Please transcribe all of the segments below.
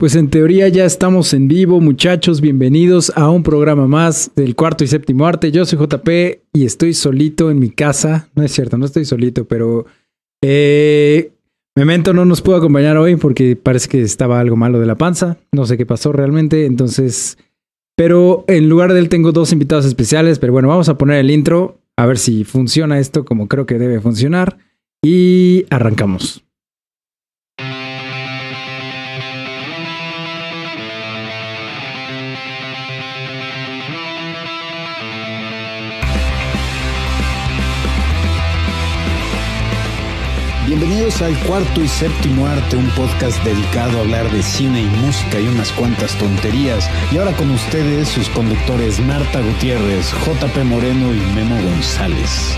Pues en teoría ya estamos en vivo, muchachos. Bienvenidos a un programa más del cuarto y séptimo arte. Yo soy JP y estoy solito en mi casa. No es cierto, no estoy solito, pero eh, Memento no nos pudo acompañar hoy porque parece que estaba algo malo de la panza. No sé qué pasó realmente. Entonces, pero en lugar de él tengo dos invitados especiales. Pero bueno, vamos a poner el intro a ver si funciona esto como creo que debe funcionar. Y arrancamos. Bienvenidos al cuarto y séptimo arte, un podcast dedicado a hablar de cine y música y unas cuantas tonterías. Y ahora con ustedes sus conductores Marta Gutiérrez, JP Moreno y Memo González.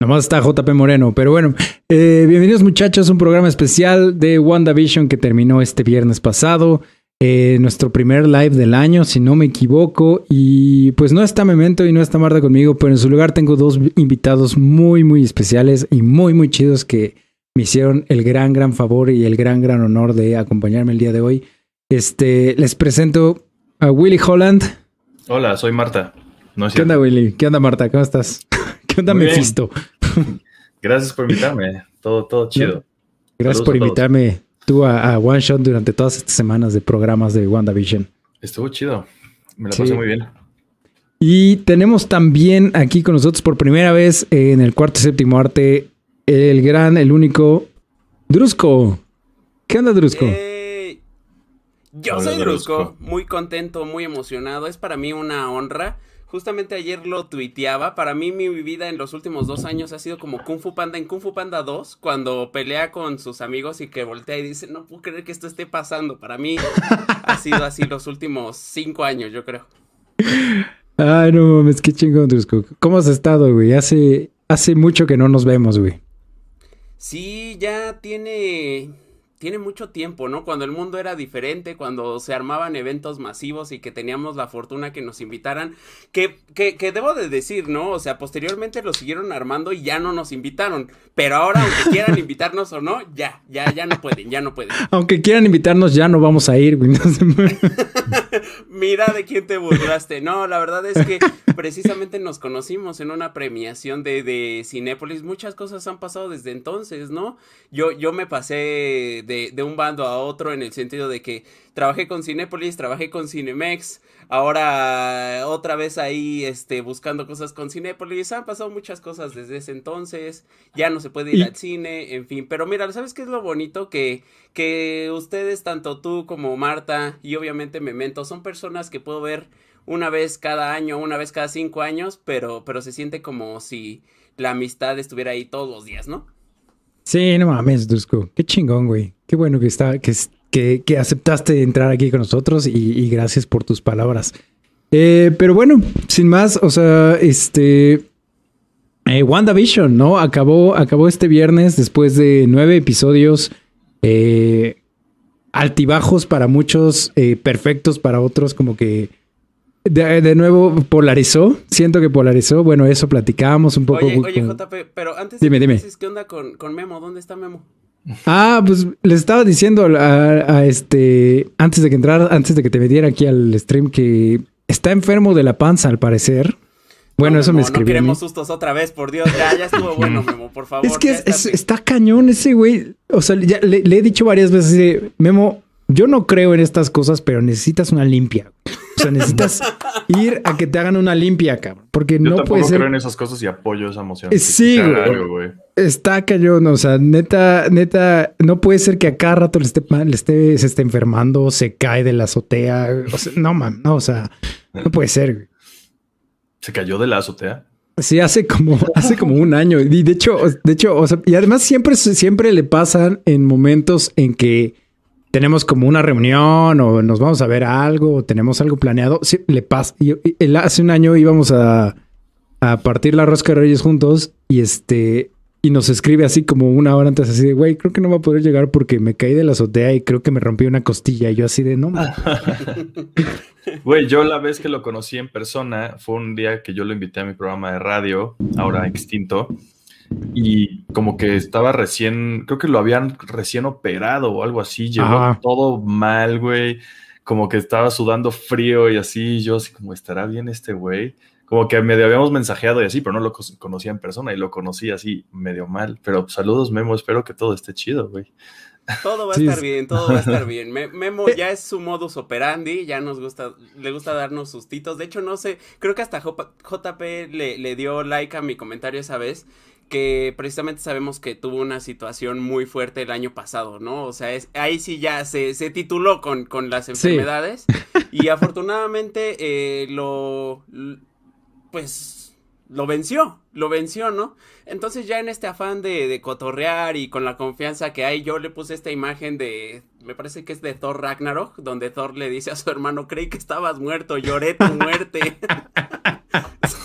Nomás está JP Moreno, pero bueno, eh, bienvenidos muchachos, un programa especial de WandaVision que terminó este viernes pasado. Eh, nuestro primer live del año, si no me equivoco. Y pues no está Memento y no está Marta conmigo, pero en su lugar tengo dos invitados muy, muy especiales y muy, muy chidos que me hicieron el gran, gran favor y el gran, gran honor de acompañarme el día de hoy. Este, les presento a Willy Holland. Hola, soy Marta. ¿Qué onda, Willy? ¿Qué onda, Marta? ¿Cómo estás? ¿Qué onda, Mephisto? Gracias por invitarme. Todo, todo chido. Gracias por invitarme tú a, One Shot durante todas estas semanas de programas de WandaVision. Estuvo chido. Me la pasé muy bien. Y tenemos también aquí con nosotros por primera vez en el cuarto y séptimo arte el gran, el único Drusco. ¿Qué onda, Drusco? Yo soy Drusco, muy contento, muy emocionado. Es para mí una honra Justamente ayer lo tuiteaba. Para mí, mi vida en los últimos dos años ha sido como Kung Fu Panda en Kung Fu Panda 2, cuando pelea con sus amigos y que voltea y dice: No puedo creer que esto esté pasando. Para mí ha sido así los últimos cinco años, yo creo. Ay, no mames, qué chingón, Drusco. ¿Cómo has estado, güey? Hace, hace mucho que no nos vemos, güey. Sí, ya tiene tiene mucho tiempo, ¿no? Cuando el mundo era diferente, cuando se armaban eventos masivos y que teníamos la fortuna que nos invitaran, que, que, que debo de decir, ¿no? O sea, posteriormente lo siguieron armando y ya no nos invitaron, pero ahora aunque quieran invitarnos o no, ya, ya, ya no pueden, ya no pueden. Aunque quieran invitarnos, ya no vamos a ir, güey. Mira de quién te burlaste. No, la verdad es que precisamente nos conocimos en una premiación de, de Cinépolis. Muchas cosas han pasado desde entonces, ¿no? Yo, yo me pasé de, un bando a otro en el sentido de que trabajé con Cinépolis, trabajé con Cinemex, ahora otra vez ahí este, buscando cosas con Cinépolis. Han pasado muchas cosas desde ese entonces, ya no se puede ir al cine, en fin. Pero mira, ¿sabes qué es lo bonito? Que, que ustedes, tanto tú como Marta y obviamente Memento, son personas que puedo ver una vez cada año, una vez cada cinco años, pero, pero se siente como si la amistad estuviera ahí todos los días, ¿no? Sí, no mames, Dusko. Qué chingón, güey. Qué bueno que está, que, que, que aceptaste entrar aquí con nosotros y, gracias por tus palabras. Eh, pero bueno, sin más, o sea, este. Eh, WandaVision, ¿no? Acabó, acabó este viernes después de nueve episodios. Eh, altibajos para muchos, eh, perfectos para otros, como que de, nuevo polarizó, siento que polarizó. Bueno, eso platicábamos un poco. Oye, oye JP, pero antes dime, dime. ¿qué onda con, con, Memo? ¿Dónde está Memo? Ah, pues les estaba diciendo a, este, antes de que entrara, antes de que te metiera aquí al stream, que está enfermo de la panza, al parecer. Bueno, eso me escribió. No queremos sustos otra vez, por Dios. Ya, ya estuvo bueno, Memo, por favor. Es que está, cañón ese güey. O sea, ya le, he dicho varias veces, Memo, yo no creo en estas cosas, pero necesitas una limpia. O sea, necesitas ir a que te hagan una limpia, cabrón. Porque Yo no puede ser. creo en esas cosas y apoyo esa emoción. Eh, sí, güey. Está cañón. O sea, neta, neta, no puede ser que a cada rato le esté, le esté, se esté enfermando, se cae de la azotea. O sea, no, man, no, o sea, no puede ser, güey. ¿Se cayó de la azotea? Sí, hace como, hace como un año. Y de hecho, de hecho, o sea, y además siempre, siempre le pasan en momentos en que tenemos como una reunión o nos vamos a ver algo o tenemos algo planeado, sí, le pasa. hace un año íbamos a, a, partir la rosca de Reyes juntos y este y nos escribe así como una hora antes así de, güey, creo que no va a poder llegar porque me caí de la azotea y creo que me rompí una costilla. Y yo así de, no. Güey, yo la vez que lo conocí en persona fue un día que yo lo invité a mi programa de radio, ahora extinto. Y como que estaba recién, creo que lo habían recién operado o algo así, llegó Ajá. todo mal, güey, como que estaba sudando frío y así, yo así como, ¿estará bien este güey? Como que medio habíamos mensajeado y así, pero no lo conocía en persona y lo conocí así medio mal. Pero saludos, Memo, espero que todo esté chido, güey. Todo va a Sí, estar bien, todo va a estar bien. Me- Memo ya es su modus operandi, ya nos gusta, le gusta darnos sustitos. De hecho, no sé, creo que hasta J- JP le, le dio like a mi comentario esa vez, que precisamente sabemos que tuvo una situación muy fuerte el año pasado, ¿no? O sea, es, ahí sí ya se, se tituló con, con las enfermedades y afortunadamente eh, lo, pues, lo venció, lo venció, ¿no? Entonces ya en este afán de, de cotorrear y con la confianza que hay, yo le puse esta imagen de, me parece que es de Thor Ragnarok, donde Thor le dice a su hermano, creí que estabas muerto, lloré tu muerte.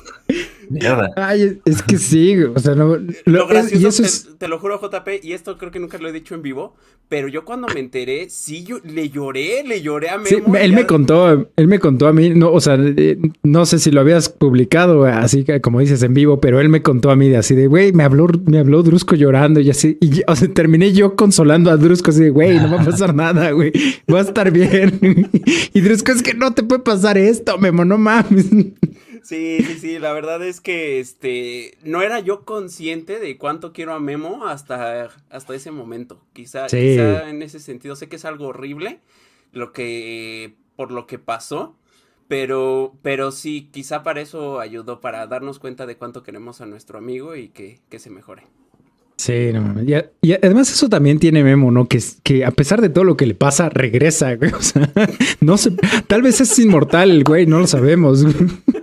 Mierda. Ay, es que sí, güey, o sea, no, lo- Lo es- gracioso, y eso te, es, te lo juro JP, y esto creo que nunca lo he dicho en vivo, pero yo cuando me enteré, sí, yo le lloré, le lloré a sí, Memo. él ya- me contó, él me contó a mí, no, o sea, eh, no sé si lo habías publicado así que como dices en vivo, pero él me contó a mí de así de, güey, me habló, me habló Drusco llorando y así, y o sea, terminé yo consolando a Drusco así de, güey, no va a pasar nada, güey, va a estar bien. y Drusco es que no te puede pasar esto, Memo, no mames. Sí, sí, sí, la verdad es que este no era yo consciente de cuánto quiero a Memo hasta, hasta ese momento. Quizá, Sí. quizá en ese sentido sé que es algo horrible lo que por lo que pasó, pero pero sí, quizá para eso ayudó para darnos cuenta de cuánto queremos a nuestro amigo y que, que se mejore. Sí, no. Y, a- y además eso también tiene Memo, ¿no? Que, que a pesar de todo lo que le pasa, regresa, güey. O sea, no sé, tal vez es inmortal el güey, no lo sabemos. güey.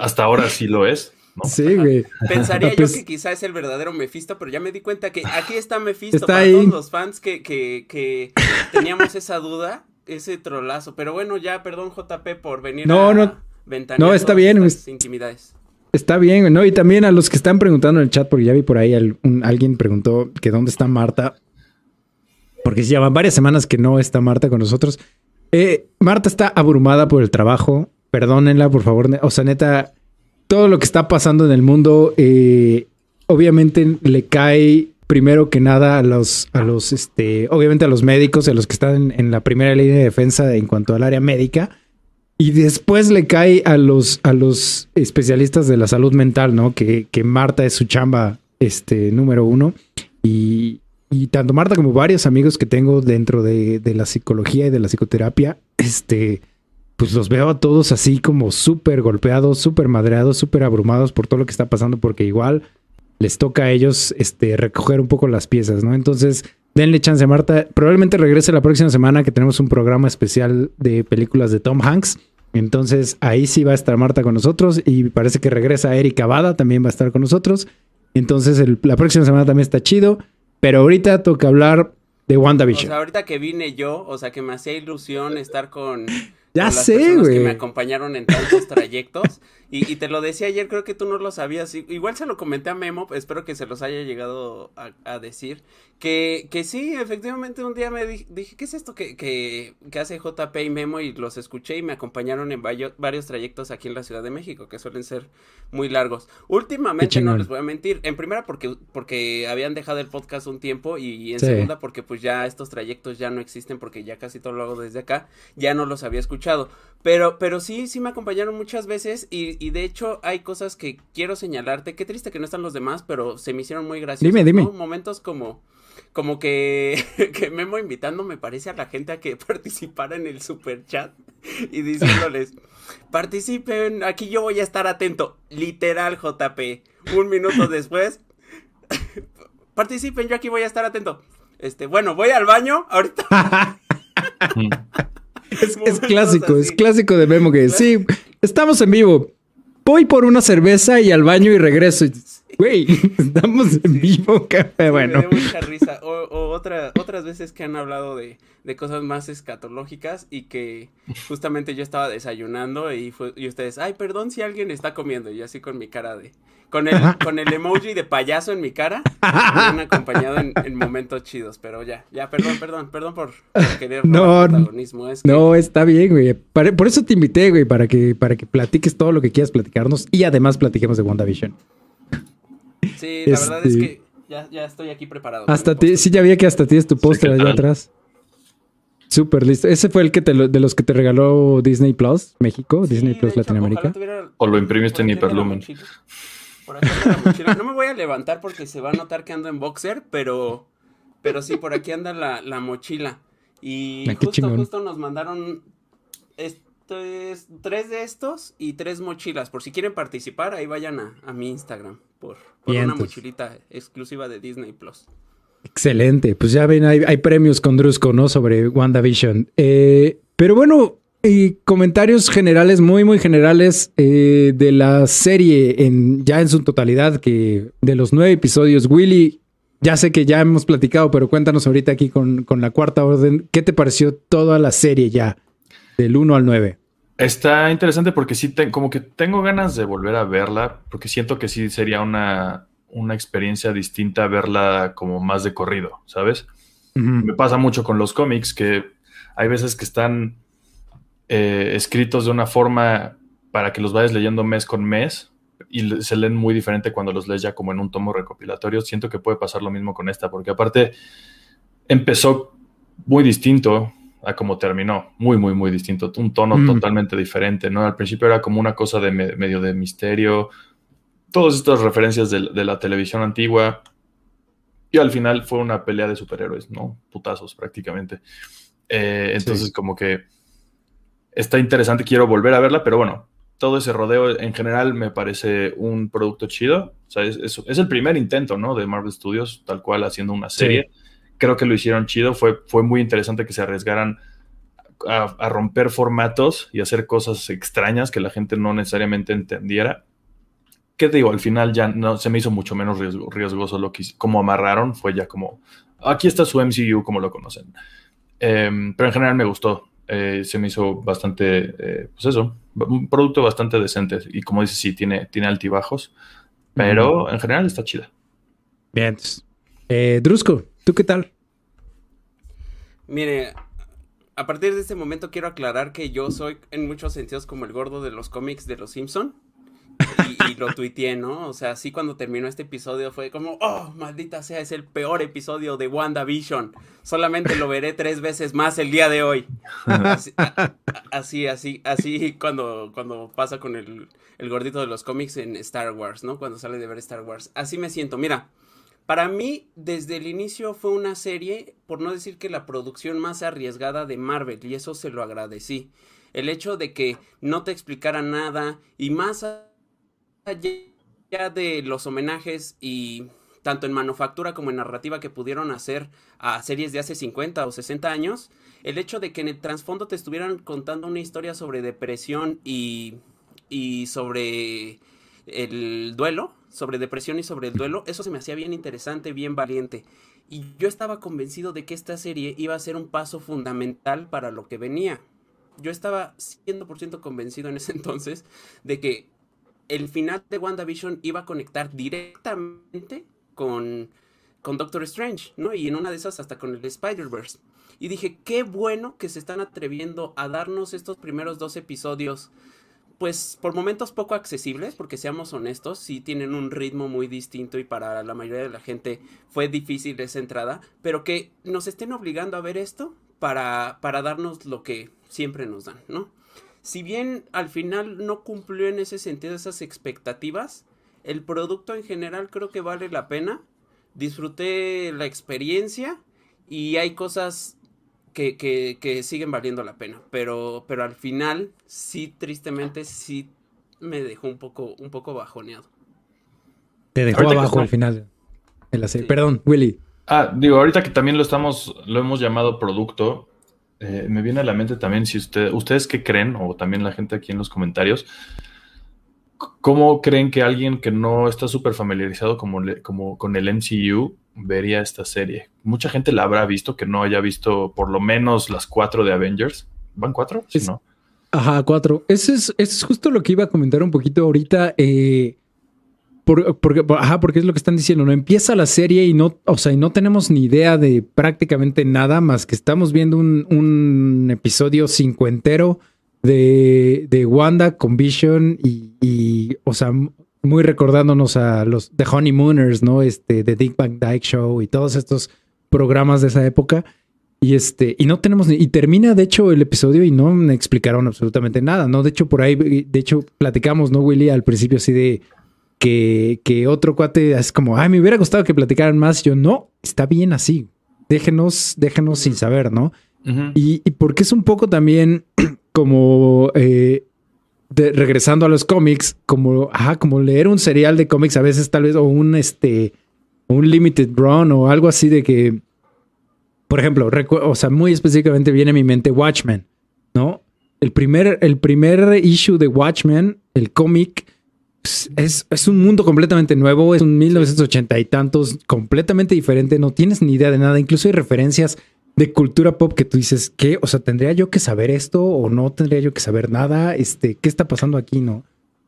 Hasta ahora sí lo es, ¿no? Sí, güey. Pensaría Pues- yo que quizá es el verdadero Mephisto, pero ya me di cuenta que aquí está Mephisto Está para ahí. todos los fans que, que, que teníamos esa duda, ese trolazo. Pero bueno, ya, perdón, JP, por venir No, a no. ventanear No, está bien, intimidades. Está bien, güey, ¿no? Y también a los que están preguntando en el chat, porque ya vi por ahí al- un- alguien preguntó que dónde está Marta. Porque ya van varias semanas que no está Marta con nosotros. Eh, Marta está abrumada por el trabajo. Perdónenla, por favor. O sea, neta, todo lo que está pasando en el mundo, eh, obviamente le cae primero que nada a los, a los, este, obviamente a los médicos, a los que están en, en la primera línea de defensa en cuanto al área médica. Y después le cae a los, a los especialistas de la salud mental, ¿no? Que, que Marta es su chamba, este, número uno. Y, y tanto Marta como varios amigos que tengo dentro de, de la psicología y de la psicoterapia, este, pues los veo a todos así como súper golpeados, súper madreados, súper abrumados por todo lo que está pasando, porque igual les toca a ellos este, recoger un poco las piezas, ¿no? Entonces, denle chance a Marta. Probablemente regrese la próxima semana que tenemos un programa especial de películas de Tom Hanks. Entonces, ahí sí va a estar Marta con nosotros y parece que regresa Erika Bada, también va a estar con nosotros. Entonces, la próxima semana también está chido, pero ahorita toca hablar de O WandaVision. sea, ahorita que vine yo, o sea, que me hacía ilusión estar con, Ya las sé, personas que güey. me acompañaron en tantos trayectos. Y, y te lo decía ayer, creo que tú no lo sabías. Igual se lo comenté a Memo, espero que se los haya llegado a, a decir. Que, que sí, efectivamente, un día me di- dije, ¿qué es esto que, que, que hace JP y Memo? Y los escuché y me acompañaron en vario- varios trayectos aquí en la Ciudad de México, que suelen ser muy largos. Últimamente, no les voy a mentir. En primera, porque, porque habían dejado el podcast un tiempo. Y, y en Sí. segunda, porque pues ya estos trayectos ya no existen, porque ya casi todo lo hago desde acá. Ya no los había escuchado. Pero, pero sí, sí me acompañaron muchas veces y, y de hecho hay cosas que quiero señalarte. Qué triste que no están los demás, pero se me hicieron muy graciosos. Dime, dime. ¿no? Momentos como, como que, que Memo invitando, me parece, a la gente a que participara en el super chat y diciéndoles, participen, aquí yo voy a estar atento. Literal, JP. Un minuto después, participen, yo aquí voy a estar atento. Este, bueno, voy al baño, ahorita. Es, es clásico, es clásico de Memo que sí, estamos en vivo. Voy por una cerveza y al baño y regreso. Y, Güey, estamos en vivo, café. Sí, Bueno, Me dio mucha risa. O, o otra, otras veces que han hablado de, de cosas más escatológicas y que justamente yo estaba desayunando y, fue, y ustedes, ay, perdón si alguien está comiendo. Y así con mi cara de. Con el, con el emoji de payaso en mi cara. Me han acompañado en, en momentos chidos. Pero ya, ya, perdón, perdón, perdón por, por querer No, protagonismo. Es que, no, está bien, güey. Para- por eso te invité, güey, para que, para que platiques todo lo que quieras platicarnos y además platiquemos de WandaVision. Sí, la verdad es Este- que ya, ya estoy aquí preparado. Hasta ti, sí, ya vi que hasta tienes tu póster ¿qué allá atrás. Súper listo. Ese fue el que te lo- de los que te regaló Disney Plus México. Disney Plus hecho, Latinoamérica. tuviera- O lo imprimiste en Hiperlumen. Por aquí anda la mochila. No me voy a levantar porque se va a notar que ando en boxer, pero, pero sí, por aquí anda la, la mochila. Y Ah, justo, justo nos mandaron esto es, tres de estos y tres mochilas. Por si quieren participar, ahí vayan a, a mi Instagram por, por una mochilita exclusiva de Disney Plus. Excelente. Pues ya ven, hay, hay premios con Drusco, ¿no? Sobre WandaVision. Eh, pero bueno, y comentarios generales, muy, muy generales eh, de la serie en, ya en su totalidad, que de los nueve episodios, Willy, ya sé que ya hemos platicado, pero cuéntanos ahorita aquí con, con la cuarta orden, ¿qué te pareció toda la serie ya? Del 1 al 9. Está interesante porque sí, te- como que tengo ganas de volver a verla, porque siento que sí sería una, una experiencia distinta verla como más de corrido, ¿sabes? Me pasa mucho con los cómics que hay veces que están eh, escritos de una forma para que los vayas leyendo mes con mes y se leen muy diferente cuando los lees ya como en un tomo recopilatorio. Siento que puede pasar lo mismo con esta, porque aparte empezó muy distinto a como terminó, muy, muy, muy distinto, un tono Mm. totalmente diferente, ¿no? Al principio era como una cosa de me- medio de misterio, todas estas referencias de, de la televisión antigua, y al final fue una pelea de superhéroes, ¿no? Putazos prácticamente. Eh, entonces Sí. como que está interesante, quiero volver a verla, pero bueno, todo ese rodeo en general me parece un producto chido. O sea, es, es- es el primer intento, ¿no? De Marvel Studios, tal cual, haciendo una serie. Creo que lo hicieron chido, fue, fue muy interesante que se arriesgaran a, a romper formatos y hacer cosas extrañas que la gente no necesariamente entendiera. ¿Qué te digo? Al final ya no, se me hizo mucho menos riesgo- riesgoso lo que como amarraron, fue ya como, aquí está su MCU como lo conocen. Em, pero en general me gustó. Eh, se me hizo bastante, eh, pues eso, un producto bastante decente. Y como dices, sí, tiene, tiene altibajos, pero en general está chida. Bien. Eh, Drusco, ¿tú qué tal? Mire, a partir de este momento quiero aclarar que yo soy en muchos sentidos como el gordo de los cómics de los Simpson. Y, lo tuiteé, ¿no? O sea, sí cuando terminó este episodio fue como, oh, maldita sea, es el peor episodio de WandaVision. Solamente lo veré tres veces más el día de hoy. Así, así, así, así cuando, cuando pasa con el, el gordito de los cómics en Star Wars, ¿no? Cuando sale de ver Star Wars. Así me siento. Mira, para mí, desde el inicio fue una serie, por no decir que la producción más arriesgada de Marvel, y eso se lo agradecí. El hecho de que no te explicara nada, y más allá de los homenajes y tanto en manufactura como en narrativa que pudieron hacer a series de hace 50 o 60 años, el hecho de que en el trasfondo te estuvieran contando una historia sobre depresión y, y sobre el duelo, sobre depresión y sobre el duelo, eso se me hacía bien interesante, bien valiente. Y yo estaba convencido de que esta serie iba a ser un paso fundamental para lo que venía. Yo estaba 100% convencido en ese entonces de que el final de WandaVision iba a conectar directamente con, con Doctor Strange, ¿no? Y en una de esas hasta con el Spider-Verse. Y dije, qué bueno que se están atreviendo a darnos estos primeros dos episodios, pues por momentos poco accesibles, porque seamos honestos, sí tienen un ritmo muy distinto y para la mayoría de la gente fue difícil esa entrada, pero que nos estén obligando a ver esto para, para darnos lo que siempre nos dan, ¿no? si bien al final no cumplió en ese sentido esas expectativas, el producto en general creo que vale la pena. Disfruté la experiencia y hay cosas que, que, que siguen valiendo la pena. Pero, pero al final, sí, tristemente, sí me dejó un poco, un poco bajoneado. Te dejó Ahorita abajo al final. Sí. Perdón, Willy. Ah, digo, ahorita que también lo estamos, lo hemos llamado producto, eh, me viene a la mente también si usted, ustedes qué creen, o también la gente aquí en los comentarios, ¿cómo creen que alguien que no está súper familiarizado como, le- como con el MCU vería esta serie? Mucha gente la habrá visto que no haya visto por lo menos las cuatro de Avengers. ¿Van cuatro? Sí, ¿no? Ajá, cuatro. Eso es, eso es justo lo que iba a comentar un poquito ahorita. eh, por- porque, por- ajá, porque es lo que están diciendo, ¿no? Empieza la serie y no, o sea, y no tenemos ni idea de prácticamente nada más que estamos viendo un, un episodio cincuentero de, de Wanda con Vision y, y, o sea, muy recordándonos a los The Honeymooners, ¿no? Este, The Dick Van Dyke Show y todos estos programas de esa época. Y este, y no tenemos ni, y termina de hecho el episodio y no me explicaron absolutamente nada, ¿no? De hecho, por ahí, de hecho, platicamos, ¿no, Willy? Al principio así de que, que otro cuate es como, ay, me hubiera gustado que platicaran más. yo, no, está bien así. Déjenos, déjenos sin saber, ¿no? y, y, porque es un poco también como eh, regresando a los cómics, como, ajá, como leer un serial de cómics a veces tal vez, o un este, un limited run o algo así de que por ejemplo, o sea, muy específicamente viene a mi mente Watchmen, ¿no? El primer, el primer issue de Watchmen, el cómic, es, es, un mundo completamente nuevo, es un 1980 y tantos, completamente diferente, no tienes ni idea de nada, incluso hay referencias de cultura pop que tú dices, ¿qué? O sea, ¿tendría yo que saber esto o no tendría yo que saber nada? Este, ¿qué está pasando aquí, no?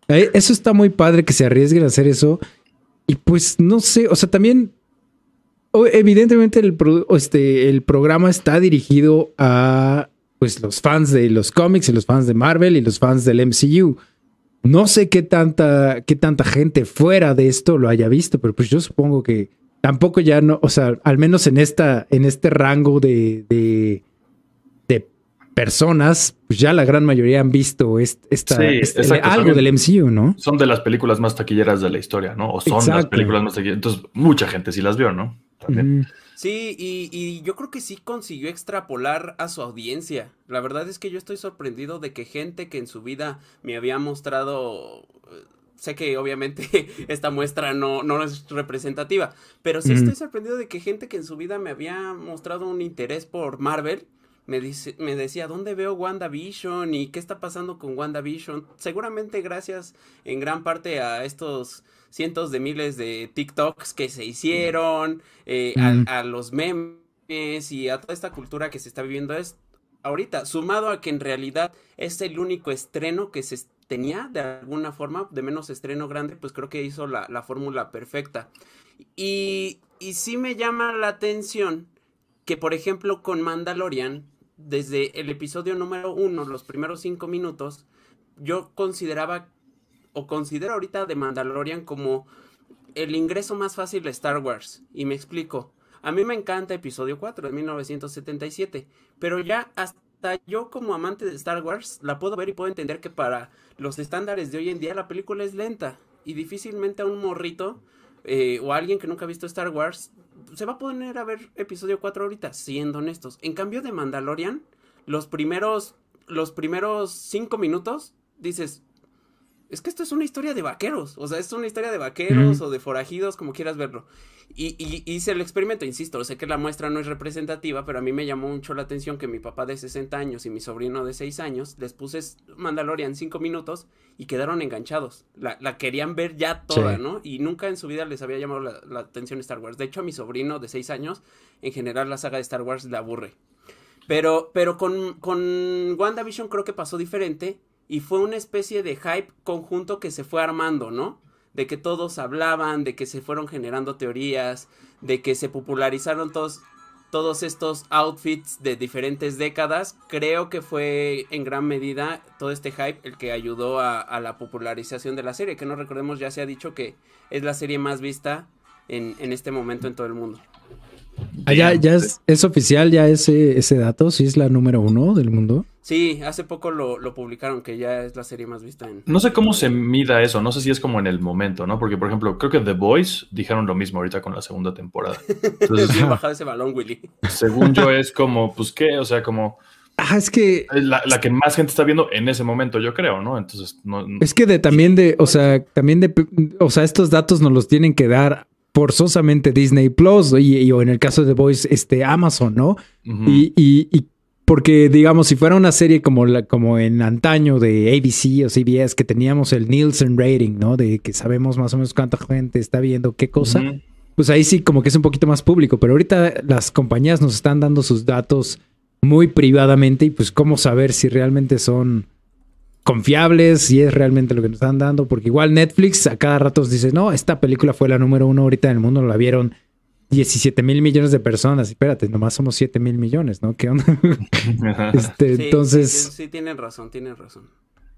Eh, eso está muy padre que se arriesguen a hacer eso. Y pues no sé, o sea, también evidentemente el, este, el programa está dirigido a pues, los fans de los cómics y los fans de Marvel y los fans del MCU. No sé qué tanta, qué tanta gente fuera de esto lo haya visto, pero pues yo supongo que tampoco ya no, o sea, al menos en esta, en este rango de, de, personas, pues ya la gran mayoría han visto esta, algo del MCU, ¿no? Son de las películas más taquilleras de la historia, ¿no? O son las películas más taquilleras. Entonces, mucha gente sí las vio, ¿no? Sí, y, yo creo que sí consiguió extrapolar a su audiencia. La verdad es que yo estoy sorprendido de que gente que en su vida me había mostrado sé que obviamente esta muestra no, no es representativa, pero sí estoy sorprendido de que gente que en su vida me había mostrado un interés por Marvel me, dice, me decía, ¿dónde veo WandaVision? ¿Y qué está pasando con WandaVision? Seguramente gracias en gran parte a estos cientos de miles de TikToks que se hicieron, eh, a, los memes y a toda esta cultura que se está viviendo es ahorita, sumado a que en realidad es el único estreno que se tenía de alguna forma, de menos estreno grande, pues creo que hizo la, la fórmula perfecta. Y, y sí me llama la atención que, por ejemplo, con Mandalorian, desde el episodio número uno, los primeros cinco minutos, yo consideraba o considero ahorita de Mandalorian como el ingreso más fácil de Star Wars. Y me explico. A mí me encanta episodio 4 de 1977, pero ya hasta yo como amante de Star Wars la puedo ver y puedo entender que para los estándares de hoy en día la película es lenta y difícilmente a un morrito eh, o a alguien que nunca ha visto Star Wars se va a poner a ver episodio 4 ahorita, siendo honestos. En cambio de Mandalorian, los primeros los primeros 5 minutos dices, es que esto es una historia de vaqueros, o sea, es una historia de vaqueros o de forajidos, como quieras verlo. Y, y, hice el experimento, insisto, sé que la muestra no es representativa, pero a mí me llamó mucho la atención que mi papá de 60 años y mi sobrino de 6 años les puse Mandalorian 5 minutos y quedaron enganchados. La, querían ver ya toda, ¿no? Y nunca en su vida les había llamado la, atención Star Wars. De hecho, a mi sobrino de 6 años, en general la saga de Star Wars le aburre. Pero, pero con, con WandaVision creo que pasó diferente y fue una especie de hype conjunto que se fue armando, ¿no? De que todos hablaban, de que se fueron generando teorías, de que se popularizaron todos, todos estos outfits de diferentes décadas. Creo que fue en gran medida todo este hype el que ayudó a, la popularización de la serie, que no recordemos ya se ha dicho que es la serie más vista en, en este momento en todo el mundo. Ah, ya, ya es, oficial ya ese, ese dato, sí es la número uno del mundo. Sí, hace poco lo, publicaron, que ya es la serie más vista en... No sé cómo se mida eso, no sé si es como en el momento, ¿no? Porque, por ejemplo, creo que The Boys dijeron lo mismo ahorita con la segunda temporada. Entonces, Bien bajado ese balón, Willy. Según yo es como, pues, ¿qué? O sea, como... Ah, es que... La, la, que más gente está viendo en ese momento, yo creo, ¿no? Entonces, no... Es que de también de, o sea, también de, o sea, estos datos nos los tienen que dar forzosamente Disney Plus y, o en el caso de Voice, este Amazon, ¿no? y, y, porque, digamos, si fuera una serie como, la, como en antaño de ABC o CBS, que teníamos el Nielsen rating, ¿no? De que sabemos más o menos cuánta gente está viendo qué cosa, pues ahí sí como que es un poquito más público. Pero ahorita las compañías nos están dando sus datos muy privadamente y pues cómo saber si realmente son confiables, si es realmente lo que nos están dando, porque igual Netflix a cada rato dice, no, esta película fue la número uno ahorita en el mundo, la vieron 17 mil millones de personas. Espérate, nomás somos 7 mil millones, ¿no? ¿Qué onda? este, entonces... Sí, tienen razón, tienen razón.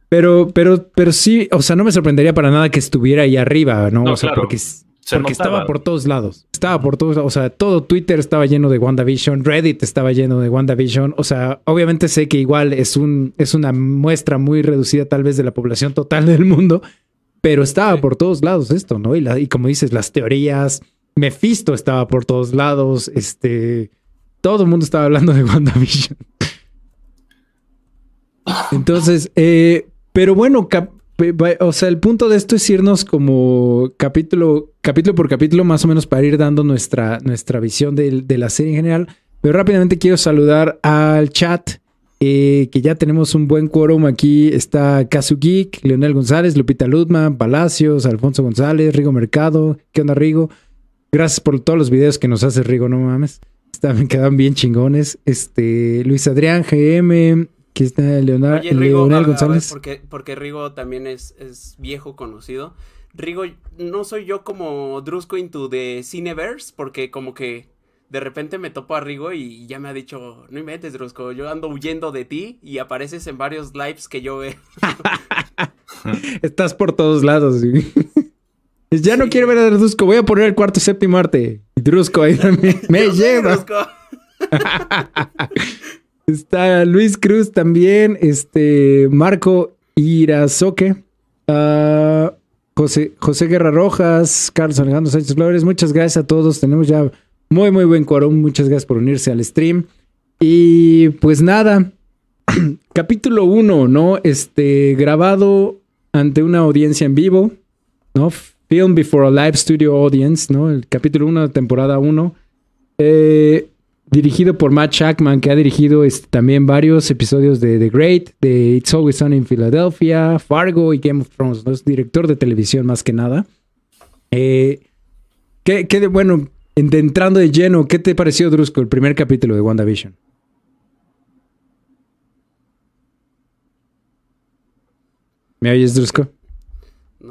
Pero, pero, pero sí, o sea, no me sorprendería para nada que estuviera ahí arriba, ¿no? No, o sea, claro. porque, Se porque notaba. estaba por todos lados. Estaba por todos lados. O sea, todo Twitter estaba lleno de WandaVision, Reddit estaba lleno de WandaVision. O sea, obviamente sé que igual es, un, es una muestra muy reducida tal vez de la población total del mundo, pero estaba Sí. por todos lados esto, ¿no? Y, la- y como dices, las teorías, Mephisto estaba por todos lados, este, todo el mundo estaba hablando de WandaVision. Entonces, eh, pero bueno, o sea, el punto de esto es irnos como capítulo, capítulo por capítulo, más o menos para ir dando nuestra, nuestra visión de, de la serie en general. Pero rápidamente quiero saludar al chat, eh, que ya tenemos un buen quórum aquí. Está Kazu Geek, Leonel González, Lupita Lutman, Palacios, Alfonso González, Rigo Mercado. ¿Qué onda, Rigo? Gracias por todos los videos que nos haces, Rigo, no mames. Me quedan bien chingones. Este, Luis Adrián, GM, que está Leonardo, Oye, Rigo, a- Leonel ver, González. porque, porque Rigo también es, es viejo conocido. Rigo, no soy yo como Drusco into the Cineverse, porque como que de repente me topo a Rigo y ya me ha dicho, no inventes, Drusco, yo ando huyendo de ti y apareces en varios lives que yo veo. Estás por todos lados. ya no Sí. quiero ver a Drusco, voy a poner el cuarto séptimo arte. Drusco ahí me, me lleva. Drusco. Está Luis Cruz también, este Marco Irazoque, ah, José, José Guerra Rojas, Carlos Alejandro Sánchez Flores, muchas gracias a todos. Tenemos ya muy, muy buen quórum. Muchas gracias por unirse al stream. Y pues nada, capítulo 1, ¿no? Este, grabado ante una audiencia en vivo, ¿no? Film before a live studio audience, ¿no? El capítulo 1 de temporada 1. Eh, dirigido por Matt Shackman, que ha dirigido también varios episodios de The Great, de It's Always Sunny in Philadelphia, Fargo y Game of Thrones. Es director de televisión más que nada. Eh, ¿qué, qué de, bueno, entrando de lleno, ¿qué te pareció, Drusco, el primer capítulo de WandaVision? ¿Me oyes, Drusco?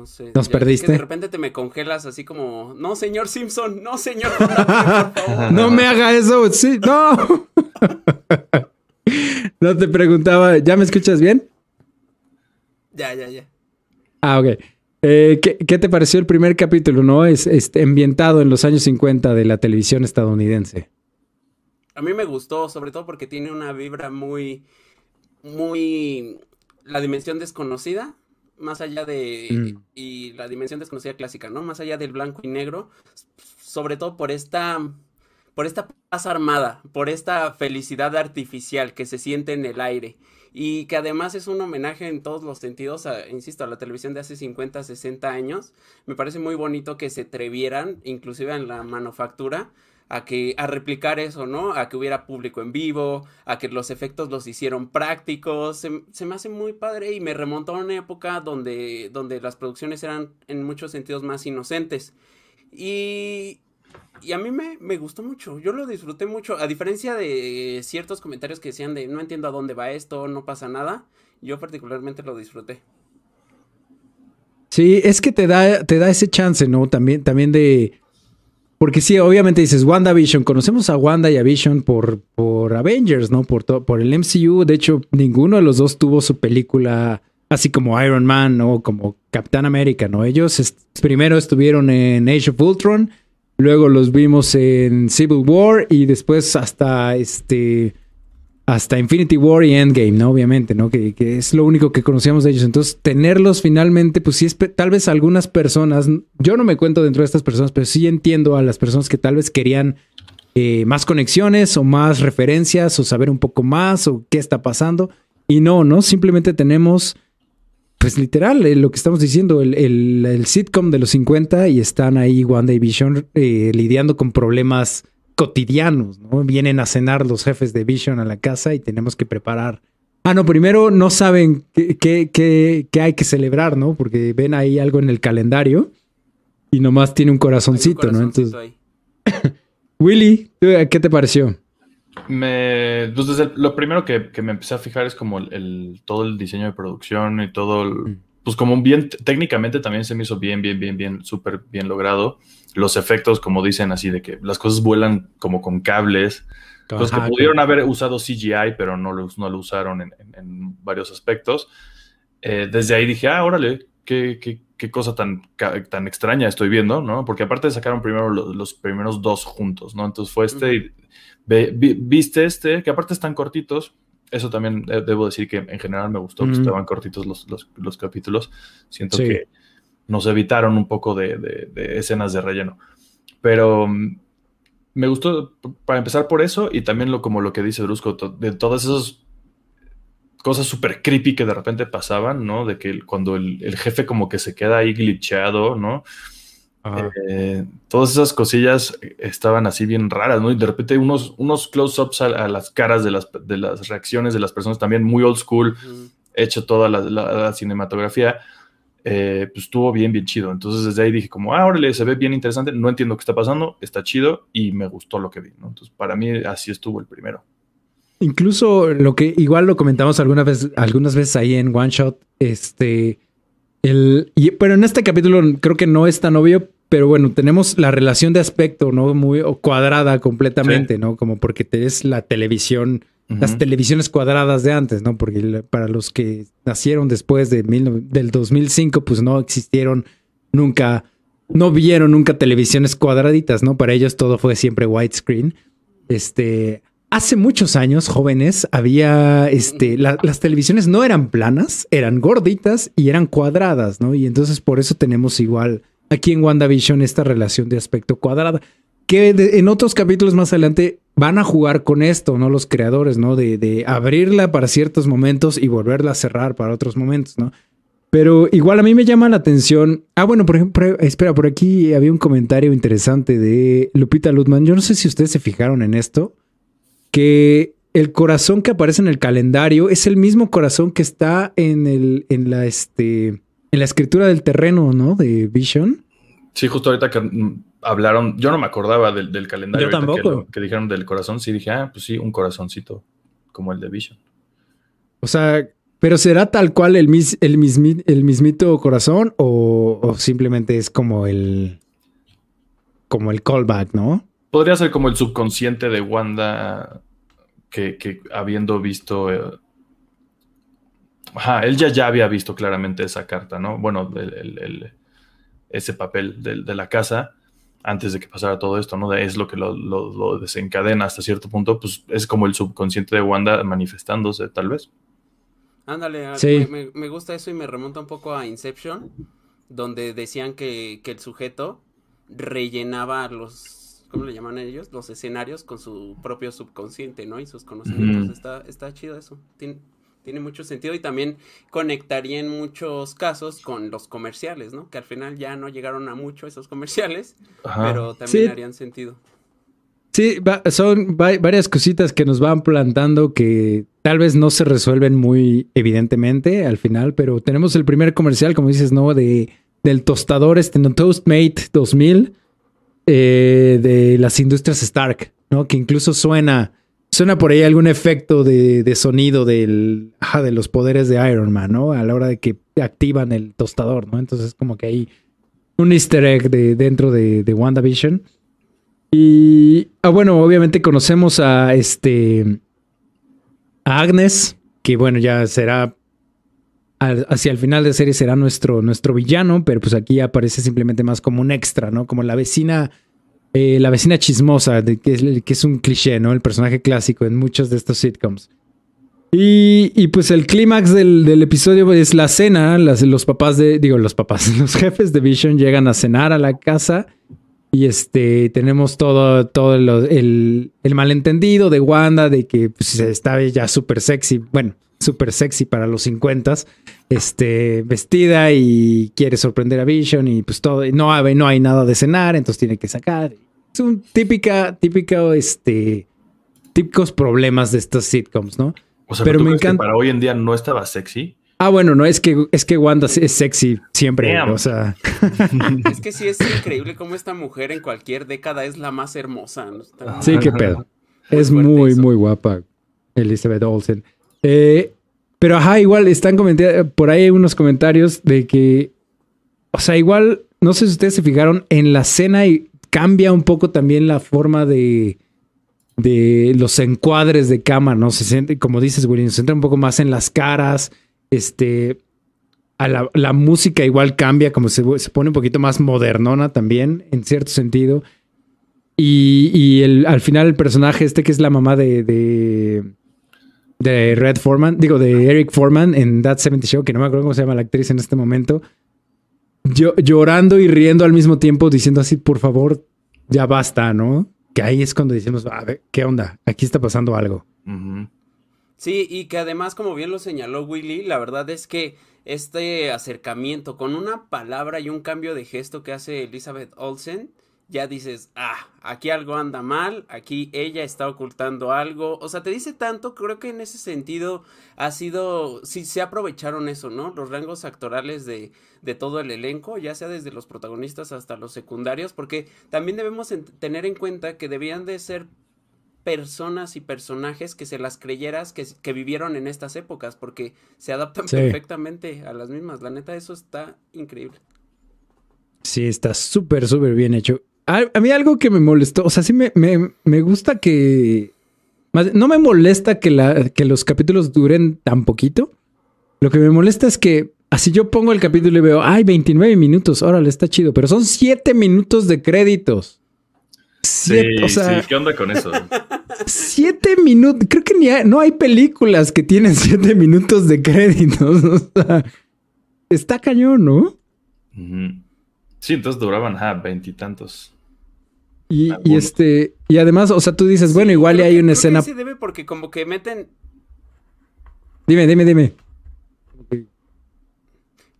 No sé. ¿Nos ya- es que perdiste? de repente te me congelas así como, no, señor Simpson, no, señor JP, por favor. No me haga eso, sí, no. no te preguntaba, ¿ya me escuchas bien? Ya, ya, ya. Ah, ok. Eh, ¿qué, qué te pareció el primer capítulo, no? Es este, ambientado en los años 50 de la televisión estadounidense. A mí me gustó, sobre todo porque tiene una vibra muy, muy, la dimensión desconocida, más allá de, Mm. y la dimensión desconocida clásica, ¿no? Más allá del blanco y negro, sobre todo por esta, por esta paz armada, por esta felicidad artificial que se siente en el aire. Y que además es un homenaje en todos los sentidos, a, insisto, a la televisión de hace 50, 60 años. Me parece muy bonito que se atrevieran, inclusive en la manufactura, a que a replicar eso, ¿no? A que hubiera público en vivo, a que los efectos los hicieron prácticos. Se, me hace muy padre y me remontó a una época donde, donde las producciones eran en muchos sentidos más inocentes. Y, y a mí me, me gustó mucho, yo lo disfruté mucho, a diferencia de ciertos comentarios que decían de no entiendo a dónde va esto, no pasa nada, yo particularmente lo disfruté. Sí, es que te da, te da ese chance, ¿no? También, también de. Porque sí, obviamente dices WandaVision. Conocemos a Wanda y a Vision por, por Avengers, ¿no? Por, por el MCU. De hecho, ninguno de los dos tuvo su película así como Iron Man o como Capitán América, ¿no? Ellos primero estuvieron en Age of Ultron, luego los vimos en Civil War y después hasta este hasta Infinity War y Endgame, ¿no? Obviamente, ¿no? Que, que es lo único que conocíamos de ellos. Entonces, tenerlos finalmente, pues sí es tal vez algunas personas, yo no me cuento dentro de estas personas, pero sí entiendo a las personas que tal vez querían eh, más conexiones o más referencias o saber un poco más o qué está pasando. Y no, ¿no? Simplemente tenemos, pues literal, eh, lo que estamos diciendo, el, el- sitcom de los 50 y están ahí Wanda y Vision eh, lidiando con problemas cotidianos, ¿no? Vienen a cenar los jefes de Vision a la casa y tenemos que preparar. Ah, no, primero no saben qué, qué- qué- qué hay que celebrar, ¿no? Porque ven ahí algo en el calendario y nomás tiene un Hay un corazoncito, ¿no? Entonces. Willy, ¿tú, ¿qué te pareció? Me, pues desde el- lo primero que, que me empecé a fijar es como el, el- todo el diseño de producción y todo, el- Mm. Pues como bien, técnicamente también se me hizo bien, bien, bien, bien, súper bien logrado. Los efectos, como dicen así, de que las cosas vuelan como con cables. Los que pudieron haber usado CGI, pero no lo, no lo usaron en, en- en varios aspectos. eh, desde ahí dije, ah, órale, qué, qué, qué cosa tan, tan extraña estoy viendo, ¿no? Porque aparte sacaron primero los, primeros dos juntos, ¿no? Entonces fue este, y viste este, que aparte están cortitos. Eso también debo decir que en general me gustó que estaban cortitos los, los, capítulos. Siento que nos evitaron un poco de, de, escenas de relleno. Pero mm, me gustó para empezar por eso y también lo, como lo que dice Brusco, de todas esas cosas súper creepy que de repente pasaban, ¿no? De que cuando el, jefe como que se queda ahí glitcheado, ¿no? Eh, todas esas cosillas estaban así bien raras, ¿no? Y de repente unos, unos close-ups a, las caras de las, de las reacciones de las personas también muy old school, hecho toda la, cinematografía, eh, pues estuvo bien, bien chido. Entonces desde ahí dije como, ah, órale, se ve bien interesante, no entiendo qué está pasando, está chido y me gustó lo que vi, ¿no? Entonces para mí así estuvo el primero. Incluso lo que igual lo comentamos alguna vez, algunas veces ahí en One Shot, este, el, pero en este capítulo creo que no es tan obvio, pero bueno, tenemos la relación de aspecto, ¿no? Muy completamente, completamente, ¿no? Como porque es la televisión, las televisiones cuadradas de antes, ¿no? Porque para los que nacieron después de del 2005, pues no existieron nunca, no vieron nunca televisiones cuadraditas, ¿no? Para ellos todo fue siempre widescreen. Este, Hace muchos años, jóvenes, había, este, las televisiones no eran planas, eran gorditas y eran cuadradas, ¿no? Y entonces por eso tenemos igual aquí en WandaVision esta relación de aspecto cuadrada, que en otros capítulos más adelante van a jugar con esto, ¿no? Los creadores, ¿no? De, de abrirla para ciertos momentos y volverla a cerrar para otros momentos, ¿no? Pero igual a mí me llama la atención. Ah, bueno, por ejemplo, espera, por aquí había un comentario interesante de Lupita Ludman. Yo no sé si ustedes se fijaron en esto que el corazón que aparece en el calendario es el mismo corazón que está en el, en la, este, en la escritura del terreno, ¿no? De Vision. Sí, justo ahorita que hablaron, yo no me acordaba del, calendario. Yo tampoco. Que, dijeron del corazón, sí dije, ah, pues sí, un corazoncito como el de Vision. O sea, pero será tal cual el, mis, el, el mismito corazón o, o, simplemente es como el, como el callback, ¿no? Podría ser como el subconsciente de Wanda que, habiendo visto... Eh, ajá, él ya, ya había visto claramente esa carta, ¿no? Bueno, ese papel de, la casa antes de que pasara todo esto, ¿no? Es lo que lo, desencadena hasta cierto punto, pues es como el subconsciente de Wanda manifestándose, tal vez. Ándale, me, gusta eso y me remonta un poco a Inception, donde decían que, que el sujeto rellenaba los ¿cómo le llaman a ellos? Los escenarios con su propio subconsciente, ¿no? Y sus conocimientos. está, está chido eso. Tiene, tiene mucho sentido y también conectaría en muchos casos con los comerciales, ¿no? Que al final ya no llegaron a mucho esos comerciales, pero también harían sentido. Sí, son varias cositas que nos van plantando que tal vez no se resuelven muy evidentemente al final, pero tenemos el primer comercial, como dices, ¿no? De, del tostador, este, no, Toastmate 2000 eh, de las industrias Stark, ¿no? Que incluso suena, suena por ahí algún efecto de, sonido del, de los poderes de Iron Man, ¿no? A la hora de que activan el tostador, ¿no? Entonces como que hay un easter egg de, dentro de, de WandaVision. Y, ah, bueno, obviamente conocemos a este, a Agnes, que bueno, ya será hacia el final de la serie será nuestro, nuestro villano, pero pues aquí aparece simplemente más como un extra, ¿no? Como la vecina, eh, la vecina chismosa, que, es, que, es, un cliché, ¿no? El personaje clásico en muchos de estos sitcoms. Y, pues el clímax del, episodio es la cena, los papás de, digo, los papás, los jefes de Vision llegan a cenar a la casa y este, tenemos todo, todo el, el, malentendido de Wanda de que pues, está ya súper sexy, bueno, súper sexy para los 50, este, vestida y quiere sorprender a Vision y pues todo, no hay, no hay nada de cenar, entonces tiene que sacar. Es un típica, típico, este, típicos problemas de estos sitcoms, ¿no? O sea, pero me encanta. para hoy en día no estaba sexy. Ah, bueno, no, es que, es que Wanda es sexy siempre, o sea. es que sí es increíble cómo esta mujer en cualquier década es la más hermosa. Sí, qué pedo. es muy, muy guapa, Elizabeth Olsen. Eh, pero ajá, igual están comentando, por ahí hay unos comentarios de que, o sea, igual, no sé si ustedes se fijaron, en la cena y cambia un poco también la forma de, de los encuadres de cámara, ¿no? Se siente, como dices, William, se centra un poco más en las caras, este, la, música igual cambia, como se, pone un poquito más modernona también, en cierto sentido. Y, el, al final el personaje este que es la mamá de, Red Foreman, digo, de Eric Foreman en That 70 Show, que no me acuerdo cómo se llama la actriz en este momento, yo, llorando y riendo al mismo tiempo, diciendo así, por favor, ya basta, ¿no? Que ahí es cuando decimos, a ver, ¿qué onda? Aquí está pasando algo. Sí, y que además, como bien lo señaló Willy, la verdad es que este acercamiento con una palabra y un cambio de gesto que hace Elizabeth Olsen, ya dices, ah, aquí algo anda mal, aquí ella está ocultando algo, o sea, te dice tanto, creo que en ese sentido ha sido, sí, se aprovecharon eso, ¿no? Los rangos actorales de, de todo el elenco, ya sea desde los protagonistas hasta los secundarios, porque también debemos tener en cuenta que debían de ser personas y personajes que se las creyeras que, que vivieron en estas épocas, porque se adaptan perfectamente a las mismas. La neta, eso está increíble. Sí, está súper, súper bien hecho. A, mí algo que me molestó, o sea, sí me, me, gusta que... no me molesta que, la, que los capítulos duren tan poquito. Lo que me molesta es que así yo pongo el capítulo y veo, ay, 29 minutos, órale, está chido, pero son 7 minutos de créditos. Sí, sí, ¿qué onda con eso? Siete minutos. Creo que ni no hay películas que tienen siete minutos de créditos. O sea, está cañón, ¿no? Sí, entonces duraban veintitantos. Y, y, este, y además, o sea, tú dices, bueno, igual hay una escena. Que debe porque como que meten. Dime, dime, dime.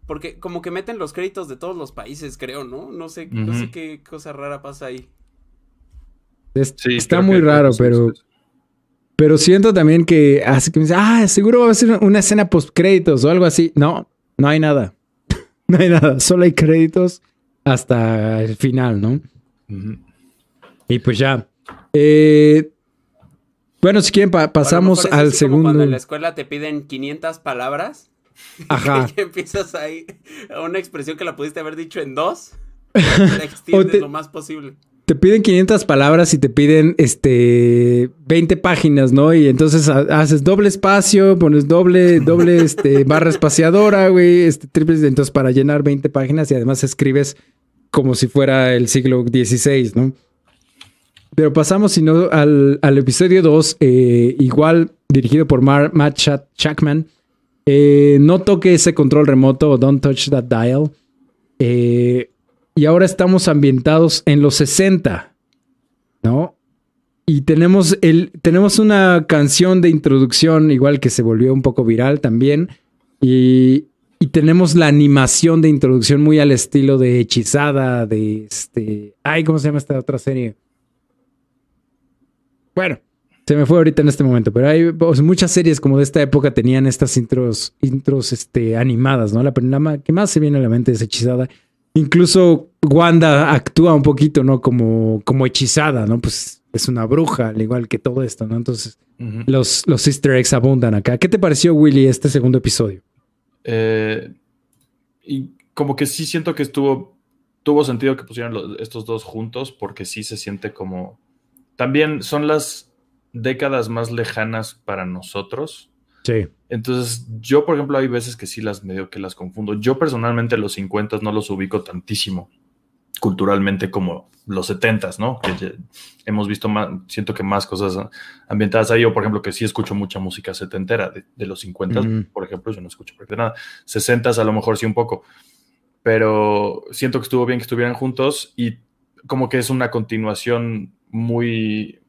Porque como que meten los créditos de todos los países, creo, ¿no? No sé, no sé qué cosa rara pasa ahí está muy raro, pero. Pero siento también que hace que me dice, ah, seguro va a ser una escena post créditos o algo así. No, no hay nada. no hay nada. Solo hay créditos hasta el final, ¿no? Y pues ya. Eh, bueno, si quieren, pasamos al segundo. Cuando en la escuela te piden 500 palabras. Ajá. y empiezas ahí a una expresión que la pudiste haber dicho en dos. La extiendes lo más posible te piden 500 palabras y te piden este 20 páginas, ¿no? Y entonces haces doble espacio, pones doble, doble este, barra espaciadora, güey, este triple, entonces para llenar 20 páginas y además escribes como si fuera el siglo XVI, ¿no? Pero pasamos, si no, al, episodio 2, eh, igual dirigido por Matt Shackman. Eh, no toque ese control remoto o don't touch that dial. Eh, y ahora estamos ambientados en los 60, ¿no? Y tenemos, el, tenemos una canción de introducción, igual que se volvió un poco viral también. Y, y tenemos la animación de introducción muy al estilo de Hechizada, de este. Ay, ¿cómo se llama esta otra serie? Bueno, se me fue ahorita en este momento, pero hay muchas series como de esta época tenían estas intros, intros este, animadas, ¿no? La, la que más se viene a la mente es Hechizada. Incluso Wanda actúa un poquito, ¿no? Como, como hechizada, ¿no? Pues es una bruja, al igual que todo esto, ¿no? Entonces, los, los easter eggs abundan acá. ¿Qué te pareció, Willy, este segundo episodio? Eh, y como que sí siento que estuvo, tuvo sentido que pusieran estos dos juntos, porque sí se siente como... También son las décadas más lejanas para nosotros. Sí. Entonces, yo, por ejemplo, hay veces que sí las medio que las confundo. Yo personalmente los 50 no los ubico tantísimo culturalmente como los 70 ¿no? Que hemos visto más, siento que más cosas ambientadas ahí. O, por ejemplo, que sí escucho mucha música setentera de, de los 50, por ejemplo, yo no escucho prácticamente nada. 60 a lo mejor sí un poco. Pero siento que estuvo bien que estuvieran juntos y como que es una continuación muy,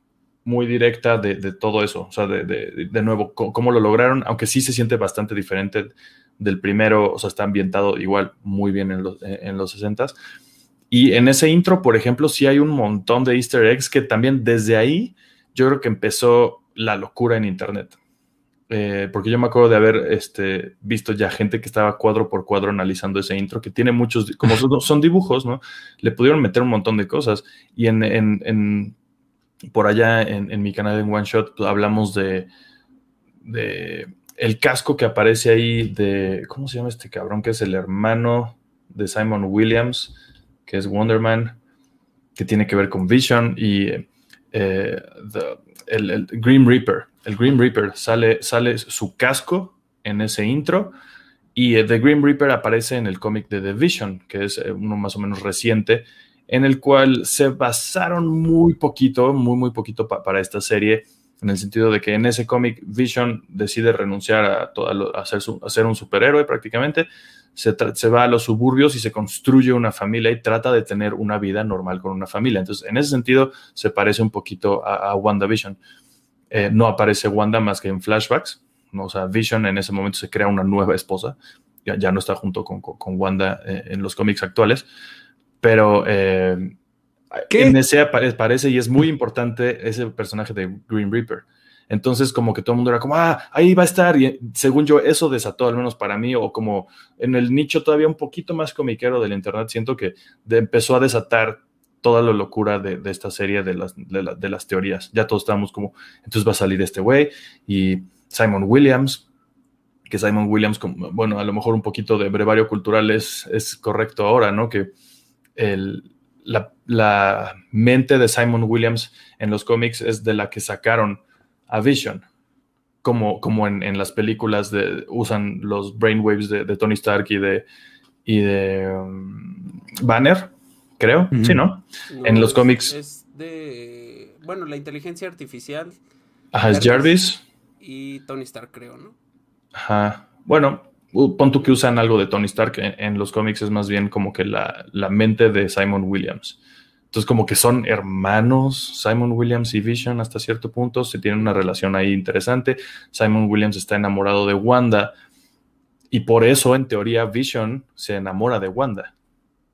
muy directa de, todo eso. O sea, de, de, nuevo, cómo lo lograron, aunque sí se siente bastante diferente del primero, o sea, está ambientado igual muy bien en los, en los 60 Y en ese intro, por ejemplo, sí hay un montón de easter eggs que también desde ahí yo creo que empezó la locura en Internet. Eh, porque yo me acuerdo de haber este, visto ya gente que estaba cuadro por cuadro analizando ese intro, que tiene muchos, como son, dibujos, ¿no? Le pudieron meter un montón de cosas. Y en, por allá en, mi canal en One Shot pues, hablamos de, el casco que aparece ahí de, ¿cómo se llama este cabrón? Que es el hermano de Simon Williams, que es Wonder Man, que tiene que ver con Vision y eh, el, el, Grim Reaper. El Grim Reaper sale, sale su casco en ese intro Y The Green Reaper aparece en el cómic de The Vision, que es uno más o menos reciente, en el cual se basaron muy poquito, muy, muy poquito para esta serie, en el sentido de que en ese cómic Vision decide renunciar a, todo, a, ser, un superhéroe prácticamente, se, va a los suburbios y se construye una familia y trata de tener una vida normal con una familia. Entonces, en ese sentido, se parece un poquito a, WandaVision. Eh, no aparece Wanda más que en flashbacks. ¿no? O sea, Vision en ese momento se crea una nueva esposa. Ya, ya no está junto con, con, Wanda eh, en los cómics actuales. Pero eh, en ese aparece y es muy importante ese personaje de Green Reaper. Entonces, como que todo el mundo era como, ah, ahí va a estar. Y según yo, eso desató, al menos para mí, o como en el nicho todavía un poquito más comiquero del Internet, siento que empezó a desatar toda la locura de, esta serie de las, de, las teorías. Ya todos estábamos como, entonces va a salir este güey y Simon Williams, que Simon Williams, bueno, a lo mejor un poquito de brevario cultural es, es correcto ahora, ¿no? Que la, mente de Simon Williams en los cómics es de la que sacaron a Vision. Como, como en, las películas de, usan los brainwaves de, de Tony Stark y de, y de um, Banner, creo. Sí, ¿no? En los cómics. Es de. Bueno, la inteligencia artificial. Ajá, es Jarvis. Y Tony Stark, creo, ¿no? Ajá. Bueno, pon tú que usan algo de Tony Stark en, los cómics, es más bien como que la, mente de Simon Williams. Entonces, como que son hermanos, Simon Williams y Vision hasta cierto punto, se tienen una relación ahí interesante. Simon Williams está enamorado de Wanda y por eso, en teoría, Vision se enamora de Wanda.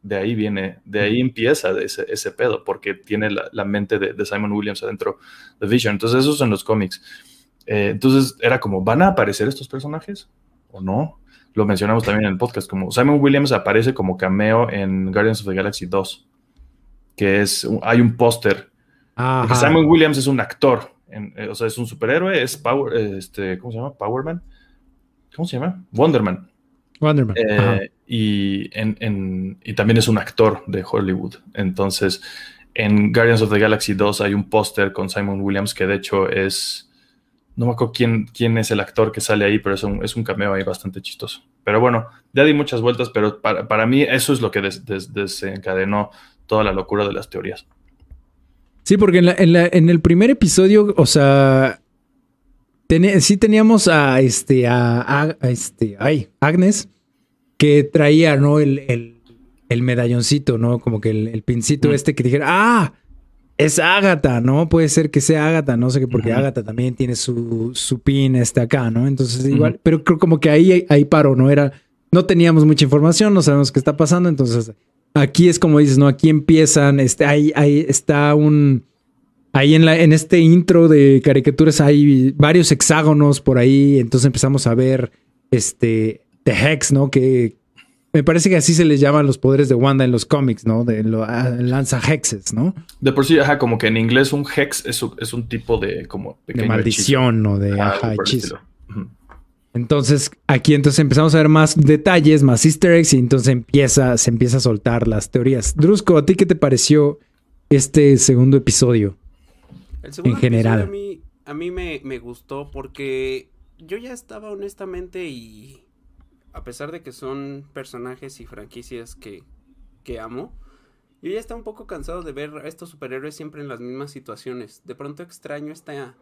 De ahí viene, de ahí empieza ese, ese pedo, porque tiene la, mente de, Simon Williams adentro de Vision. Entonces, esos son los cómics. Eh, entonces, era como, ¿van a aparecer estos personajes o no? lo mencionamos también en el podcast, como Simon Williams aparece como cameo en Guardians of the Galaxy 2, que es, hay un póster. Simon Williams es un actor, eh, o sea, es un superhéroe, es Power, este, ¿cómo se llama? Powerman. ¿Cómo se llama? Wonderman. Wonderman. Eh, y, también es un actor de Hollywood. Entonces, en Guardians of the Galaxy 2 hay un póster con Simon Williams que de hecho es no me acuerdo quién, quién es el actor que sale ahí, pero es un, es un cameo ahí bastante chistoso. Pero bueno, ya di muchas vueltas, pero para, mí eso es lo que desencadenó toda la locura de las teorías. Sí, porque en, el primer episodio, o sea, sí teníamos a este, a, este, ay, Agnes, que traía, ¿no? El, medalloncito, ¿no? Como que el, pincito mm. este que dijera, ah, es Ágata, ¿no? Puede ser que sea Ágata, no sé qué, porque Ágata también tiene su, su pin este acá, ¿no? Entonces, igual, pero creo como que ahí, ahí paro, ¿no? Era, no teníamos mucha información, no sabemos qué está pasando, entonces aquí es como dices, ¿no? Aquí empiezan, este, ahí, ahí está un, ahí en, la, en este intro de caricaturas hay varios hexágonos por ahí, entonces empezamos a ver, este, The Hex, ¿no? Que, me parece que así se les llaman los poderes de Wanda en los cómics, ¿no? De lo, ah, lanza hexes, ¿no? De por sí, ajá, como que en inglés un hex es, es un tipo de como de maldición o de ajá, hechizo. Entonces, aquí entonces empezamos a ver más detalles, más easter eggs y entonces empieza, se empieza a soltar las teorías. Drusco, ¿a ti qué te pareció este segundo episodio? El segundo en general. a mí, a mí me, me gustó porque yo ya estaba honestamente y a pesar de que son personajes y franquicias que, que amo, yo ya estaba un poco cansado de ver a estos superhéroes siempre en las mismas situaciones. De pronto extraño esta,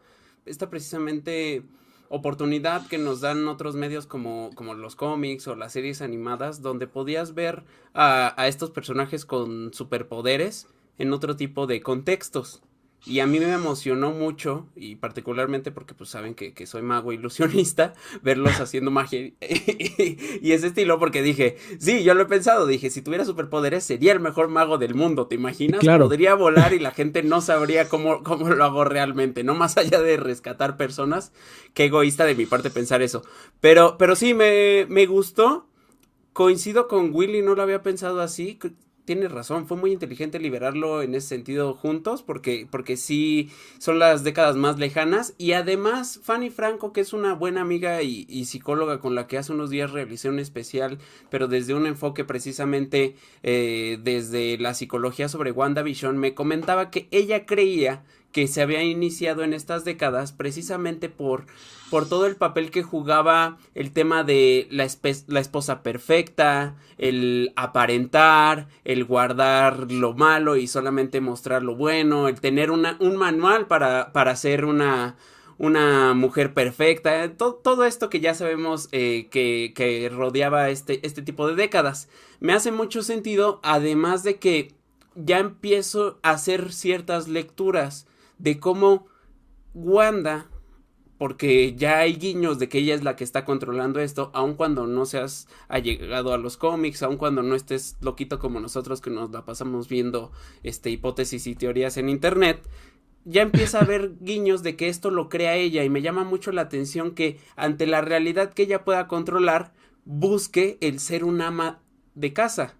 esta precisamente oportunidad que nos dan otros medios como, como los cómics o las series animadas, donde podías ver a, a estos personajes con superpoderes en otro tipo de contextos. Y a mí me emocionó mucho, y particularmente porque pues saben que, soy mago ilusionista, verlos haciendo magia y, ese estilo, porque dije, sí, yo lo he pensado, dije, si tuviera superpoderes sería el mejor mago del mundo, ¿te imaginas? Podría volar y la gente no sabría cómo, cómo lo hago realmente, no más allá de rescatar personas, qué egoísta de mi parte pensar eso. Pero, pero sí, me, me gustó, coincido con Willy, no lo había pensado así, tienes razón, fue muy inteligente liberarlo en ese sentido juntos, porque, porque sí son las décadas más lejanas. Y además, Fanny Franco, que es una buena amiga y, psicóloga con la que hace unos días realicé un especial, pero desde un enfoque precisamente eh, desde la psicología sobre WandaVision, me comentaba que ella creía que se había iniciado en estas décadas precisamente por, por todo el papel que jugaba el tema de la, la, esposa perfecta, el aparentar, el guardar lo malo y solamente mostrar lo bueno, el tener una, un manual para, para ser una, una mujer perfecta, todo, esto que ya sabemos eh, que, que, rodeaba este, este tipo de décadas. Me hace mucho sentido, además de que ya empiezo a hacer ciertas lecturas de cómo Wanda, porque ya hay guiños de que ella es la que está controlando esto, aun cuando no seas allegado a los cómics, aun cuando no estés loquito como nosotros que nos la pasamos viendo este hipótesis y teorías en internet, ya empieza a haber guiños de que esto lo crea ella y me llama mucho la atención que ante la realidad que ella pueda controlar, busque el ser un ama de casa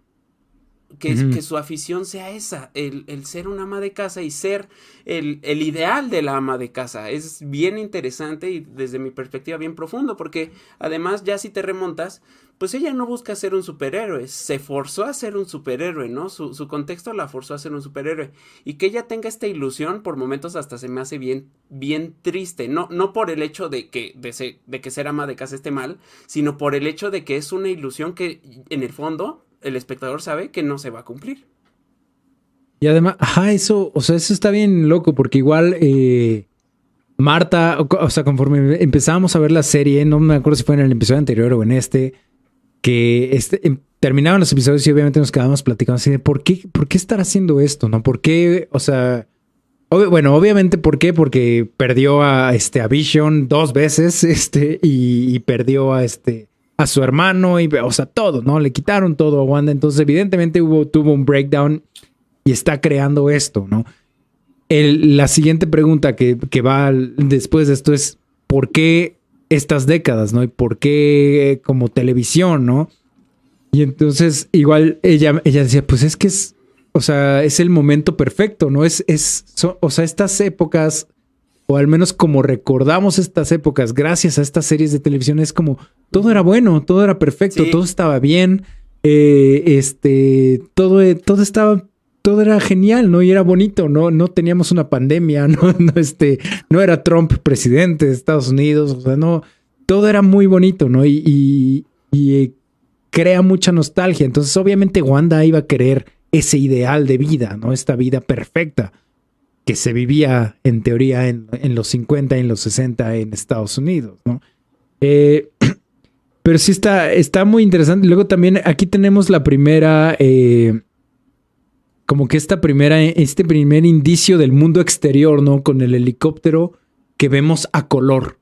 que, que, su afición sea esa, el, el, ser un ama de casa y ser el, el, ideal de la ama de casa. Es bien interesante y desde mi perspectiva bien profundo, porque además ya si te remontas, pues ella no busca ser un superhéroe, se forzó a ser un superhéroe, ¿no? Su, su contexto la forzó a ser un superhéroe. Y que ella tenga esta ilusión, por momentos hasta se me hace bien, bien triste, no, no por el hecho de que, de, de que ser ama de casa esté mal, sino por el hecho de que es una ilusión que en el fondo el espectador sabe que no se va a cumplir. Y además, ajá, eso, o sea, eso está bien loco, porque igual eh, Marta, o, sea, conforme empezábamos a ver la serie, no me acuerdo si fue en el episodio anterior o en este, que este, em, terminaban los episodios y obviamente nos quedábamos platicando así de por qué, por qué estar haciendo esto, ¿no? ¿Por qué, o sea, bueno, obviamente, ¿por qué? Porque perdió a, este, a Vision dos veces, este, y, y perdió a este a su hermano, y, o sea, todo, ¿no? Le quitaron todo a Wanda. Entonces, evidentemente hubo, tuvo un breakdown y está creando esto, ¿no? la siguiente pregunta que, va después de esto es, ¿por qué estas décadas, ¿no? Y por qué como televisión, ¿no? Y entonces, igual ella, ella decía, pues es que es, o sea, es el momento perfecto, ¿no? Es, es, o sea, estas épocas o al menos como recordamos estas épocas, gracias a estas series de televisión, es como todo era bueno, todo era perfecto, todo estaba bien, eh, este, todo, todo estaba, todo era genial, ¿no? Y era bonito, ¿no? No teníamos una pandemia, ¿no? no, este, no era Trump presidente de Estados Unidos, o sea, no, todo era muy bonito, ¿no? Y, y, y eh, crea mucha nostalgia. Entonces, obviamente, Wanda iba a querer ese ideal de vida, ¿no? Esta vida perfecta que se vivía en teoría en, los 50 y en los 60 en Estados Unidos, ¿no? Eh, pero sí está, está muy interesante. Luego también aquí tenemos la primera, eh, como que esta primera, este primer indicio del mundo exterior, ¿no? Con el helicóptero que vemos a color,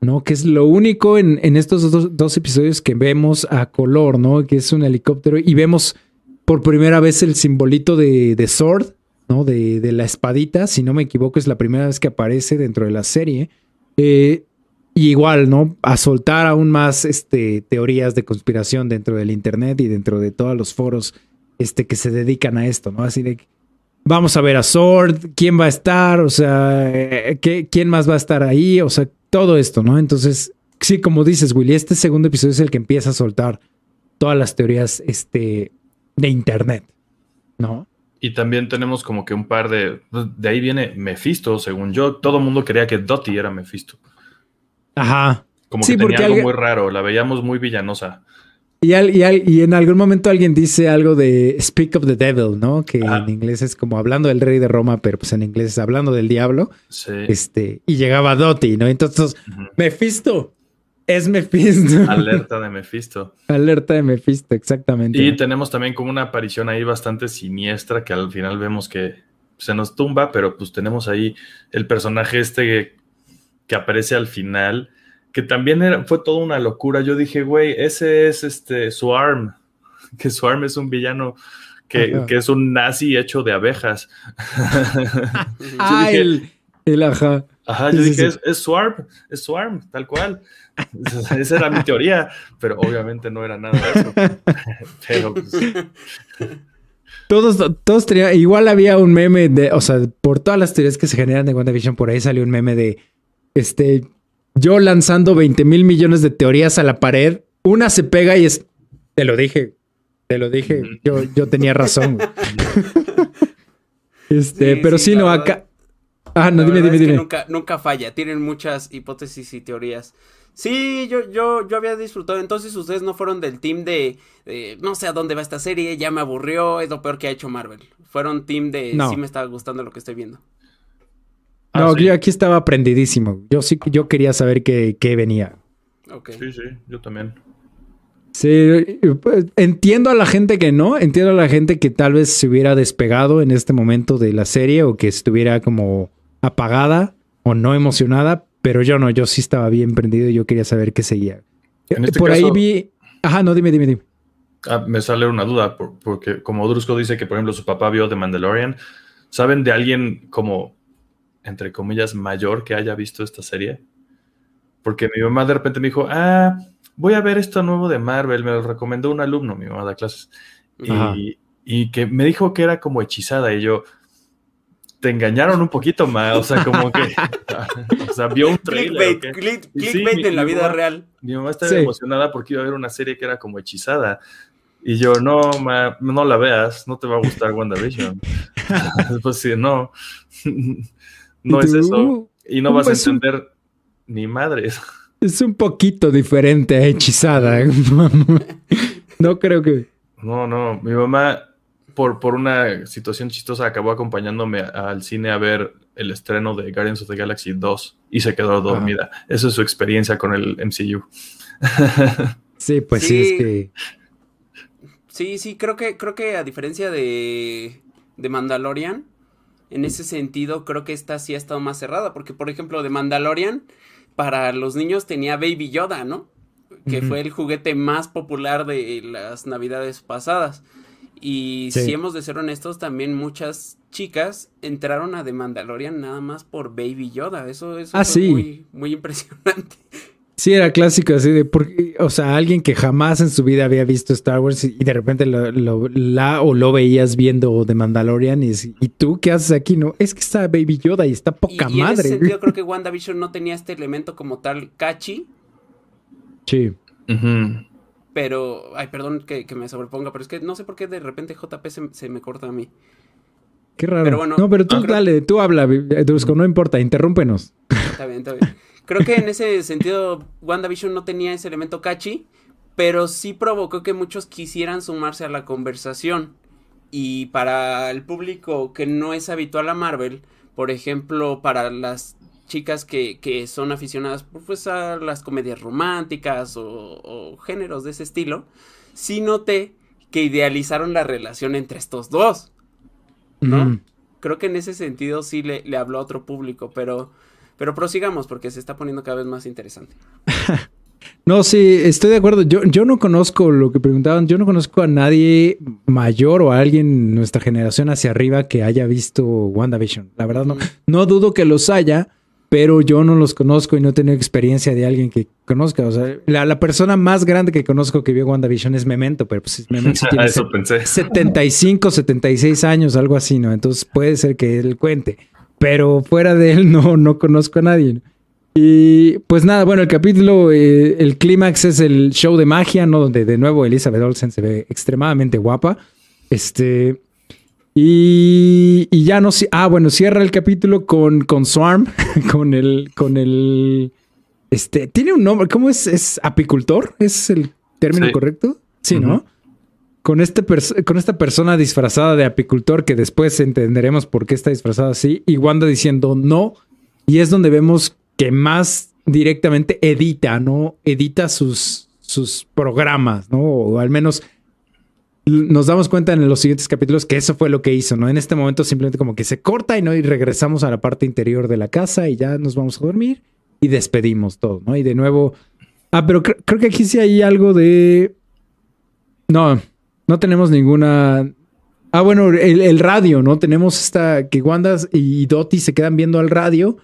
¿no? Que es lo único en, estos dos, episodios que vemos a color, ¿no? Que es un helicóptero y vemos por primera vez el simbolito de, de Sword, ¿no? De, de, la espadita, si no me equivoco, es la primera vez que aparece dentro de la serie. Eh, y igual, ¿no? A soltar aún más este, teorías de conspiración dentro del Internet y dentro de todos los foros este, que se dedican a esto, ¿no? Así de, vamos a ver a Sword, quién va a estar, o sea, eh, ¿qué, quién más va a estar ahí, o sea, todo esto, ¿no? Entonces, sí, como dices, Willy, este segundo episodio es el que empieza a soltar todas las teorías este, de Internet, ¿no? Y también tenemos como que un par de. De ahí viene Mephisto, según yo. Todo el mundo creía que Dottie era Mephisto. Ajá. Como que tenía algo muy raro. La veíamos muy villanosa. Y, y, en algún momento alguien dice algo de Speak of the Devil, ¿no? Que en inglés es como hablando del rey de Roma, pero pues en inglés es hablando del diablo. Sí. Este, y llegaba Dottie, ¿no? Entonces, Mephisto es Mephisto. Alerta de Mephisto. Alerta de Mephisto, exactamente. Y tenemos también como una aparición ahí bastante siniestra que al final vemos que se nos tumba, pero pues tenemos ahí el personaje este que, aparece al final, que también era, fue toda una locura. Yo dije, güey, ese es este Swarm, que Swarm es un villano que, es un nazi hecho de abejas. ah, el, el ajá. Ajá, yo dije, Es, es, Swarm, es Swarm, tal cual. Esa era mi teoría, pero obviamente no era nada de eso. pero pues, Todos, todos tenían, igual había un meme de, o sea, por todas las teorías que se generan de WandaVision, por ahí salió un meme de, este, yo lanzando 20 mil millones de teorías a la pared, una se pega y es, te lo dije, te lo dije, yo, yo tenía razón. este, pero sí, no, acá, Ah, no, La dime, dime, es que dime. Nunca, nunca falla, tienen muchas hipótesis y teorías. Sí, yo, yo, yo había disfrutado. Entonces, ustedes no fueron del team de, de, no sé a dónde va esta serie, ya me aburrió, es lo peor que ha hecho Marvel. Fueron team de No. sí me está gustando lo que estoy viendo. Ah, No, sí. yo aquí estaba aprendidísimo. Yo sí, yo quería saber qué, qué venía. Ok. Sí, sí, yo también. Sí, pues, entiendo a la gente que no, entiendo a la gente que tal vez se hubiera despegado en este momento de la serie o que estuviera como apagada o no emocionada, pero yo no, yo sí estaba bien prendido y yo quería saber qué seguía. Este Por ahí caso- vi... Ajá, no, dime, dime, dime. Ah, me sale una duda, por- porque como Drusco dice que, por ejemplo, su papá vio The Mandalorian, ¿saben de alguien como, entre comillas, mayor que haya visto esta serie? Porque mi mamá de repente me dijo, ah, voy a ver esto nuevo de Marvel, me lo recomendó un alumno, mi mamá da clases, y, y que me dijo que era como hechizada, y yo, te engañaron un poquito más, o sea, como que, o sea, vio un trailer. Clickbait, click- sí, clickbait mi- en la mi vida mamá- real. Mi mamá estaba Sí. emocionada porque iba a ver una serie que era como hechizada. Y yo, no, ma, no la veas, no te va a gustar WandaVision. pues sí, no. no es eso. Y no vas a pues, un- entender ni madres. Es un poquito diferente a hechizada. no creo que... No, no. Mi mamá, por, por una situación chistosa, acabó acompañándome al cine a ver el estreno de Guardians of the Galaxy 2 y se quedó dormida. Esa es su experiencia con el MCU. Sí, pues sí, Sí. es que... Sí, sí, creo que, creo que a diferencia de, de Mandalorian, en ese sentido, creo que esta sí ha estado más cerrada. Porque, por ejemplo, de Mandalorian, para los niños tenía Baby Yoda, ¿no? Que fue el juguete más popular de las navidades pasadas. Y Sí. si hemos de ser honestos, también muchas chicas entraron a The Mandalorian nada más por Baby Yoda. Eso, eso Ah, fue sí. muy, muy impresionante. Sí, era clásico, así de, porque, o sea, alguien que jamás en su vida había visto Star Wars y de repente lo, lo- la o lo veías viendo de Mandalorian y, y tú, ¿qué haces aquí? No, es que está Baby Yoda y está Y, poca y en ese madre. sentido creo que WandaVision no tenía este elemento como tal catchy, Sí. Ujú. Pero, ay, perdón que, que me sobreponga, pero es que no sé por qué de repente JP se, se me corta a mí. Qué raro. Pero bueno, no, pero tú ah, creo- dale, tú habla, Drusco, no importa, interrúmpenos. Está bien, está bien. Creo que en ese sentido WandaVision no tenía ese elemento catchy, pero sí provocó que muchos quisieran sumarse a la conversación. Y para el público que no es habitual a Marvel, por ejemplo, para las chicas que, que son aficionadas pues, a las comedias románticas o, o géneros de ese estilo, sí noté que idealizaron la relación entre estos dos. ¿no? Creo que en ese sentido sí le, le habló a otro público, pero, pero prosigamos porque se está poniendo cada vez más interesante. No, sí, estoy de acuerdo. Yo, yo no conozco lo que preguntaban, yo no conozco a nadie mayor o a alguien en nuestra generación hacia arriba que haya visto WandaVision. La verdad no. No dudo que los haya, pero yo no los conozco y no he tenido experiencia de alguien que conozca. O sea, la, la persona más grande que conozco que vio WandaVision es Memento, pero pues Memento tiene eso pensé. 75, 76 años, algo así, ¿no? Entonces puede ser que él cuente. Pero fuera de él no, no conozco a nadie. Y pues nada, bueno, el capítulo, eh, el clímax es el show de magia, ¿no? Donde de nuevo Elizabeth Olsen se ve extremadamente guapa. Este. Y, y ya no sé. Ah, bueno, cierra el capítulo con, con Swarm, con el. Con el. Este. Tiene un nombre. ¿Cómo es? ¿Es apicultor? ¿Es el término Sí. correcto? Sí. ¿no? Con, este con esta persona disfrazada de apicultor que después entenderemos por qué está disfrazada así. Y Wanda diciendo no. Y es donde vemos que más directamente edita, ¿no? Edita sus, sus programas, ¿no? O al menos nos damos cuenta en los siguientes capítulos que eso fue lo que hizo, ¿no? En este momento simplemente como que se corta y no y regresamos a la parte interior de la casa y ya nos vamos a dormir y despedimos todo, ¿no? Y de nuevo, ah, pero cre- creo que aquí sí hay algo de no, no tenemos ninguna Ah, bueno, el, el radio, ¿no? Tenemos esta que Wanda y Dottie se quedan viendo al radio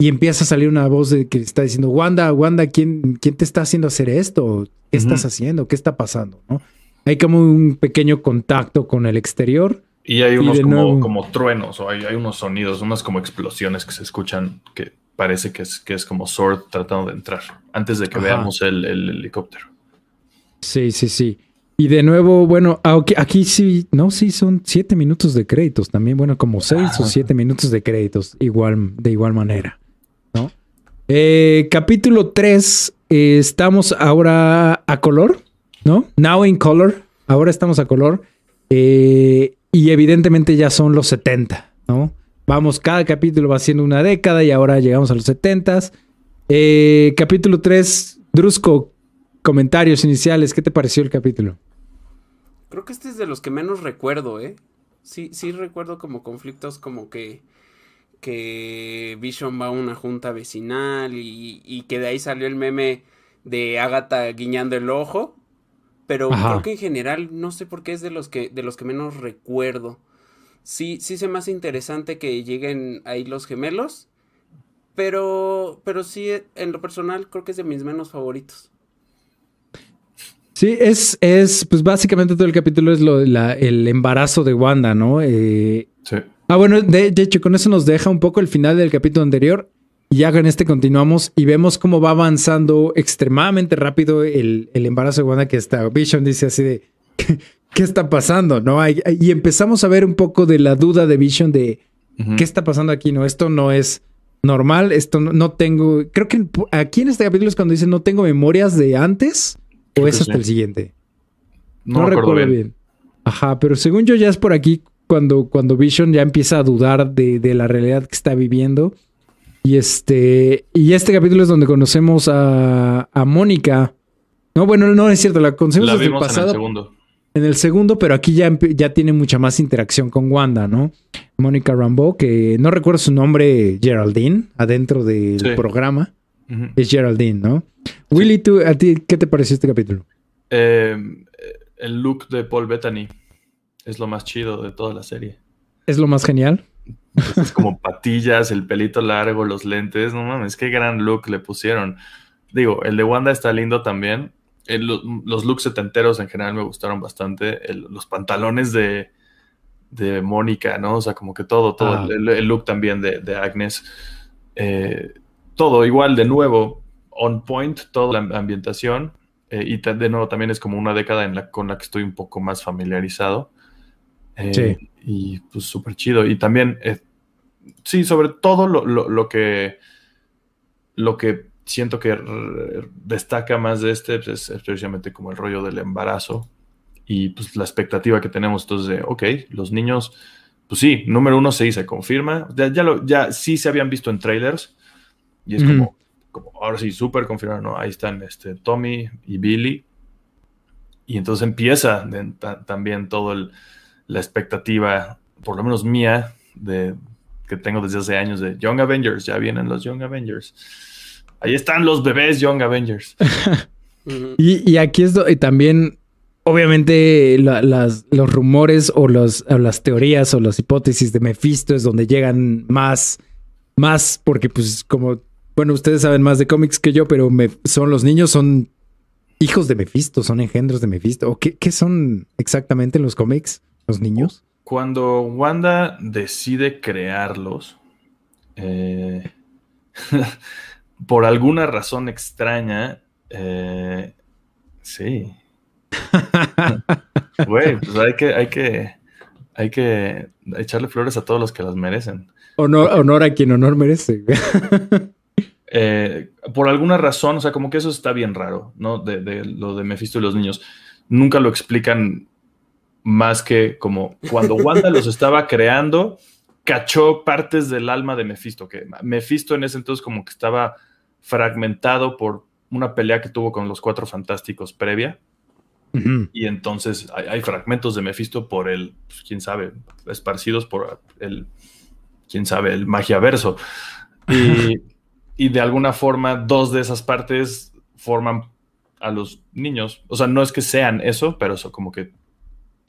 y empieza a salir una voz de que está diciendo, Wanda, Wanda, ¿quién, quién te está haciendo hacer esto? ¿Qué estás haciendo? ¿Qué está pasando? ¿no? Hay como un pequeño contacto con el exterior. Y hay unos como, nuevo- como truenos, o hay, hay unos sonidos, unas como explosiones que se escuchan que parece que es, que es como Sword tratando de entrar antes de que Ajá. veamos el, el helicóptero. Sí, sí, sí. Y de nuevo, bueno, aquí, aquí sí, no, sí, son siete minutos de créditos también. Bueno, como seis o siete minutos de créditos, igual, de igual manera. ¿no? Eh, capítulo 3, eh, estamos ahora a color, ¿no? Now in color. Ahora estamos a color. Eh, y evidentemente ya son los 70, ¿no? Vamos, cada capítulo va siendo una década y ahora llegamos a los 70. capítulo 3, Drusco, comentarios iniciales. ¿Qué te pareció el capítulo? Creo que este es de los que menos recuerdo, ¿eh? Sí, sí recuerdo como conflictos como que, que Vision va a una junta vecinal y, y que de ahí salió el meme de Agatha guiñando el ojo. Pero creo que en general no sé por qué es de los que, de los que menos recuerdo. Sí, sí se me hace interesante que lleguen ahí los gemelos. Pero, pero sí, en lo personal, creo que es de mis menos favoritos. Sí, es, es, pues básicamente todo el capítulo es lo, la, el embarazo de Wanda, ¿no? Eh, sí. Ah, bueno, de, hecho, con eso nos deja un poco el final del capítulo anterior. Y ya en este continuamos y vemos cómo va avanzando extremadamente rápido el, el embarazo de Wanda, que está Vision dice así de, ¿qué está pasando? ¿No? Y empezamos a ver un poco de la duda de Vision de, ¿qué está pasando aquí? No, esto no es normal, esto no, no tengo, creo que aquí en este capítulo es cuando dice, no tengo memorias de antes ¿O es hasta el siguiente? No, recuerdo bien. Ajá, pero según yo ya es por aquí cuando, cuando Vision ya empieza a dudar de, la realidad que está viviendo. Y este, y este capítulo es donde conocemos a, a Mónica. No, bueno, no es cierto, la conocemos desde el pasado. En el segundo. En el segundo, pero aquí ya, ya tiene mucha más interacción con Wanda, ¿no? Mónica Rambeau, que no recuerdo su nombre, Geraldine, adentro del programa. Es Geraldine, ¿no? Willy, ¿tú, ¿a ti qué te pareció este capítulo? Em, el look de Paul Bettany es lo más chido de toda la serie. ¿Es lo más genial? Es como patillas, el pelito largo, los lentes. No mames, qué gran look le pusieron. Digo, el de Wanda está lindo también. los looks setenteros en general me gustaron bastante. los pantalones de, de Mónica, ¿no? O sea, como que todo, todo. Ah. El, look también de, de Agnes. Eh, todo igual de nuevo, on point, toda la ambientación. Eh, y de nuevo también es como una década en la, con la que estoy un poco más familiarizado. Eh, sí. Y pues súper chido. Y también, eh, sí, sobre todo lo, que, lo que siento que destaca más de este pues, es, precisamente como el rollo del embarazo y pues la expectativa que tenemos entonces de, ok, los niños, pues sí, número uno sí se confirma, ya, ya, lo, ya sí se habían visto en trailers, y es como, como, ahora sí, súper confirmado, ¿no? Ahí están este, Tommy y Billy. Y entonces empieza también toda la expectativa, por lo menos mía, de, que tengo desde hace años de Young Avengers. Ya vienen los Young Avengers. Ahí están los bebés Young Avengers. y, aquí es y también, obviamente, las, los rumores o, los, o las teorías o las hipótesis de Mephisto es donde llegan más, más porque pues como bueno, ustedes saben más de cómics que yo, pero me, son los niños, son hijos de Mephisto, son engendros de Mephisto. ¿O qué, son exactamente los cómics, los niños? Cuando Wanda decide crearlos, eh, por alguna razón extraña, eh, sí. Güey, pues hay que, hay que, hay que echarle flores a todos los que las merecen. Honor, honor a quien honor merece. Eh, por alguna razón, o sea, como que eso está bien raro, ¿no? De, lo de Mephisto y los niños. Nunca lo explican más que como cuando Wanda los estaba creando, cachó partes del alma de Mephisto, que Mephisto en ese entonces como que estaba fragmentado por una pelea que tuvo con los cuatro fantásticos previa. Y entonces hay, fragmentos de Mephisto por el, pues, quién sabe, esparcidos por el, quién sabe, el magiaverso. Y, y de alguna forma dos de esas partes forman a los niños. O sea, no es que sean eso, pero eso como que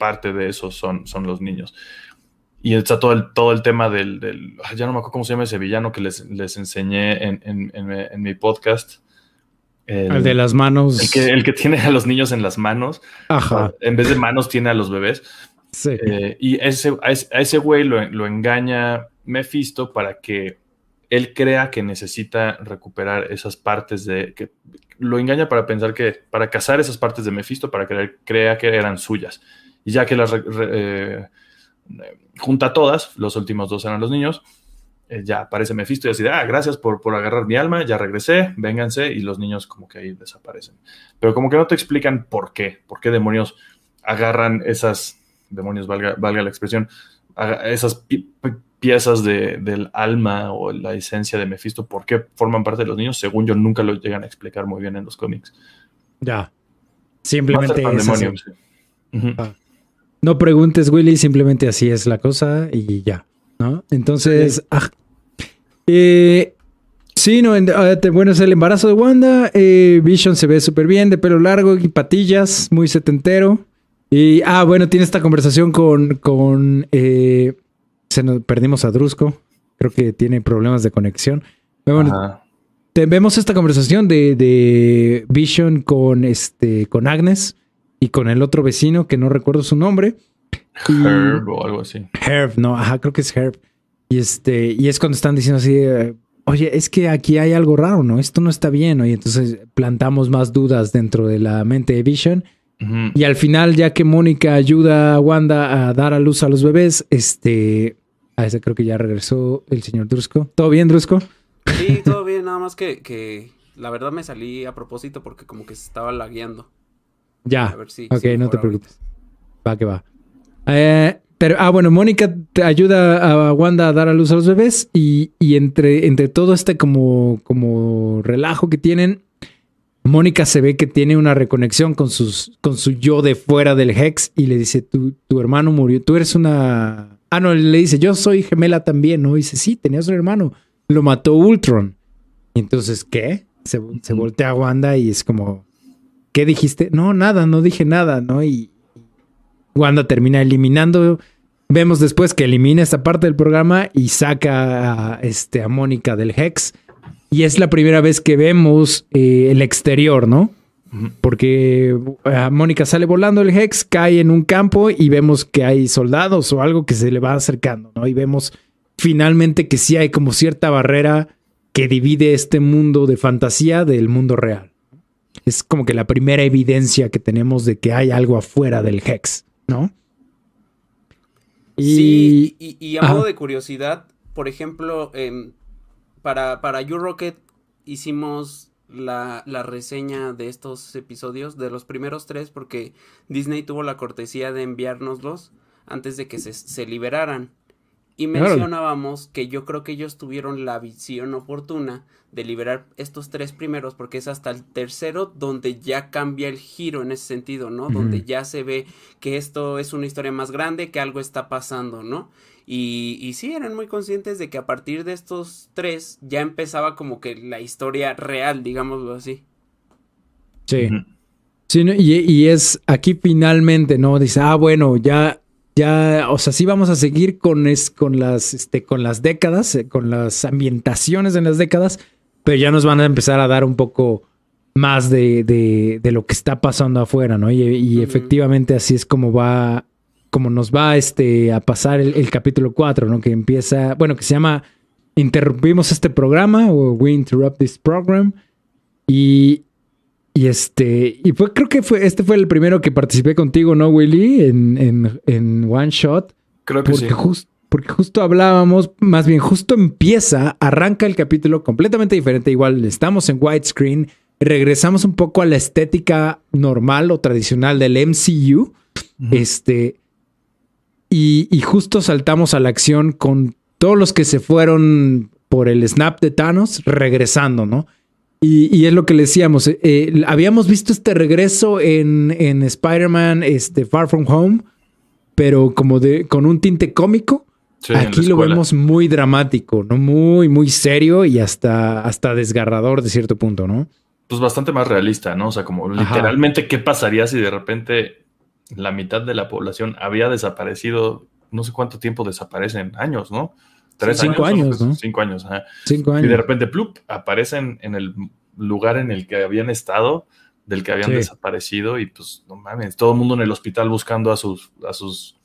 parte de eso son, son los niños. Y está todo el, todo el tema del, Ya no me acuerdo cómo se llama ese villano que les, enseñé en, mi podcast. El, de las manos. El que, el que, tiene a los niños en las manos. Ajá. En vez de manos tiene a los bebés. Sí. Eh, y ese, a ese güey lo, lo engaña Mephisto para que él crea que necesita recuperar esas partes de... que lo engaña para pensar que... para cazar esas partes de Mephisto, para que él crea que eran suyas. Y ya que las eh, junta todas, los últimos dos eran los niños, eh, ya aparece Mephisto y así de, ah, gracias por, por agarrar mi alma, ya regresé, vénganse, y los niños como que ahí desaparecen. Pero como que no te explican por qué, por qué demonios agarran esas, demonios valga, valga la expresión, esas piezas de, del alma o la esencia de Mephisto, por qué forman parte de los niños, según yo nunca lo llegan a explicar muy bien en los cómics. Ya. Simplemente ah. No preguntes, Willy, simplemente así es la cosa y ya, ¿no? Entonces, ah, eh, sí, no, ah, bueno, es el embarazo de Wanda. Eh, Vision se ve súper bien, de pelo largo y patillas, muy setentero. Y, ah, bueno, tiene esta conversación con, con eh, se nos perdimos a Drusco. Creo que tiene problemas de conexión. vemos esta conversación de, de, Vision con, este, con Agnes y con el otro vecino que no recuerdo su nombre. Herb o algo así. Herb, no, ajá, creo que es Herb. Y este, y es cuando están diciendo así, oye, es que aquí hay algo raro, ¿no? Esto no está bien, ¿no? Y entonces plantamos más dudas dentro de la mente de Vision. Y al final, ya que Mónica ayuda a Wanda a dar a luz a los bebés, este, a ese creo que ya regresó el señor Drusco. ¿Todo bien, Drusco? Sí, todo bien, nada más que, que la verdad me salí a propósito porque como que se estaba lagueando. Ya. A ver si, ok, no te preocupes. Va que va. Eh, pero, ah, bueno, Mónica te ayuda a Wanda a dar a luz a los bebés y, entre, entre todo este como, como relajo que tienen, Mónica se ve que tiene una reconexión con, sus, con su yo de fuera del Hex y le dice, tu, tu hermano murió, tú eres una... Ah, no, le dice, yo soy gemela también, ¿no? Y dice, sí, tenías un hermano, lo mató Ultron. Y entonces, ¿qué? Se, se voltea a Wanda y es como, ¿qué dijiste? No, nada, no dije nada, ¿no? Y, Wanda termina eliminando. Vemos después que elimina esta parte del programa y saca a, este, a Mónica del Hex. Y es la primera vez que vemos eh, el exterior, ¿no? Porque eh, Mónica sale volando el Hex, cae en un campo y vemos que hay soldados o algo que se le va acercando, ¿no? Y vemos finalmente que sí hay como cierta barrera que divide este mundo de fantasía del mundo real. Es como que la primera evidencia que tenemos de que hay algo afuera del Hex. ¿no? Y... Sí, y, a modo de curiosidad, por ejemplo, em, para, para rocket hicimos la, reseña de estos episodios, de los primeros tres, porque Disney tuvo la cortesía de enviárnoslos antes de que se, se liberaran. Y mencionábamos que yo creo que ellos tuvieron la visión oportuna de liberar estos tres primeros, porque es hasta el tercero donde ya cambia el giro en ese sentido, ¿no? Donde ya se ve que esto es una historia más grande, que algo está pasando, ¿no? Y, y sí, eran muy conscientes de que a partir de estos tres ya empezaba como que la historia real, digámoslo así. Sí. Sí, y, y, es aquí finalmente, ¿no? Dice, ah, bueno, ya ya, o sea, sí vamos a seguir con, es, con, las, este, con las décadas, eh, con las ambientaciones en las décadas, pero ya nos van a empezar a dar un poco más de, de, lo que está pasando afuera, ¿no? Y, efectivamente así es como va, como nos va este, a pasar el, el capítulo 4, ¿no? Que empieza, bueno, que se llama Interrumpimos este programa o We Interrupt this Program. Y, y este, y fue, creo que fue, este fue el primero que participé contigo, ¿no, Willy? En, en, One Shot. Creo que porque sí. Porque justo hablábamos, más bien justo empieza, arranca el capítulo completamente diferente. Igual estamos en widescreen, regresamos un poco a la estética normal o tradicional del MCU. Este, y, y justo saltamos a la acción con todos los que se fueron por el snap de Thanos regresando, ¿no? Y, es lo que le decíamos, eh, eh, habíamos visto este regreso en, en Spider-Man este, Far From Home, pero como de, con un tinte cómico. Aquí lo vemos muy dramático, ¿no? Muy, muy serio y hasta, hasta desgarrador de cierto punto, ¿no? Pues bastante más realista, ¿no? O sea, como literalmente, ¿qué pasaría si de repente la mitad de la población había desaparecido? No sé cuánto tiempo desaparecen, años, ¿no? cinco años, ¿no? Cinco años, Cinco años. Y de repente, plup, aparecen en el lugar en el que habían estado, del que habían desaparecido, y pues, no mames, todo el mundo en el hospital buscando a sus, a sus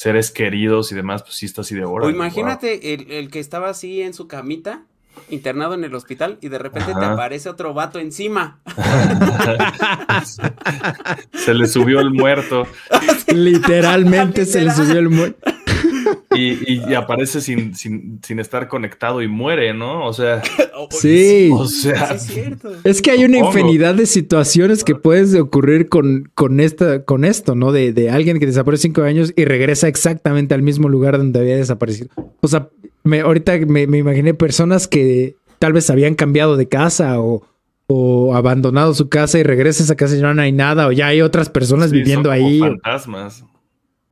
seres queridos y demás, pues sí está así de hora. O imagínate el, que estaba así en su camita internado en el hospital y de repente te aparece otro vato encima. se le subió el muerto. Literalmente se le subió el muerto. Y, aparece sin, estar conectado y muere, ¿no? O sea. Sí. O sea. Es, que hay una infinidad de situaciones que puedes ocurrir con, con, esta, con esto, ¿no? De, de alguien que desaparece cinco años y regresa exactamente al mismo lugar donde había desaparecido. O sea, me, ahorita me, imaginé personas que tal vez habían cambiado de casa o, o abandonado su casa y regresas a casa y no hay nada, o ya hay otras personas viviendo ahí. Fantasmas.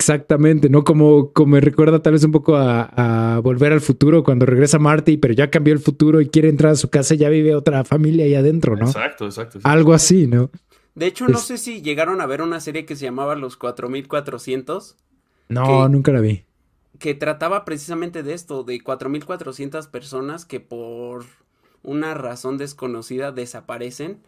Exactamente, ¿no? Como, como me recuerda tal vez un poco a, Volver al Futuro, cuando regresa Marty, pero ya cambió el futuro y quiere entrar a su casa y ya vive otra familia ahí adentro, ¿no? Exacto, exacto. Algo así, ¿no? De hecho, no sé si llegaron a ver una serie que se llamaba Los 4400. No, nunca la vi. Que trataba precisamente de esto, de 4400 personas que por una razón desconocida desaparecen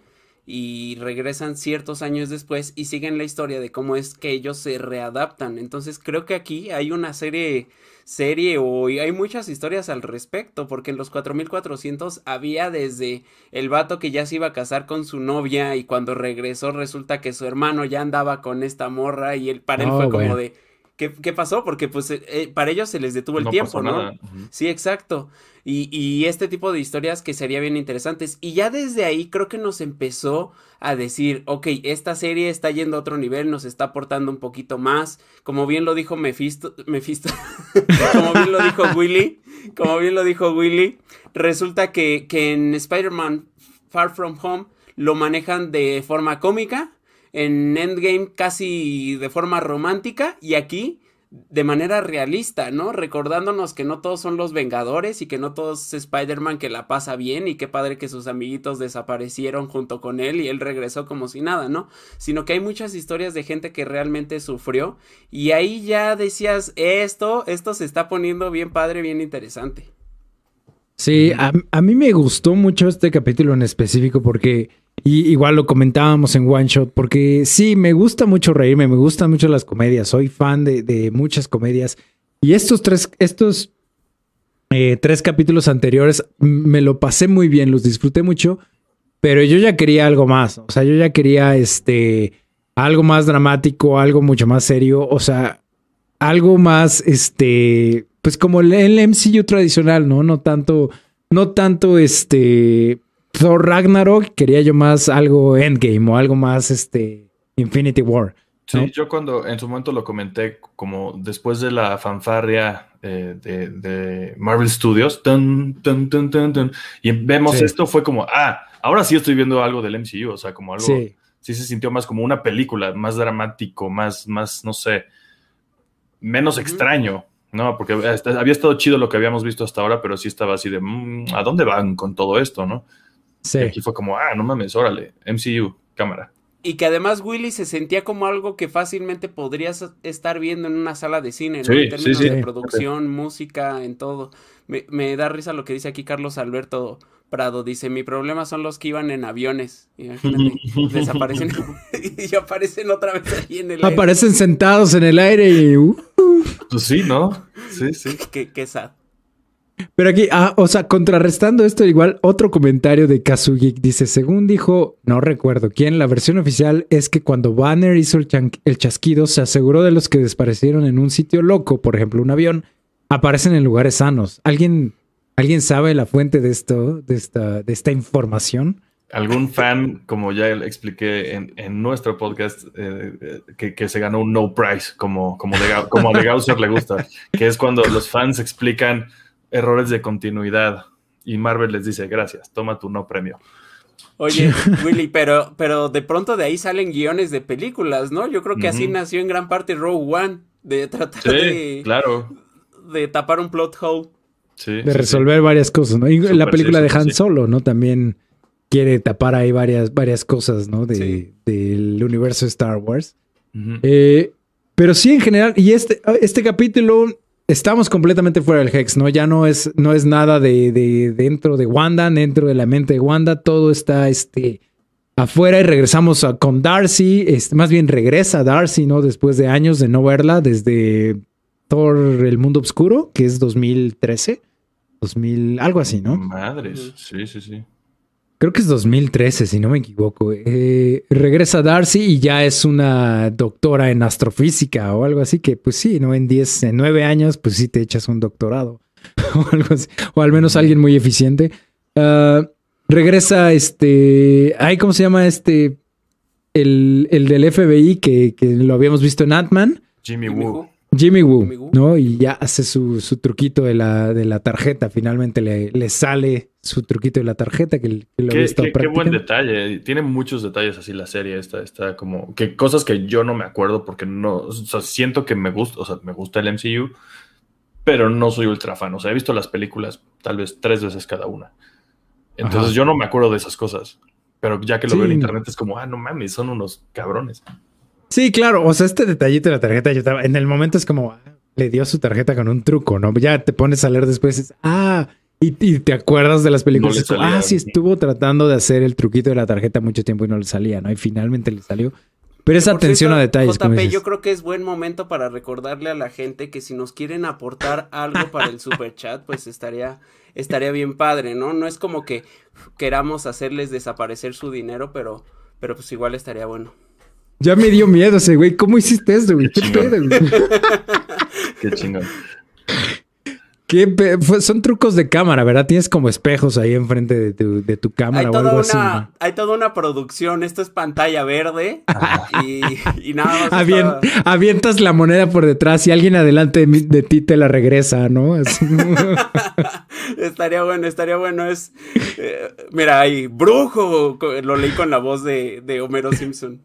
y regresan ciertos años después y siguen la historia de cómo es que ellos se readaptan. Entonces creo que aquí hay una serie serie o hay muchas historias al respecto porque en los 4400 había desde el vato que ya se iba a casar con su novia y cuando regresó resulta que su hermano ya andaba con esta morra y él para él fue como de ¿Qué, pasó? Porque pues eh, eh, para ellos se les detuvo el tiempo, ¿no? Sí, exacto. Y, y, este tipo de historias que sería bien interesantes. Y ya desde ahí creo que nos empezó a decir, ok, esta serie está yendo a otro nivel, nos está aportando un poquito más. Como bien lo dijo Mephisto, Mephisto, como bien lo dijo Willy, como bien lo dijo Willy, resulta que, que en Spider-Man Far From Home lo manejan de forma cómica en Endgame casi de forma romántica y aquí de manera realista, ¿no? Recordándonos que no todos son los Vengadores y que no todos es Spider-Man que la pasa bien y qué padre que sus amiguitos desaparecieron junto con él y él regresó como si nada, ¿no? Sino que hay muchas historias de gente que realmente sufrió y ahí ya decías, esto, esto se está poniendo bien padre, bien interesante. Sí, a, a mí me gustó mucho este capítulo en específico porque y igual lo comentábamos en One Shot, porque sí, me gusta mucho reírme, me gustan mucho las comedias, soy fan de, muchas comedias. Y estos tres, estos eh, tres capítulos anteriores me lo pasé muy bien, los disfruté mucho, pero yo ya quería algo más. O sea, yo ya quería este algo más dramático, algo mucho más serio. O sea, algo más, este, pues como el, el MCU tradicional, ¿no? No tanto, no tanto este Thor Ragnarok quería yo más algo Endgame o algo más este Infinity War. Sí, yo cuando en su momento lo comenté como después de la fanfarria eh, de, Marvel Studios, y vemos esto, fue como, ah, ahora sí estoy viendo algo del MCU, o sea, como algo, sí. se sintió más como una película, más dramático, más, más, no sé, menos extraño, ¿no? Porque había estado chido lo que habíamos visto hasta ahora, pero sí estaba así de, mm, ¿a dónde van con todo esto, no? Sí. Y aquí fue como, ah, no mames, órale, MCU, cámara. Y que además Willy se sentía como algo que fácilmente podrías estar viendo en una sala de cine, ¿no? en términos de producción, música, en todo. Me, da risa lo que dice aquí Carlos Alberto Prado. Dice, mi problema son los que iban en aviones. Imagínate, desaparecen y aparecen otra vez ahí en el aire. Aparecen sentados en el aire y... Uh. Pues sí, ¿no? Sí, sí. qué, qué sad. Pero aquí, ah, o sea, contrarrestando esto, igual otro comentario de Kazugi dice, según dijo, no recuerdo quién, la versión oficial es que cuando Banner hizo el, chasquido, se aseguró de los que desaparecieron en un sitio loco, por ejemplo, un avión, aparecen en lugares sanos. ¿Alguien, ¿alguien sabe la fuente de esto, de esta, de esta información? Algún fan, como ya expliqué en, nuestro podcast, eh, eh, que, se ganó un no price, como, como, como a de Gausser le gusta, que es cuando los fans explican errores de continuidad. Y Marvel les dice, gracias, toma tu no premio. Oye, Willy, pero, pero de pronto de ahí salen guiones de películas, ¿no? Yo creo que así nació en gran parte Rogue One, de tratar de, claro. de tapar un plot hole. Sí, de resolver varias cosas, ¿no? Y la película de Han Solo, ¿no? También quiere tapar ahí varias, varias cosas, ¿no? De, del universo de Star Wars. Eh, pero sí, en general, y este, este capítulo estamos completamente fuera del Hex, ¿no? Ya no es, no es nada de, dentro de Wanda, dentro de la mente de Wanda, todo está este, afuera y regresamos con Darcy, este, más bien regresa Darcy, ¿no? Después de años de no verla, desde Thor, el mundo oscuro, que es 2013. 2000, algo así, ¿no? Madres, sí, sí, sí. Creo que es 2013, si no me equivoco. Eh, regresa Darcy y ya es una doctora en astrofísica o algo así, que pues sí, ¿no? En 10, en 9 años, pues sí te echas un doctorado o algo así. O al menos alguien muy eficiente. Ah, regresa este. Ay, ¿cómo se llama este? El, el del FBI que, que lo habíamos visto en Ant-Man. Jimmy Jimmy Woo. Jimmy Woo. ¿no? Y ya hace su, su truquito de la, de la tarjeta. Finalmente le, le sale su truquito de la tarjeta que, que lo Qué, qué- qué buen detalle. Tiene muchos detalles así la serie. Esta, está como. que cosas que yo no me acuerdo porque no. O sea, siento que me gusta. O sea, me gusta el MCU. Pero no soy ultra fan. O sea, he visto las películas tal vez tres veces cada una. Entonces Ajá. yo no me acuerdo de esas cosas. Pero ya que lo Sí. veo en internet es como, ah, no mames, son unos cabrones. Sí, claro. O sea, este detallito de la tarjeta, yo estaba- en el momento es como, ah, le dio su tarjeta con un truco, ¿no? Ya te pones a leer después, y dices, ah, y, y te acuerdas de las películas. No salía. ah, sí, estuvo tratando de hacer el truquito de la tarjeta mucho tiempo y no le salía, ¿no? Y finalmente le salió. Pero esa atención cierto, a detalles, como JP, dices. yo creo que es buen momento para recordarle a la gente que si nos quieren aportar algo para el super chat, pues estaría, estaría bien padre, ¿no? No es como que queramos hacerles desaparecer su dinero, pero, pero pues igual estaría bueno. Ya me dio miedo ese güey. ¿Cómo hiciste eso, güey? Qué ¿Qué pedo, güey? Qué chingón. ¿Qué pe- fue- son trucos de cámara, ¿verdad? Tienes como espejos ahí enfrente de tu, de tu cámara Hay o toda, algo así. hay toda una producción, esto es pantalla verde y, y nada más. Avien- estaba- avientas la moneda por detrás y alguien adelante de, ti te la regresa, ¿no? Así. estaría bueno, estaría bueno. Es, eh, mira, ahí, brujo, lo leí con la voz de, de Homero Simpson.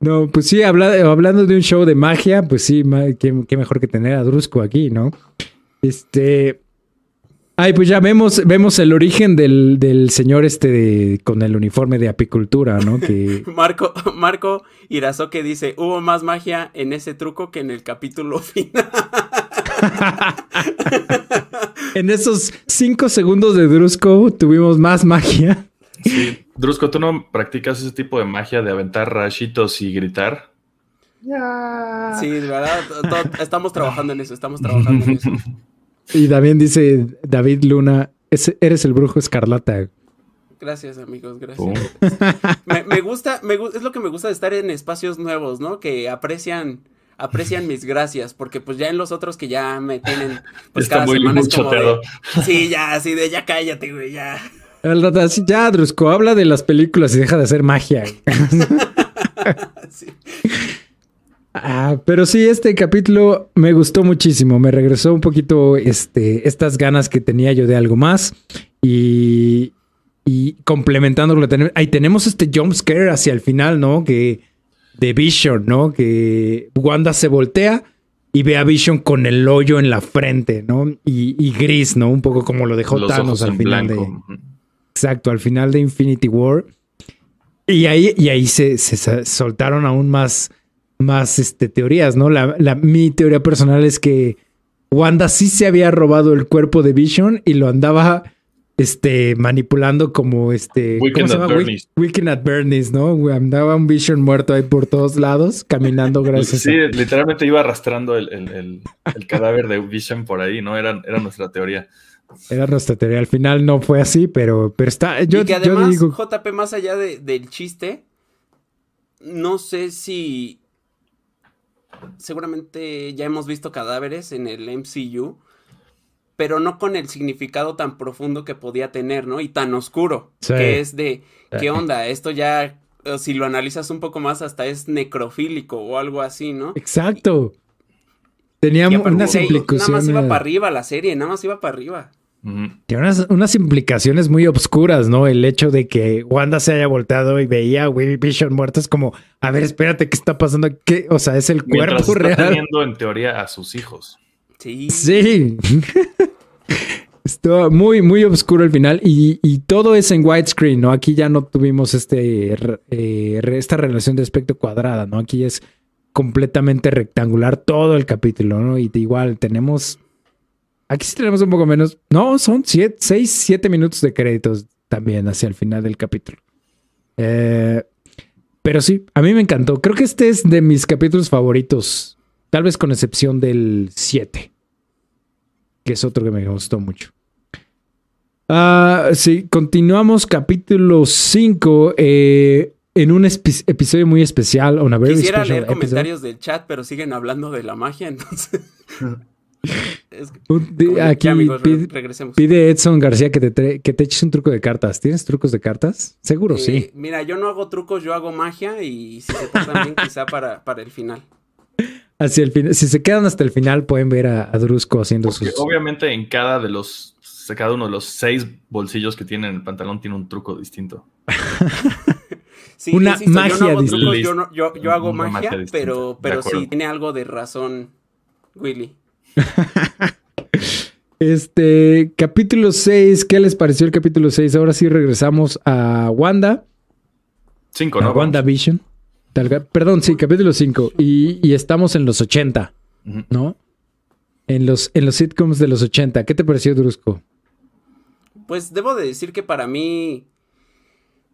No, pues sí, habla- hablando de un show de magia, pues sí, qué mejor que tener a Drusco aquí, ¿no? Este. Ay, pues ya vemos, vemos el origen del, del señor este de- con el uniforme de apicultura, ¿no? Que Marco, Marco Irazoque dice, hubo más magia en ese truco que en el capítulo final. en esos cinco segundos de Drusco tuvimos más magia. Sí. Drusco, ¿tú no practicas ese tipo de magia de aventar rayitos y gritar? Sí, de verdad, estamos trabajando en eso, estamos trabajando en eso. Y también dice David Luna, "Es- eres el brujo escarlata. Gracias, amigos, gracias. Me, me gusta, me, es lo que me gusta de estar en espacios nuevos, ¿no? Que aprecian, aprecian mis gracias, porque pues ya en los otros que ya me tienen, pues Está cada muy, semana muy es como de, sí, ya, así de, ya cállate, güey, ya. Al rato así, ya, Drusco, habla de las películas y deja de hacer magia. Sí. Ah, pero sí, este capítulo me gustó muchísimo. Me regresó un poquito este, estas ganas que tenía yo de algo más. Y, y complementándolo, tenemos, ahí tenemos este jump scare hacia el final, ¿no? Que de Vision, ¿no? Que Wanda se voltea y ve a Vision con el hoyo en la frente, ¿no? Y, y gris, ¿no? Un poco como lo dejó Los Thanos al final blanco. de. Exacto, al final de Infinity War. Y ahí, y ahí se, soltaron aún más, más este, teorías, ¿no? La, la- mi teoría personal es que Wanda sí se había robado el cuerpo de Vision y lo andaba este, manipulando como este. Weekend ¿cómo se at llama? Weekend at Bernie's, ¿no? Andaba un Vision muerto ahí por todos lados, caminando gracias Sí, a. literalmente iba arrastrando el, el- el- el cadáver de Vision por ahí, ¿no? Era, era nuestra teoría. Era nuestra teoría. Al final no fue así, pero, pero está. Yo, y que yo además, digo. JP, más allá de- del chiste, no sé si. Seguramente ya hemos visto cadáveres en el MCU, pero no con el significado tan profundo que podía tener, ¿no? Y tan oscuro, Sí. que es de, ¿qué onda? Esto ya, si lo analizas un poco más, hasta es necrofílico o algo así, ¿no? Exacto. Y aparte, unas sí, Nada implicaciones. más iba para arriba la serie, nada más iba para arriba. Tiene unas, unas implicaciones muy obscuras, ¿no? El hecho de que Wanda se haya volteado y veía a Willy Vision muerto es como, a ver, espérate, ¿qué está pasando? ¿Qué? O sea, es el Mientras cuerpo está real. teniendo en teoría a sus hijos. Sí. Sí. Estuvo muy, muy oscuro el final y, y todo es en widescreen, ¿no? Aquí ya no tuvimos este, eh, esta relación de aspecto cuadrada, ¿no? Aquí es completamente rectangular todo el capítulo, ¿no? Y igual tenemos... Aquí sí tenemos un poco menos. No, son siete, seis, siete minutos de créditos también hacia el final del capítulo. Eh, pero sí, a mí me encantó. Creo que este es de mis capítulos favoritos, tal vez con excepción del 7. que es otro que me gustó mucho. Ah, sí, continuamos capítulo 5 eh, en un episodio muy especial. On a very Quisiera special leer episode. comentarios del chat, pero siguen hablando de la magia, entonces. Es que- Un- de- como- aquí ya, amigos, pide, regresemos. pide Edson García que te, que te eches un truco de cartas. ¿Tienes trucos de cartas? Seguro, Eh, sí. Mira, yo no hago trucos, yo hago magia y si se pasan bien, quizá para, para el final. Hacia el final. Si se quedan hasta el final, pueden ver a, a Drusco haciendo Porque sus. obviamente en cada de los, cada uno de los seis bolsillos que tiene en el pantalón tiene un truco distinto. Sí, Una insisto, yo no magia hago distinta. trucos, yo, no- yo, yo hago Una magia, magia pero, pero sí tiene algo de razón, Willy. Este, capítulo 6. ¿Qué les pareció el capítulo 6? Ahora sí regresamos a Wanda. Cinco, a ¿no? WandaVision. Perdón, sí, capítulo 5. Y, y estamos en los 80, Ujú. ¿no? En los, en los sitcoms de los 80. ¿Qué te pareció, Drusco? Pues debo de decir que para mí,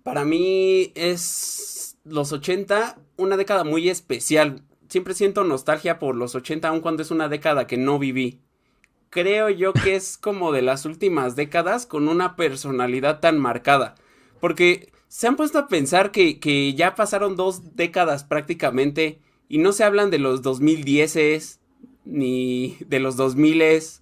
para mí es los 80 una década muy especial. Siempre siento nostalgia por los 80, aun cuando es una década que no viví. Creo yo que es como de las últimas décadas con una personalidad tan marcada. Porque se han puesto a pensar que, que ya pasaron dos décadas prácticamente y no se hablan de los 2010 ni de los 2000s.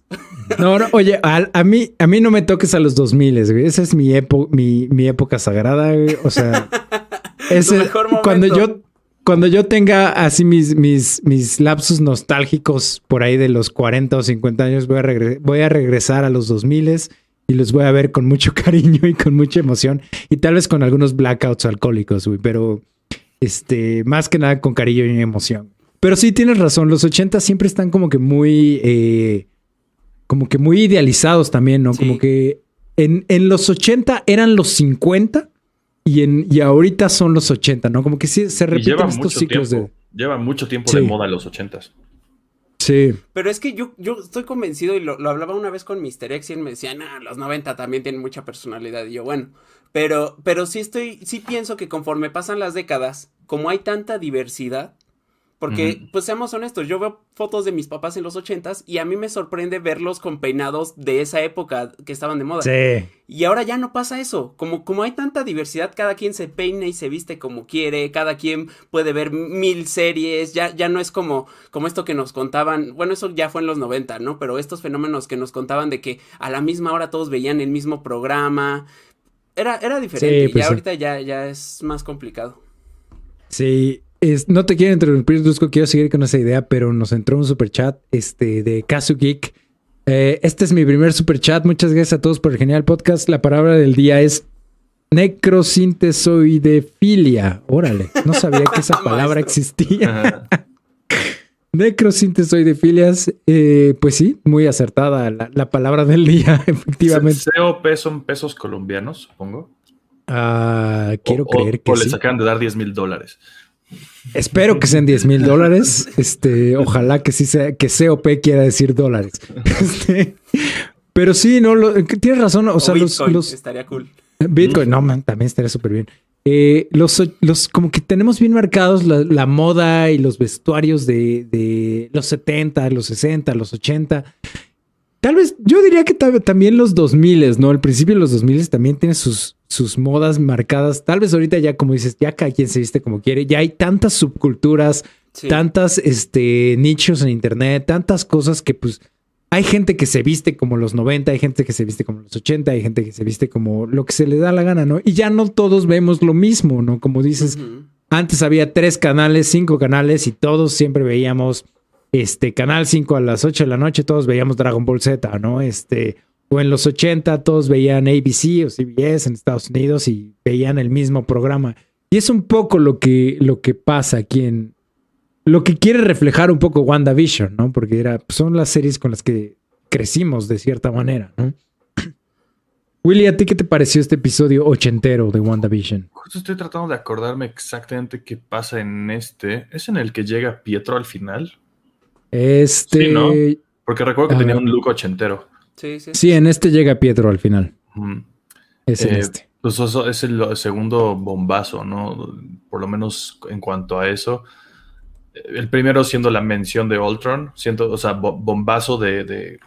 No, no, oye, a, a mí, a mí no me toques a los 2000, güey. Esa es mi, epo- mi, mi época sagrada, güey. O sea, ese, mejor cuando yo cuando yo tenga así mis, mis, mis lapsos nostálgicos por ahí de los 40 o 50 años, voy a, regre- voy a regresar a los 2000 y los voy a ver con mucho cariño y con mucha emoción y tal vez con algunos blackouts alcohólicos, güey, pero este, más que nada con cariño y emoción. Pero sí tienes razón, los 80 siempre están como que muy, eh, como que muy idealizados también, ¿no? Sí. Como que en, en los 80 eran los 50 y, en, y ahorita son los 80, ¿no? Como que sí se repiten lleva estos mucho ciclos tiempo. de... Lleva mucho tiempo Sí. de moda los ochentas. Sí. Pero es que yo, yo estoy convencido y lo, lo hablaba una vez con Mr. X y él me decía, no, los 90 también tienen mucha personalidad. Y yo, bueno, pero, pero sí estoy, sí pienso que conforme pasan las décadas, como hay tanta diversidad, porque, pues seamos honestos, yo veo fotos de mis papás en los 80s y a mí me sorprende verlos con peinados de esa época que estaban de moda. Sí. Y ahora ya no pasa eso. Como, como hay tanta diversidad, cada quien se peina y se viste como quiere, cada quien puede ver mil series, ya, ya no es como, como esto que nos contaban, bueno, eso ya fue en los 90, ¿no? Pero estos fenómenos que nos contaban de que a la misma hora todos veían el mismo programa, era, era diferente, Sí, pues ya sí. ahorita ya, ya es más complicado. Sí. Es- no te quiero interrumpir, Dusko, quiero seguir con esa idea, pero nos entró un super chat este, de Kazu Geek. Eh, este es mi primer super chat. Muchas gracias a todos por el genial podcast. La palabra del día es necrosintesoidefilia. Órale, no sabía que esa palabra existía. Necrosintesoidefilias, eh, pues sí, muy acertada la, la palabra del día, efectivamente. COP son pesos colombianos, supongo. Ah, quiero O- creer o, que o les sí. acaban de dar 10 mil dólares. Espero que sean 10 mil dólares. Este, ojalá que sí sea, que COP quiera decir dólares. Este, pero sí, no, lo- tienes razón. O, O sea, los estaría cool. Bitcoin, no, man, también estaría súper bien. Eh, los, los, como que tenemos bien marcados la, la moda y los vestuarios de, de los 70, los 60, los 80. Tal vez, yo diría que también los 2000, ¿no? Al principio de los 2000 también tiene sus, sus modas marcadas. Tal vez ahorita ya, como dices, ya cada quien se viste como quiere. Ya hay tantas subculturas, Sí. tantas este, nichos en internet, tantas cosas que pues hay gente que se viste como los 90, hay gente que se viste como los 80, hay gente que se viste como lo que se le da la gana, ¿no? Y ya no todos vemos lo mismo, ¿no? Como dices, antes había tres canales, cinco canales y todos siempre veíamos este canal 5 a las 8 de la noche, todos veíamos Dragon Ball Z, ¿no? Este, o en los 80 todos veían ABC o CBS en Estados Unidos y veían el mismo programa. Y es un poco lo que, lo que pasa aquí lo que quiere reflejar un poco WandaVision, ¿no? Porque era, pues, son las series con las que crecimos de cierta manera, ¿no? Willy, ¿a ti qué te pareció este episodio ochentero de WandaVision? Justo estoy tratando de acordarme exactamente qué pasa en este. ¿Es en el que llega Pietro al final? Este. Sí, ¿no? Porque recuerdo que Ah. tenía un look ochentero. Sí, sí. Sí, en este llega Pietro al final. Es en Eh, este. Pues eso es el, segundo bombazo, ¿no? Por lo menos en cuanto a eso. El primero siendo la mención de Ultron, siento, o sea, bo- bombazo de, de,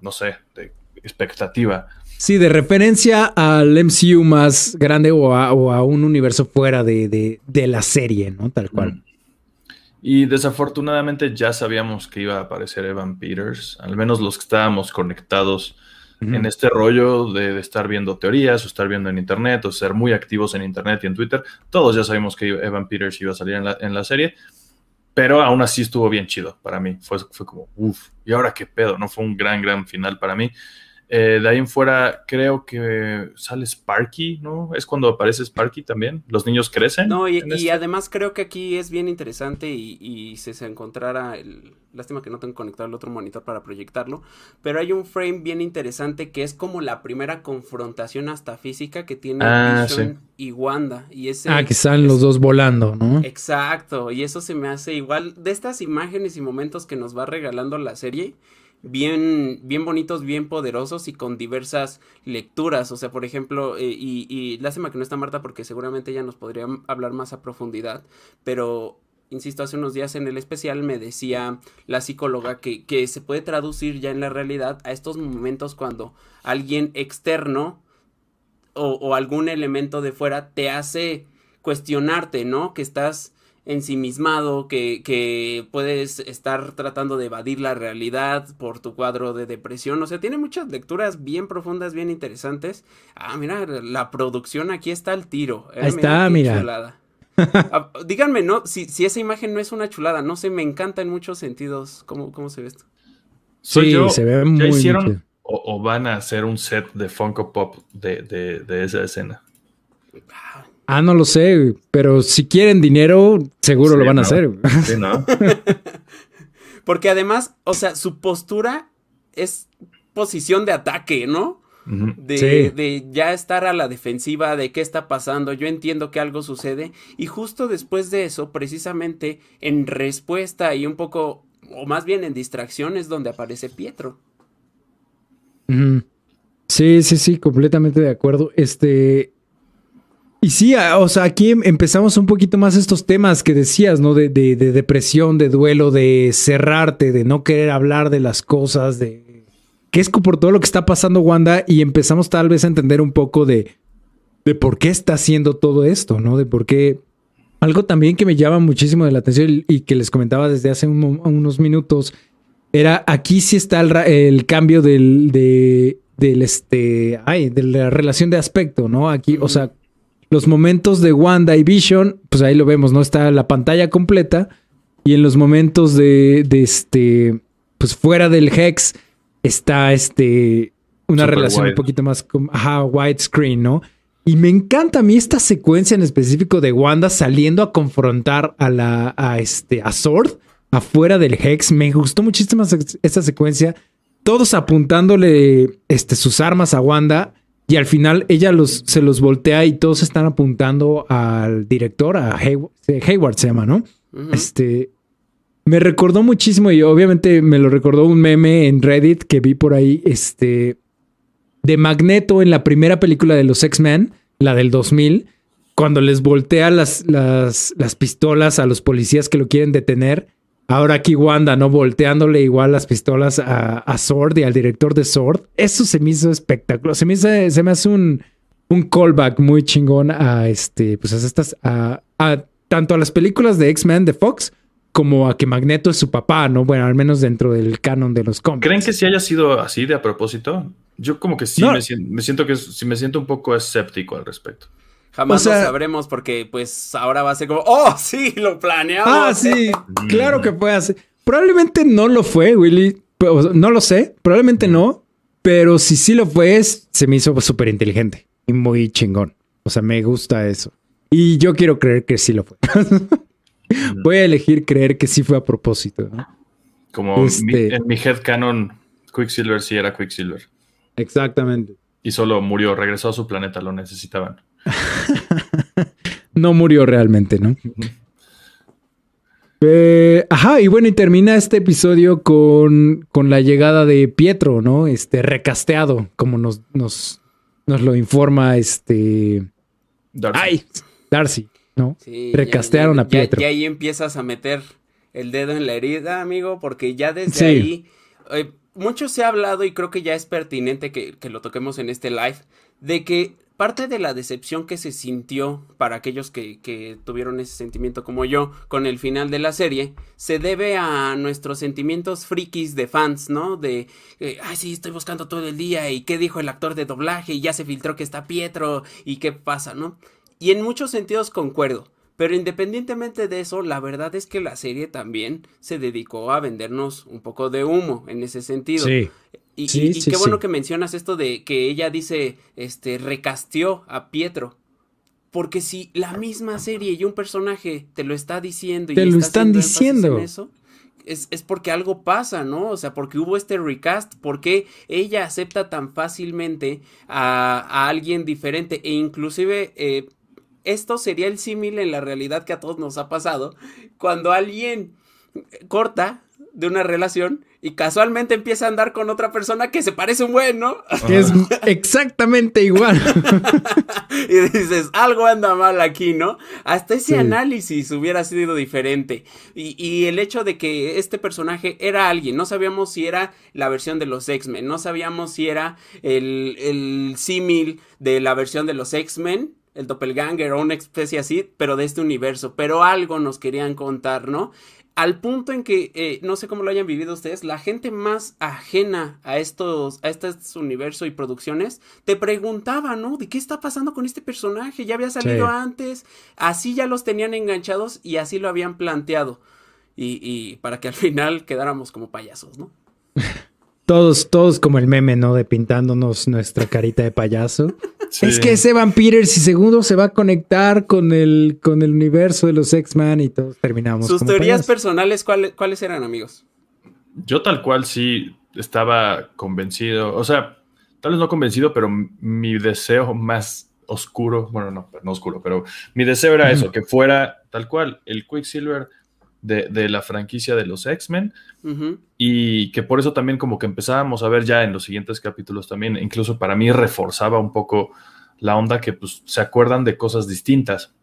no sé, de expectativa. Sí, de referencia al MCU más grande o a, un universo fuera de, la serie, ¿no? Tal cual. Mm. Y desafortunadamente ya sabíamos que iba a aparecer Evan Peters, al menos los que estábamos conectados en este rollo de, estar viendo teorías o estar viendo en internet o ser muy activos en internet y en Twitter. Todos ya sabíamos que Evan Peters iba a salir en la, en la serie, pero aún así estuvo bien chido para mí. Fue, fue como, uff, ¿y ahora qué pedo? No fue un gran, gran final para mí. Eh, de ahí en fuera, creo que sale Sparky, ¿no? Es cuando aparece Sparky también. Los niños crecen. No, y, este además creo que aquí es bien interesante y, si se encontrara el. Lástima que no tengo conectado el otro monitor para proyectarlo. Pero hay un frame bien interesante que es como la primera confrontación hasta física que tiene ah, Vision y Wanda. Y ese, ah, que salen los dos volando, ¿no? Exacto. Y eso se me hace igual. De estas imágenes y momentos que nos va regalando la serie bien, bien bonitos, bien poderosos y con diversas lecturas. O sea, por ejemplo, eh, y, y lástima que no está Marta porque seguramente ella nos podría hablar más a profundidad, pero insisto, hace unos días en el especial me decía la psicóloga que, que se puede traducir ya en la realidad a estos momentos cuando alguien externo o, o algún elemento de fuera te hace cuestionarte, ¿no? Que estás ensimismado, que, que puedes estar tratando de evadir la realidad por tu cuadro de depresión. O sea, tiene muchas lecturas bien profundas, bien interesantes. Ah, mira, la producción aquí está al tiro. Eh, Ahí está, mira. Ah, díganme, ¿no? Si, si, esa imagen no es una chulada, no sé, me encanta en muchos sentidos. ¿Cómo, cómo se ve esto? Sí, se ve muy hicieron o, van a hacer un set de Funko Pop de, de, de esa escena? Ah, no lo sé, pero si quieren dinero, seguro lo van a hacer. Sí, ¿no? Porque además, o sea, su postura es posición de ataque, ¿no? De, de, ya estar a la defensiva de qué está pasando, yo entiendo que algo sucede y justo después de eso, precisamente en respuesta y un poco, o más bien en distracción, es donde aparece Pietro. Sí, sí, sí, completamente de acuerdo. Este, y sí, o sea, aquí em, empezamos un poquito más estos temas que decías, ¿no? De, de, depresión, de duelo, de cerrarte, de no querer hablar de las cosas, de... Que es por todo lo que está pasando Wanda y empezamos tal vez a entender un poco de, de por qué está haciendo todo esto, ¿no? De por qué... Algo también que me llama muchísimo de la atención y que les comentaba desde hace unos minutos era aquí sí está el, el cambio del, de, del este, ay, de la relación de aspecto, ¿no? Aquí, o sea, los momentos de Wanda y Vision, pues ahí lo vemos, ¿no? Está la pantalla completa. Y en los momentos de, de este, pues fuera del Hex, está este, una relación un poquito más, como, ajá, widescreen, ¿no? Y me encanta a mí esta secuencia en específico de Wanda saliendo a confrontar a la, a este, a Sword afuera del Hex. Me gustó muchísimo esta secuencia. Todos apuntándole este, sus armas a Wanda y al final ella los, se los voltea y todos están apuntando al director, a Hayward, se llama, ¿no? Este. Me recordó muchísimo y obviamente me lo recordó un meme en Reddit que vi por ahí, este. De Magneto en la primera película de los X-Men, la del 2000, cuando les voltea las, las, las pistolas a los policías que lo quieren detener Ahora aquí Wanda, ¿no? Volteándole igual las pistolas a, a, Sword y al director de Sword. Eso se me hizo espectacular. Se me, se me hace un, un callback muy chingón a este, pues a estas, a, tanto a las películas de X-Men de Fox como a que Magneto es su papá, ¿no? Bueno, al menos dentro del canon de los cómics. ¿Creen que si haya sido así de a propósito? Yo como que sí me, siento, me siento que sí me siento un poco escéptico al respecto. Jamás lo sabremos porque pues ahora va a ser como, oh, sí, lo planeamos. Ah, sí, claro que puede ser. Probablemente no lo fue, Willy. No lo sé, probablemente no. Pero si sí lo fue, se me hizo súper inteligente y muy chingón. O sea, me gusta eso. Y yo quiero creer que sí lo fue. Voy a elegir creer que sí fue a propósito. Como este en mi head canon, Quicksilver sí era Quicksilver. Exactamente. Y solo murió, regresó a su planeta, lo necesitaban. no murió realmente, ¿no? Eh, ajá, y bueno, y termina este episodio con, con, la llegada de Pietro, ¿no? Este recasteado, como nos, nos, nos lo informa este. Darcy. Ay, Darcy, ¿no? Recastearon a Pietro. Y ahí empiezas a meter el dedo en la herida, amigo, porque ya desde ahí. Eh, mucho se ha hablado y creo que ya es pertinente que, que lo toquemos en este live, de que parte de la decepción que se sintió para aquellos que, tuvieron ese sentimiento como yo con el final de la serie se debe a nuestros sentimientos frikis de fans, ¿no? De, eh, ay, sí, estoy buscando todo el día y qué dijo el actor de doblaje y ya se filtró que está Pietro y qué pasa, ¿no? Y en muchos sentidos concuerdo. Pero independientemente de eso, la verdad es que la serie también se dedicó a vendernos un poco de humo en ese sentido. Sí. Y, qué bueno que mencionas esto de que ella dice, este, recasteó a Pietro. Porque si la misma serie y un personaje te lo está diciendo y te lo están diciendo eso, es, es, porque algo pasa, ¿no? O sea, porque hubo este recast, porque ella acepta tan fácilmente a, a alguien diferente e inclusive eh, esto sería el símil en la realidad que a todos nos ha pasado cuando alguien corta de una relación y casualmente empieza a andar con otra persona que se parece un buen, ¿no? Que es exactamente igual. y dices, algo anda mal aquí, ¿no? Hasta ese análisis hubiera sido diferente. Y, el hecho de que este personaje era alguien, no sabíamos si era la versión de los X-Men, no sabíamos si era el, el símil de la versión de los X-Men el doppelganger o una especie así, pero de este universo, pero algo nos querían contar, ¿no? Al punto en que, eh, no sé cómo lo hayan vivido ustedes, la gente más ajena a estos, a este universo y producciones, te preguntaba, ¿no? ¿De qué está pasando con este personaje? Ya había salido antes, así ya los tenían enganchados y así lo habían planteado. Y, y para que al final quedáramos como payasos, ¿no? Todos, todos como el meme, ¿no? De pintándonos nuestra carita de payaso. Es que ese Evan Peters y segundo se va a conectar con el, con el universo de los X-Men y todos terminamos. Sus teorías personales, ¿cuáles, ¿cuáles eran, amigos? Yo tal cual sí estaba convencido, o sea, tal vez no convencido, pero mi deseo más oscuro, bueno, no, no oscuro, pero mi deseo era eso, que fuera tal cual el Quicksilver de, la franquicia de los X-Men y que por eso también como que empezábamos a ver ya en los siguientes capítulos también, incluso para mí reforzaba un poco la onda que pues se acuerdan de cosas distintas.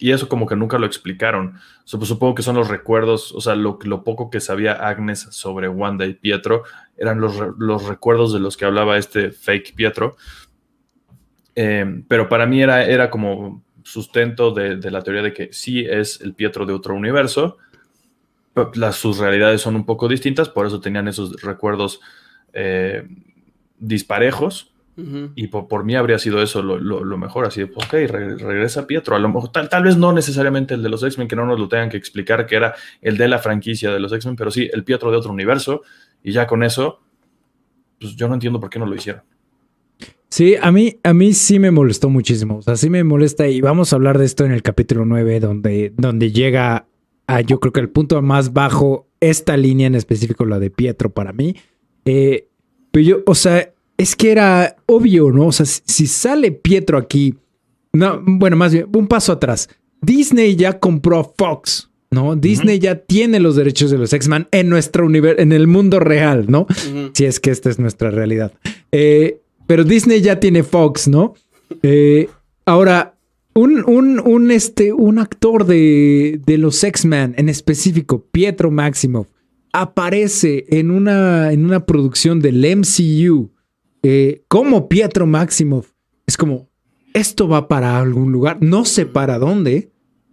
Y eso como que nunca lo explicaron. pues, supongo que son los recuerdos, o sea, lo, lo, poco que sabía Agnes sobre Wanda y Pietro eran los, los recuerdos de los que hablaba este fake Pietro. Eh, pero para mí era, era como sustento de, de, la teoría de que sí es el Pietro de otro universo, las, sus realidades son un poco distintas, por eso tenían esos recuerdos eh, disparejos. Y por, mí habría sido eso lo, mejor, así de, ok, regresa Pietro. A lo mejor, tal, tal, vez no necesariamente el de los X-Men, que no nos lo tengan que explicar, que era el de la franquicia de los X-Men, pero sí el Pietro de otro universo. Y ya con eso, pues yo no entiendo por qué no lo hicieron. Sí, a mí, a mí sí me molestó muchísimo. O sea, sí me molesta. Y vamos a hablar de esto en el capítulo 9, donde, donde llega yo creo que el punto más bajo, esta línea en específico, la de Pietro para mí. Eh, pero yo, o sea, es que era obvio, ¿no? O sea, si, sale Pietro aquí, no, bueno, más bien, un paso atrás. Disney ya compró a Fox, ¿no? Disney ya tiene los derechos de los X-Men en nuestro universo, en el mundo real, ¿no? Si es que esta es nuestra realidad. Eh, pero Disney ya tiene Fox, ¿no? Eh, ahora, un, un, este, un actor de, de los X-Men, en específico, Pietro Maximoff, aparece en una, en una producción del MCU eh, como Pietro Maximoff. Es como, esto va para algún lugar, no sé para dónde,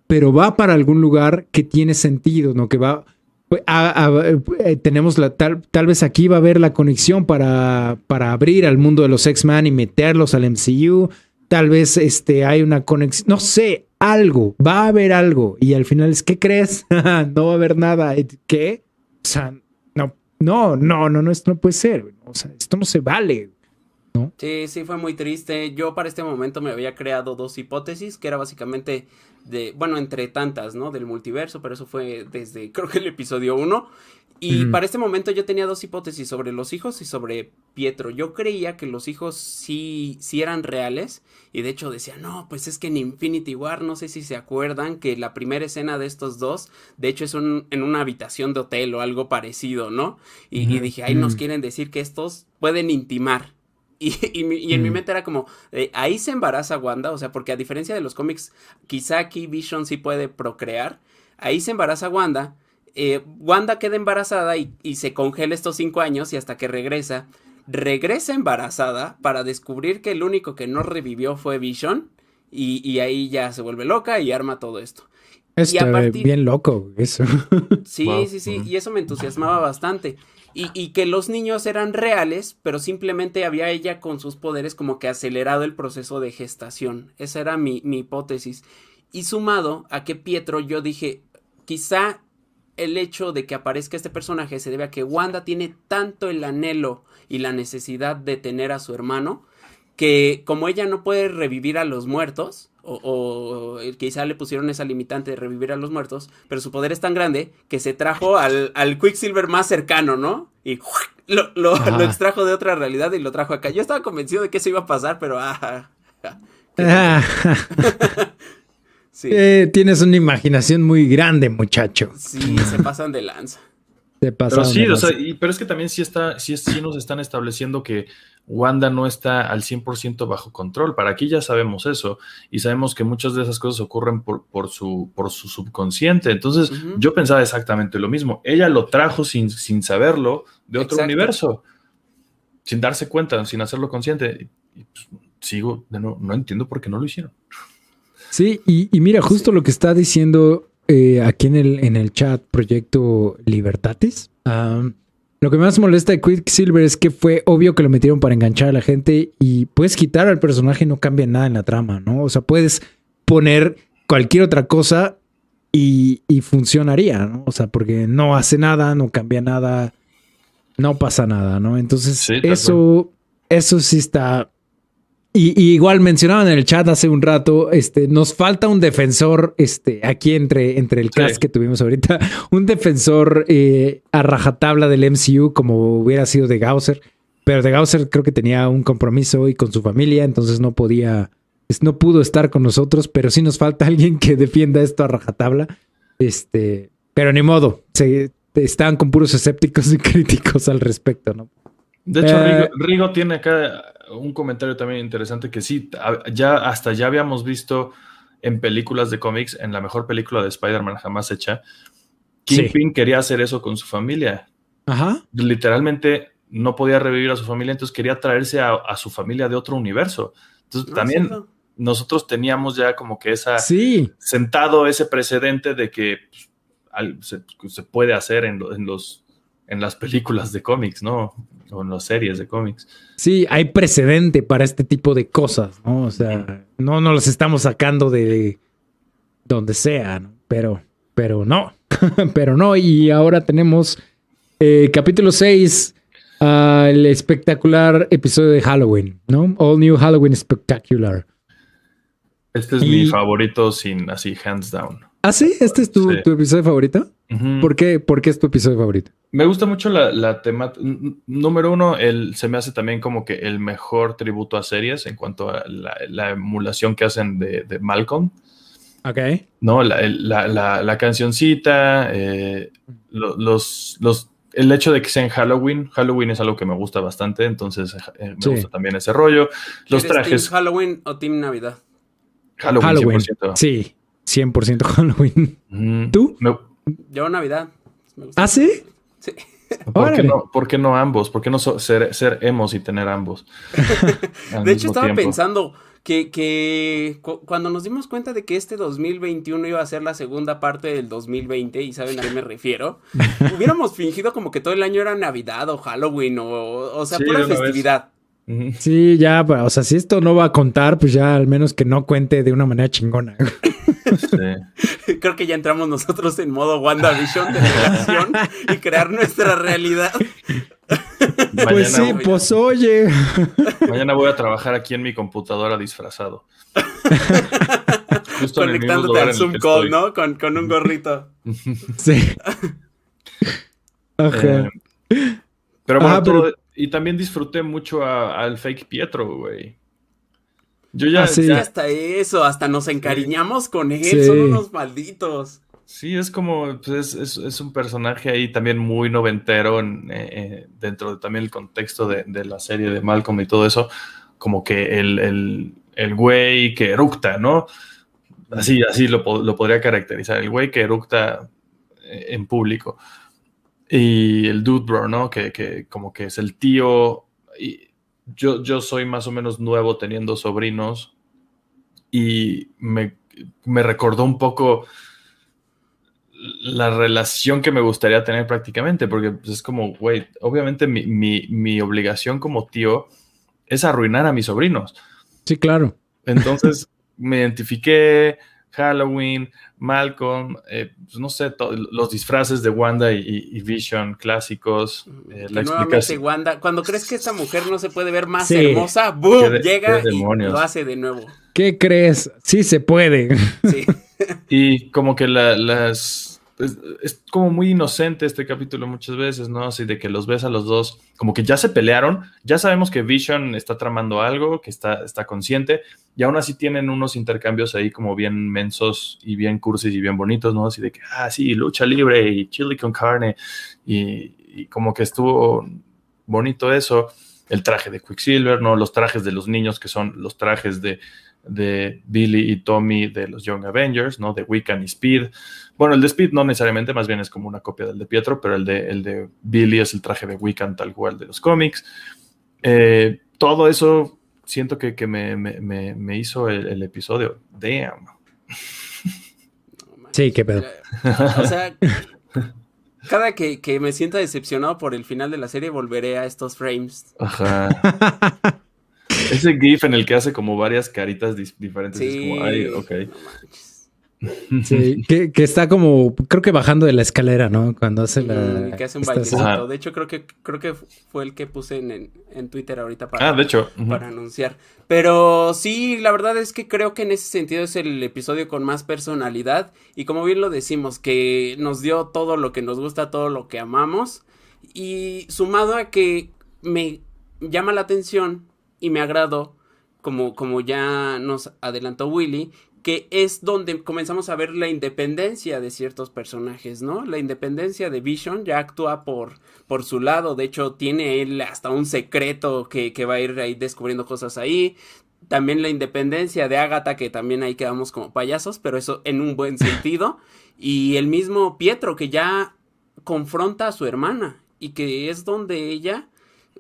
pero va para algún lugar que tiene sentido, ¿no? Que va... Eh, tenemos la tal, tal vez aquí va a haber la conexión para, para abrir al mundo de los X-Men y meterlos al MCU tal vez este, hay una conexión, no sé, algo, va a haber algo. Y al final es, ¿qué crees? no va a haber nada. ¿Qué? O sea, no, no, no, no, no, esto no puede ser. O sea, esto no se vale. ¿no? Sí, sí, fue muy triste. Yo para este momento me había creado dos hipótesis, que era básicamente de, bueno, entre tantas, ¿no? Del multiverso, pero eso fue desde, creo que el episodio 1. Y para este momento yo tenía dos hipótesis sobre los hijos y sobre Pietro. Yo creía que los hijos sí, sí eran reales. Y de hecho decía, no, pues es que en Infinity War, no sé si se acuerdan, que la primera escena de estos dos, de hecho es un, en una habitación de hotel o algo parecido, ¿no? Y, dije, ahí nos quieren decir que estos pueden intimar. Y, y, en mi mente era como, eh, ahí se embaraza Wanda, o sea, porque a diferencia de los cómics, quizá aquí Vision sí puede procrear, ahí se embaraza Wanda eh, Wanda queda embarazada y, y se congela estos cinco años y hasta que regresa, regresa embarazada para descubrir que el único que no revivió fue Vision y, y ahí ya se vuelve loca y arma todo esto. Está bien loco eso. Sí, sí, sí, y eso me entusiasmaba bastante. Y, y, que los niños eran reales, pero simplemente había ella con sus poderes como que acelerado el proceso de gestación. Esa era mi, mi hipótesis. Y sumado a que Pietro, yo dije, quizá el hecho de que aparezca este personaje se debe a que Wanda tiene tanto el anhelo y la necesidad de tener a su hermano, que como ella no puede revivir a los muertos, o, o, quizá le pusieron esa limitante de revivir a los muertos, pero su poder es tan grande que se trajo al, al Quicksilver más cercano, ¿no? Y lo, lo, lo, extrajo de otra realidad y lo trajo acá. Yo estaba convencido de que eso iba a pasar, pero ah, ah, sí. eh, tienes una imaginación muy grande, muchacho. Sí, se pasan de lanza. Se pasan pero sí, de o lanza. sea, y, pero es que también sí, está, sí, sí nos están estableciendo que Wanda no está al 100% bajo control. Para aquí ya sabemos eso y sabemos que muchas de esas cosas ocurren por, por, su, por su subconsciente. Entonces uh -huh. yo pensaba exactamente lo mismo. Ella lo trajo sin, sin saberlo de otro Exacto. universo, sin darse cuenta, sin hacerlo consciente. Y, pues, sigo, no, no entiendo por qué no lo hicieron. Sí, y, y mira, justo sí. lo que está diciendo eh, aquí en el, en el chat Proyecto Libertatis. Um, lo que más molesta de Quicksilver es que fue obvio que lo metieron para enganchar a la gente y puedes quitar al personaje y no cambia nada en la trama, ¿no? O sea, puedes poner cualquier otra cosa y, y funcionaría, ¿no? O sea, porque no hace nada, no cambia nada, no pasa nada, ¿no? Entonces, sí, eso, eso sí está y, y, igual mencionaban en el chat hace un rato, este, nos falta un defensor, este, aquí entre, entre el cast sí. que tuvimos ahorita, un defensor eh, a rajatabla del MCU como hubiera sido de Gausser, pero de Gausser creo que tenía un compromiso hoy con su familia, entonces no podía, no pudo estar con nosotros, pero sí nos falta alguien que defienda esto a rajatabla, este, pero ni modo, se, están con puros escépticos y críticos al respecto, ¿no? De hecho, eh, Rigo, Rigo tiene acá un comentario también interesante que sí, ya hasta ya habíamos visto en películas de cómics, en la mejor película de Spider-Man jamás hecha, Kingpin sí. quería hacer eso con su familia. Ajá. Literalmente no podía revivir a su familia, entonces quería traerse a, a su familia de otro universo. Entonces no, también sí, nosotros teníamos ya como que esa sí. sentado ese precedente de que pues, al, se, se, puede hacer en, lo, en los en las películas de cómics, ¿no? O en las series de cómics. Sí, hay precedente para este tipo de cosas, ¿no? O sea, no nos los estamos sacando de donde sea, ¿no? Pero, pero no, pero no. Y ahora tenemos eh, capítulo 6, uh, el espectacular episodio de Halloween, ¿no? All New Halloween Spectacular. Este es y... mi favorito sin así, hands down. ¿Ah, sí? ¿Este es tu, sí. tu episodio favorito? Uh -huh. ¿Por, qué, ¿Por qué es tu episodio favorito? Me gusta mucho la, la temática. Número uno, el, se me hace también como que el mejor tributo a series en cuanto a la, la emulación que hacen de, de, Malcolm. Ok. No, la, la, la cancioncita, eh, los, los, el hecho de que sea en Halloween. Halloween es algo que me gusta bastante, entonces eh, me sí. gusta también ese rollo. Los trajes. ¿Team Halloween o Team Navidad? Halloween, Halloween. 100%. Sí, 100% Halloween. Mm. ¿Tú? No. Yo Navidad. ¿Ah, sí? Sí. ¿Por qué, no, ¿Por qué, no, ambos? ¿Por qué no so, ser, ser, emos y tener ambos? de hecho, estaba tiempo? pensando que, que cu cuando nos dimos cuenta de que este 2021 iba a ser la segunda parte del 2020, y saben a qué me refiero, hubiéramos fingido como que todo el año era Navidad o Halloween o, o sea, sí, pura festividad. Vez. Sí, ya, o sea, si esto no va a contar, pues ya al menos que no cuente de una manera chingona. Sí. Creo que ya entramos nosotros en modo WandaVision de relación y crear nuestra realidad. Mañana pues sí, voy, pues oye. Mañana voy a trabajar aquí en mi computadora disfrazado. Justo Conectándote al Zoom call, ¿no? Con, con, un gorrito. Sí. Ajá. Eh, pero bueno, Ajá, pero... y también disfruté mucho al fake Pietro, güey. Yo ya, ah, sí. ya, hasta eso, hasta nos encariñamos con él, sí. son unos malditos. Sí, es como, pues es, es, es, un personaje ahí también muy noventero en, eh, dentro de también el contexto de, de, la serie de Malcolm y todo eso, como que el, el, el güey que eructa, ¿no? Así, así lo, lo podría caracterizar, el güey que eructa eh, en público. Y el Dude Bro, ¿no? Que, que como que es el tío. Y yo, yo soy más o menos nuevo teniendo sobrinos y me, me recordó un poco la relación que me gustaría tener prácticamente, porque pues, es como, güey, obviamente mi, mi, mi, obligación como tío es arruinar a mis sobrinos. Sí, claro. Entonces me identifiqué, Halloween, Malcolm, eh, pues, no sé, los disfraces de Wanda y, Vision clásicos. Eh, la nuevamente Wanda, cuando crees que esta mujer no se puede ver más hermosa, ¡boom! llega y lo hace de nuevo. ¿Qué crees? Sí se puede. Sí. y como que las es, como muy inocente este capítulo muchas veces, ¿no? Así de que los ves a los dos, como que ya se pelearon, ya sabemos que Vision está tramando algo, que está, está consciente, y aún así tienen unos intercambios ahí como bien mensos y bien cursis y bien bonitos, ¿no? Así de que, ah, sí, lucha libre y chili con carne, y, como que estuvo bonito eso, el traje de Quicksilver, ¿no? Los trajes de los niños que son los trajes de, de Billy y Tommy de los Young Avengers, ¿no? De Wiccan y Speed. Bueno, el de Speed no necesariamente, más bien es como una copia del de Pietro, pero el de, el de Billy es el traje de Wiccan tal cual de los cómics. Eh, todo eso siento que, me, hizo el, episodio. Damn. Sí, qué pedo. O sea, cada que, que, me sienta decepcionado por el final de la serie, volveré a estos frames. Ajá. Ese GIF en el que hace como varias caritas diferentes. es como, ay, ok. Sí, que, está como, creo que bajando de la escalera, ¿no? Cuando hace la. que hace un bailecito. De hecho, creo que, creo que fue el que puse en, en Twitter ahorita para, ah, de hecho. para anunciar. Pero sí, la verdad es que creo que en ese sentido es el episodio con más personalidad. Y como bien lo decimos, que nos dio todo lo que nos gusta, todo lo que amamos. Y sumado a que me llama la atención y me agradó, como, como ya nos adelantó Willy, que es donde comenzamos a ver la independencia de ciertos personajes, ¿no? La independencia de Vision ya actúa por, por su lado, de hecho tiene él hasta un secreto que, que va a ir ahí descubriendo cosas ahí. También la independencia de Agatha, que también ahí quedamos como payasos, pero eso en un buen sentido. Y el mismo Pietro, que ya confronta a su hermana y que es donde ella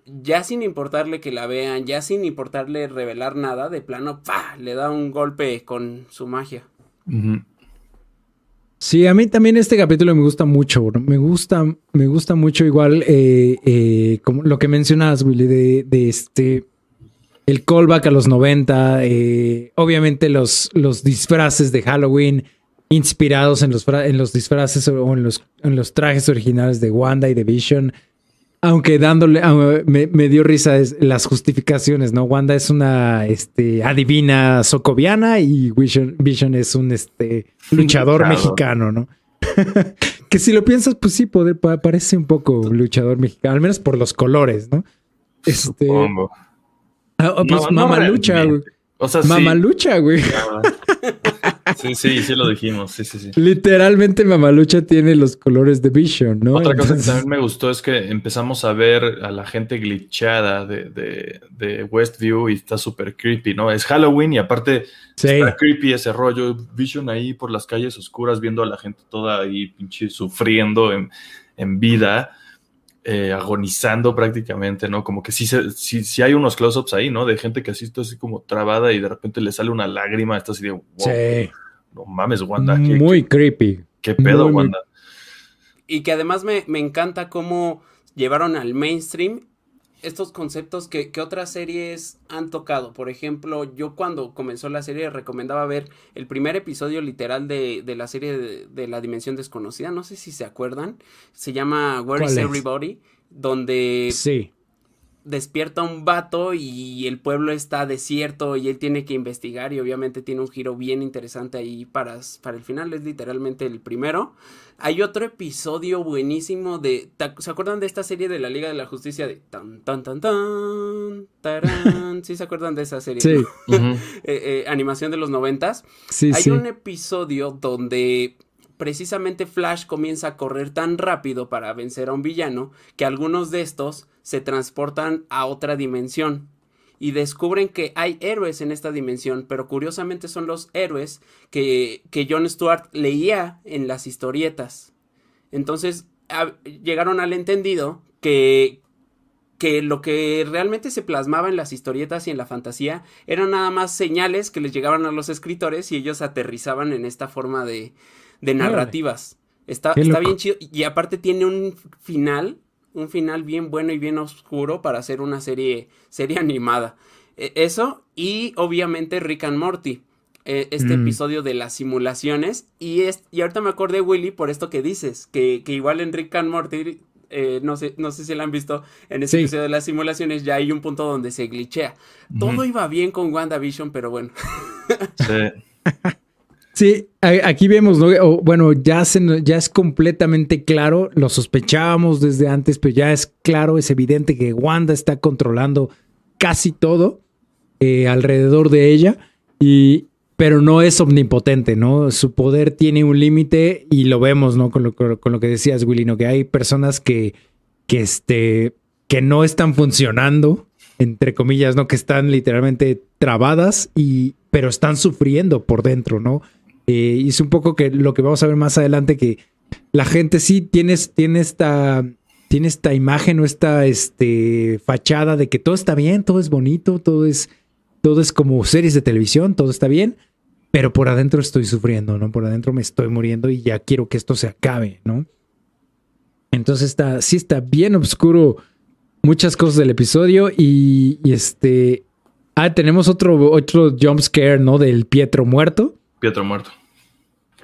ya sin importarle que la vean, ya sin importarle revelar nada, de plano, ¡pah! le da un golpe con su magia. Sí, a mí también este capítulo me gusta mucho, me gusta, me gusta mucho igual eh, eh, como lo que mencionas, Willy, de, este, el callback a los 90, eh, obviamente los, los disfraces de Halloween inspirados en los, en los disfraces o en los, en los trajes originales de Wanda y de Vision. Aunque dándole, ah, me, dio risa las justificaciones, ¿no? Wanda es una este, adivina socoviana y Vision, es un este, luchador mexicano, ¿no? que si lo piensas, pues sí, parece un poco luchador mexicano, al menos por los colores, ¿no? Este, Supongo. Ah, pues mamalucha, güey. O sea, mamalucha, güey. Sí, sí, sí lo dijimos. Sí, sí, sí. Literalmente Mamalucha tiene los colores de Vision, ¿no? Otra cosa que también me gustó es que empezamos a ver a la gente glitchada de, de, Westview y está súper creepy, ¿no? Es Halloween y aparte está creepy ese rollo. Vision ahí por las calles oscuras viendo a la gente toda ahí pinche sufriendo en, en vida. Eh, agonizando prácticamente, ¿no? Como que sí, sí, hay unos close-ups ahí, ¿no? De gente que así está así como trabada y de repente le sale una lágrima, está así de, wow, sí. no mames, Wanda. Muy creepy. ¿Qué pedo, Wanda? Y que además me, me encanta cómo llevaron al mainstream estos conceptos que, otras series han tocado. Por ejemplo, yo cuando comenzó la serie recomendaba ver el primer episodio literal de, la serie de, La Dimensión Desconocida. No sé si se acuerdan. Se llama Where is Everybody? Donde sí. Despierta un vato y el pueblo está desierto y él tiene que investigar y obviamente tiene un giro bien interesante ahí para, para el final. Es literalmente el primero. Hay otro episodio buenísimo de. ¿Se acuerdan de esta serie de la Liga de la Justicia de tan tan tan tan tarán? ¿Sí se acuerdan de esa serie? Sí. Eh, eh, animación de los noventas. Sí, Hay un episodio donde precisamente Flash comienza a correr tan rápido para vencer a un villano que algunos de estos se transportan a otra dimensión y descubren que hay héroes en esta dimensión, pero curiosamente son los héroes que, que John Stewart leía en las historietas. Entonces llegaron al entendido que, que lo que realmente se plasmaba en las historietas y en la fantasía eran nada más señales que les llegaban a los escritores y ellos aterrizaban en esta forma de, de narrativas. Está, está bien chido y aparte tiene un final, un final bien bueno y bien oscuro para hacer una serie, serie animada. E, eso y obviamente Rick and Morty. E, este mm. episodio de las simulaciones y, es, y ahorita me acordé Willy por esto que dices, que, que igual en Rick and Morty eh, no, sé, no sé si lo han visto en ese episodio de las simulaciones, ya hay un punto donde se glitchea. Todo iba bien con WandaVision, pero bueno. Sí. sí, aquí vemos, bueno, ya, ya es completamente claro, lo sospechábamos desde antes, pero ya es claro, es evidente que Wanda está controlando casi todo eh, alrededor de ella. Y, pero no es omnipotente, ¿no? Su poder tiene un límite y lo vemos, ¿no? Con lo, con lo, que decías, Willy, ¿no? Que hay personas que, que, este, que no están funcionando, entre comillas, ¿no? Que están literalmente trabadas, y, pero están sufriendo por dentro, ¿no? Eh, y es un poco que lo que vamos a ver más adelante, que la gente sí tiene, tiene esta... Tiene esta imagen o esta este, fachada de que todo está bien, todo es bonito, todo es, todo es como series de televisión, todo está bien, pero por adentro estoy sufriendo, ¿no? Por adentro me estoy muriendo y ya quiero que esto se acabe, ¿no? Entonces está, sí está bien oscuro muchas cosas del episodio y, este... Ah, tenemos otro, otro jump scare, ¿no? Del Pietro muerto. Pietro muerto.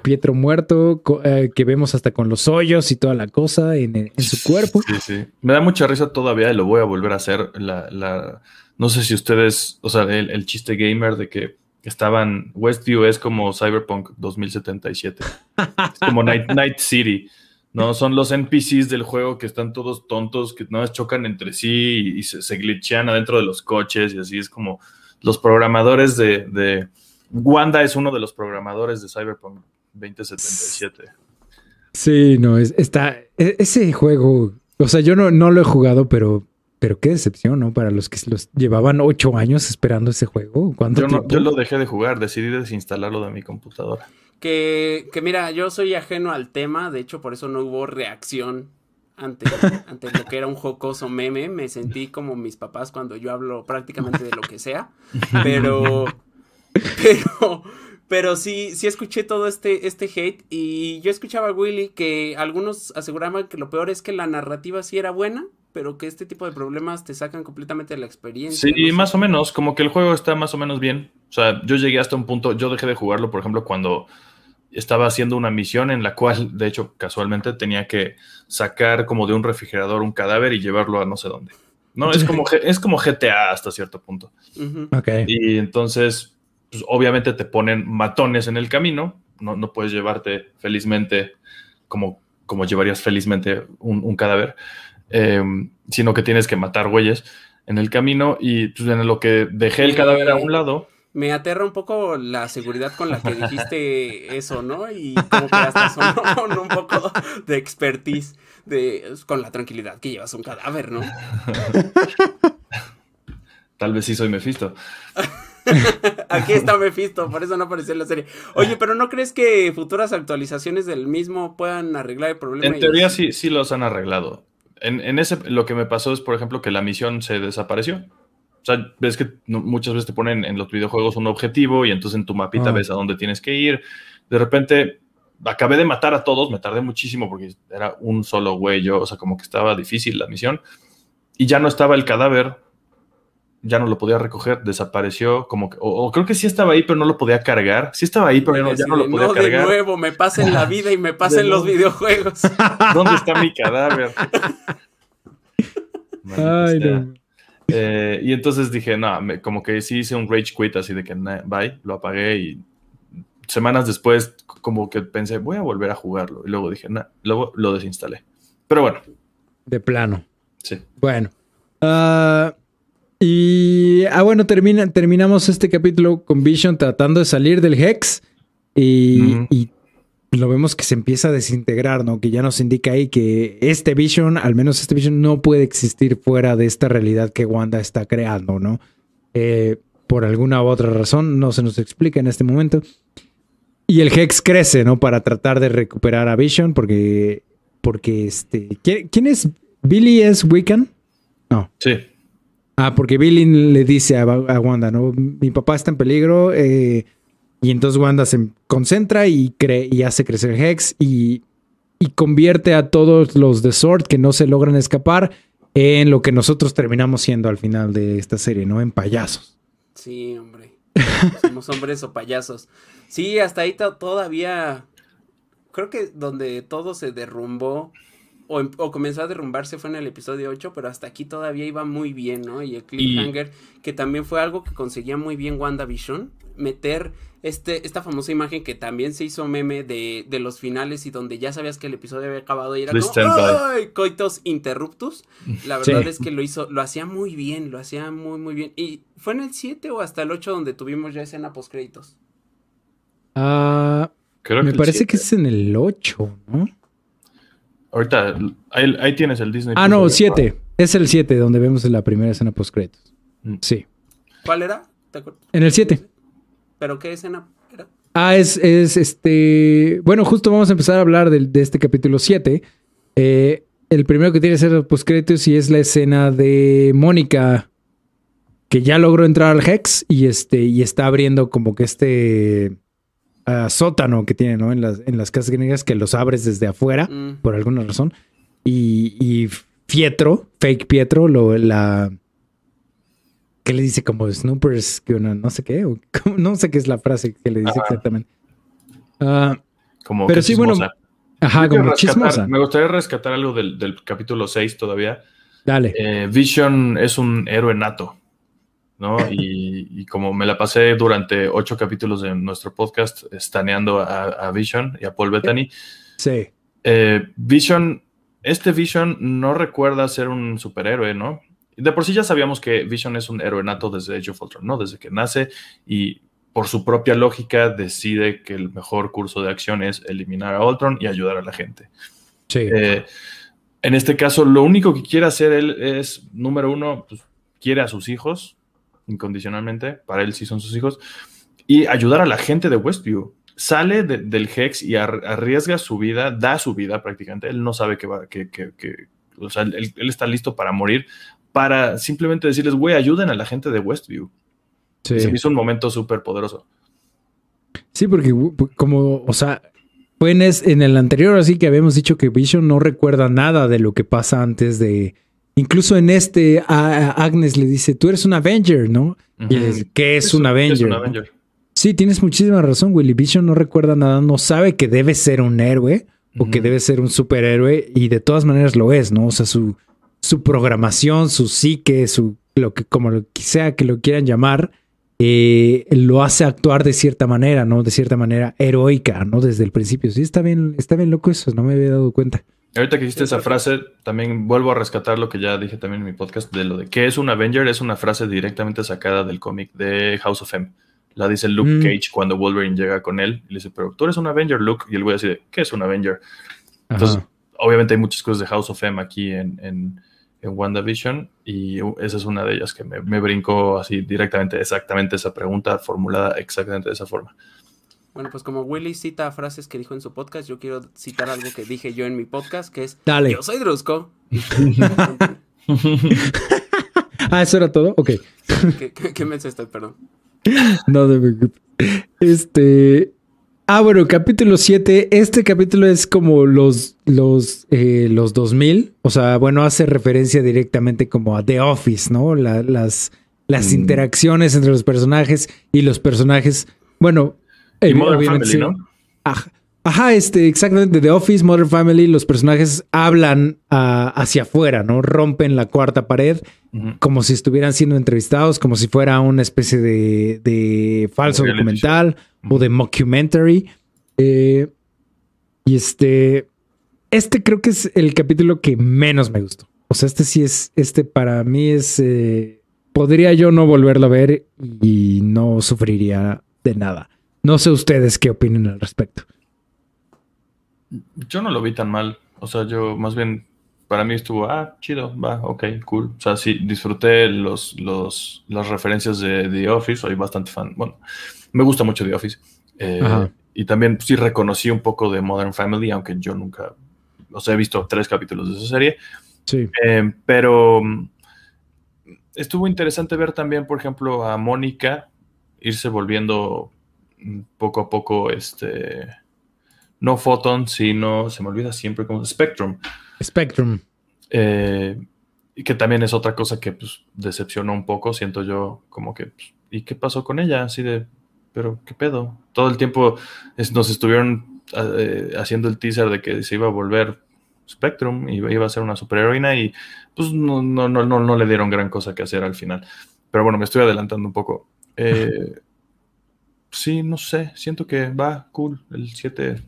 Pietro muerto, eh, que vemos hasta con los hoyos y toda la cosa en, su cuerpo. Sí, sí. Me da mucha risa todavía y lo voy a volver a hacer. La, no sé si ustedes, o sea, el, chiste gamer de que estaban, Westview es como Cyberpunk 2077, es como Night, Night, City, ¿no? Son los NPCs del juego que están todos tontos, que no chocan entre sí y, se, glitchean adentro de los coches y así es como los programadores de, de, Wanda es uno de los programadores de Cyberpunk 2077. Sí, no, es, está, e, ese juego, o sea, yo no, no lo he jugado, pero pero qué decepción, ¿no? Para los que los llevaban ocho años esperando ese juego. ¿Cuánto yo, yo lo dejé de jugar, decidí desinstalarlo de mi computadora. Que, que mira, yo soy ajeno al tema, de hecho por eso no hubo reacción ante, ante lo que era un jocoso meme. Me sentí como mis papás cuando yo hablo prácticamente de lo que sea. Pero, pero, pero sí, sí escuché todo este, este hate y yo escuchaba a Willy que algunos aseguraban que lo peor es que la narrativa sí era buena, pero que este tipo de problemas te sacan completamente de la experiencia. Sí, más o menos, como que el juego está más o menos bien. O sea, yo llegué hasta un punto, yo dejé de jugarlo, por ejemplo, cuando estaba haciendo una misión en la cual, de hecho, casualmente tenía que sacar como de un refrigerador un cadáver y llevarlo a no sé dónde. No, es como, es como GTA hasta cierto punto. Y entonces, pues, obviamente te ponen matones en el camino, no, no puedes llevarte felizmente como, como llevarías felizmente un, un cadáver. Em, sino que tienes que matar güeyes en el camino y pues, en lo que dejé el cadáver a un lado. Me aterra un poco la seguridad con la que dijiste eso, ¿no? Y como que hasta sonó un poco de expertise de, con la tranquilidad que llevas un cadáver, ¿no? Tal vez sí soy Mephisto. Aquí está Mephisto, por eso no apareció en la serie. Oye, pero ¿no crees que futuras actualizaciones del mismo puedan arreglar el problema? En teoría sí, sí los han arreglado en, ese lo que me pasó es, por ejemplo, que la misión se desapareció. O sea, ves que muchas veces te ponen en los videojuegos un objetivo y entonces en tu mapita ah. ves a dónde tienes que ir. De repente acabé de matar a todos, me tardé muchísimo porque era un solo güey, yo, o sea, como que estaba difícil la misión. Y ya no estaba el cadáver ya no lo podía recoger, desapareció, como que, o, creo que sí estaba ahí, pero no lo podía cargar. Sí estaba ahí, pero ya no, lo podía no, cargar. de nuevo, me pasen la vida y me pasen los videojuegos. ¿Dónde está mi cadáver? Ay, eh, y entonces dije, no, como que sí hice un rage quit, así de que, bye, lo apagué y semanas después como que pensé, voy a volver a jugarlo. Y luego dije, no, luego lo desinstalé. Pero bueno. De plano. Sí. Bueno. Uh, y, ah, bueno, termina, terminamos este capítulo con Vision tratando de salir del Hex y, lo vemos que se empieza a desintegrar, ¿no? Que ya nos indica ahí que este Vision, al menos este Vision, no puede existir fuera de esta realidad que Wanda está creando, ¿no? Eh, por alguna u otra razón, no se nos explica en este momento. Y el Hex crece, ¿no? Para tratar de recuperar a Vision, porque porque este. ¿Quién, quién es? ¿Billy es Wiccan? No. Sí. Ah, porque Billy le dice a, a Wanda, ¿no? Mi papá está en peligro. eh, y entonces Wanda se concentra y, cree, y hace crecer Hex y, y convierte a todos los de Sword que no se logran escapar en lo que nosotros terminamos siendo al final de esta serie, ¿no? En payasos. Sí, hombre. Somos hombres o payasos. Sí, hasta ahí to- todavía. Creo que donde todo se derrumbó o, em- o comenzó a derrumbarse fue en el episodio 8, pero hasta aquí todavía iba muy bien, ¿no? Y el cliffhanger, que también fue algo que conseguía muy bien WandaVision, meter este, esta famosa imagen que también se hizo meme de, de los finales y donde ya sabías que el episodio había acabado y era Please como. ¡ay! Coitos interruptus. La verdad es que lo hizo, lo hacía muy bien, lo hacía muy, muy bien. ¿Y fue en el 7 o hasta el 8 donde tuvimos ya escena post créditos? Ah, Creo me parece que es en el 8, ¿no? Ahorita, ahí, ahí tienes el Disney. Ah, no, ¿verdad? 7. Es el 7 donde vemos la primera escena post créditos. Mm. Sí. ¿Cuál era? ¿Te acuerdas? En el 7. ¿Pero qué escena era? Ah, es, es este. Bueno, justo vamos a empezar a hablar del- de, este capítulo 7. Eh, el primero que tiene que ser los postcréditos y es la escena de Mónica, que ya logró entrar al Hex y, este, y está abriendo como que este sótano que tiene, ¿no? En las, en las casas griegas que los abres desde afuera Mm, por alguna razón. Y, y Pietro, fake Pietro, lo, la. ¿Qué le dice? Como Snoopers, que una, no sé qué, o no sé qué es la frase que le dice Ajá. exactamente. Ah, Como Pero sí, bueno, chismosa. ajá, como rescatar- chismosa. Me gustaría rescatar algo del, del capítulo 6 todavía. Dale. Eh, Vision es un héroe nato, ¿no? Y, y como me la pasé durante ocho capítulos de nuestro podcast estaneando a, a Vision y a Paul Bettany, Sí. eh, Vision, este Vision no recuerda ser un superhéroe, ¿no? De por sí ya sabíamos que Vision es un héroe nato desde Age of Ultron, ¿no? Desde que nace y por su propia lógica decide que el mejor curso de acción es eliminar a Ultron y ayudar a la gente. Sí. Eh, en este caso, lo único que quiere hacer él es, número uno, pues, quiere a sus hijos incondicionalmente, para él sí son sus hijos, y ayudar a la gente de Westview. Sale de- del Hex y ar- arriesga su vida, da su vida prácticamente. Él no sabe que va, que, que- que- o sea, él, él está listo para morir, para simplemente decirles, güey, ayuden a la gente de Westview. sí. Se me hizo un momento súper poderoso. Sí, porque como, o sea, fue en el anterior así que habíamos dicho que Vision no recuerda nada de lo que pasa antes de... Incluso en este, a- Agnes le dice, tú eres un Avenger, ¿no? Y él dice, ¿qué es un Avenger? Es un no? Avenger. Sí, tienes muchísima razón, Willy. Vision no recuerda nada, no sabe que debe ser un héroe o que debe ser un superhéroe y de todas maneras lo es, ¿no? O sea, su, su programación, su psique, su lo que como lo que sea que lo quieran llamar, eh, lo hace actuar de cierta manera, ¿no? De cierta manera heroica, ¿no? Desde el principio. Sí, está bien, está bien loco eso, no me había dado cuenta. Ahorita que hiciste Sí, esa frase, también vuelvo a rescatar lo que ya dije también en mi podcast de lo de qué es un Avenger. Es una frase directamente sacada del cómic de House of M. La dice Luke Mm. Cage cuando Wolverine llega con él y le dice, pero tú eres un Avenger, Luke. Y el güey así de, ¿qué es un Avenger? Entonces, Ajá. obviamente hay muchas cosas de House of M aquí en, en, en WandaVision y esa es una de ellas que me, me brincó así directamente, exactamente esa pregunta formulada exactamente de esa forma. Bueno, pues como Willy cita frases que dijo en su podcast, yo quiero citar algo que dije yo en mi podcast, que es Dale. Yo soy Drusco. Ah, eso era todo. Ok. ¿Qué, qué, qué mensaje estoy? Perdón. No te preocupes. Este. Ah, bueno, capítulo 7. Este capítulo es como los, los, eh, los 2000. O sea, bueno, hace referencia directamente como a The Office, ¿no? La- las las Mm. interacciones entre los personajes y los personajes. Bueno, Y Modern Family, sí. ¿no? Ajá, ajá, este, exactamente. The Office, Modern Family, los personajes hablan ah, hacia afuera, ¿no? Rompen la cuarta pared como si estuvieran siendo entrevistados, como si fuera una especie de, de falso documental o de mockumentary. Eh, y este, este creo que es el capítulo que menos me gustó. O sea, este sí es, este para mí es, eh, podría yo no volverlo a ver y no sufriría de nada. No sé ustedes qué opinen al respecto. Yo no lo vi tan mal. O sea, yo más bien, para mí estuvo, ah, chido, va, ok, cool. O sea, sí, disfruté los, los, las referencias de The Office, soy bastante fan. Bueno, me gusta mucho The Office. Eh, y también sí reconocí un poco de Modern Family, aunque yo nunca o sea, he visto tres capítulos de esa serie. Sí. Eh, pero mm, estuvo interesante ver también, por ejemplo, a Mónica irse volviendo poco a poco, este, no Photon, sino, se me olvida siempre como Spectrum. Spectrum. Eh, y que también es otra cosa que pues, decepcionó un poco, siento yo como que, pues, ¿y qué pasó con ella? Así de, pero ¿qué pedo? Todo el tiempo es- nos estuvieron eh, haciendo el teaser de que se iba a volver Spectrum y iba a ser una superheroína y pues no, no, no, no, no le dieron gran cosa que hacer al final. Pero bueno, me estoy adelantando un poco. Eh, sí, no sé, siento que va cool el 7.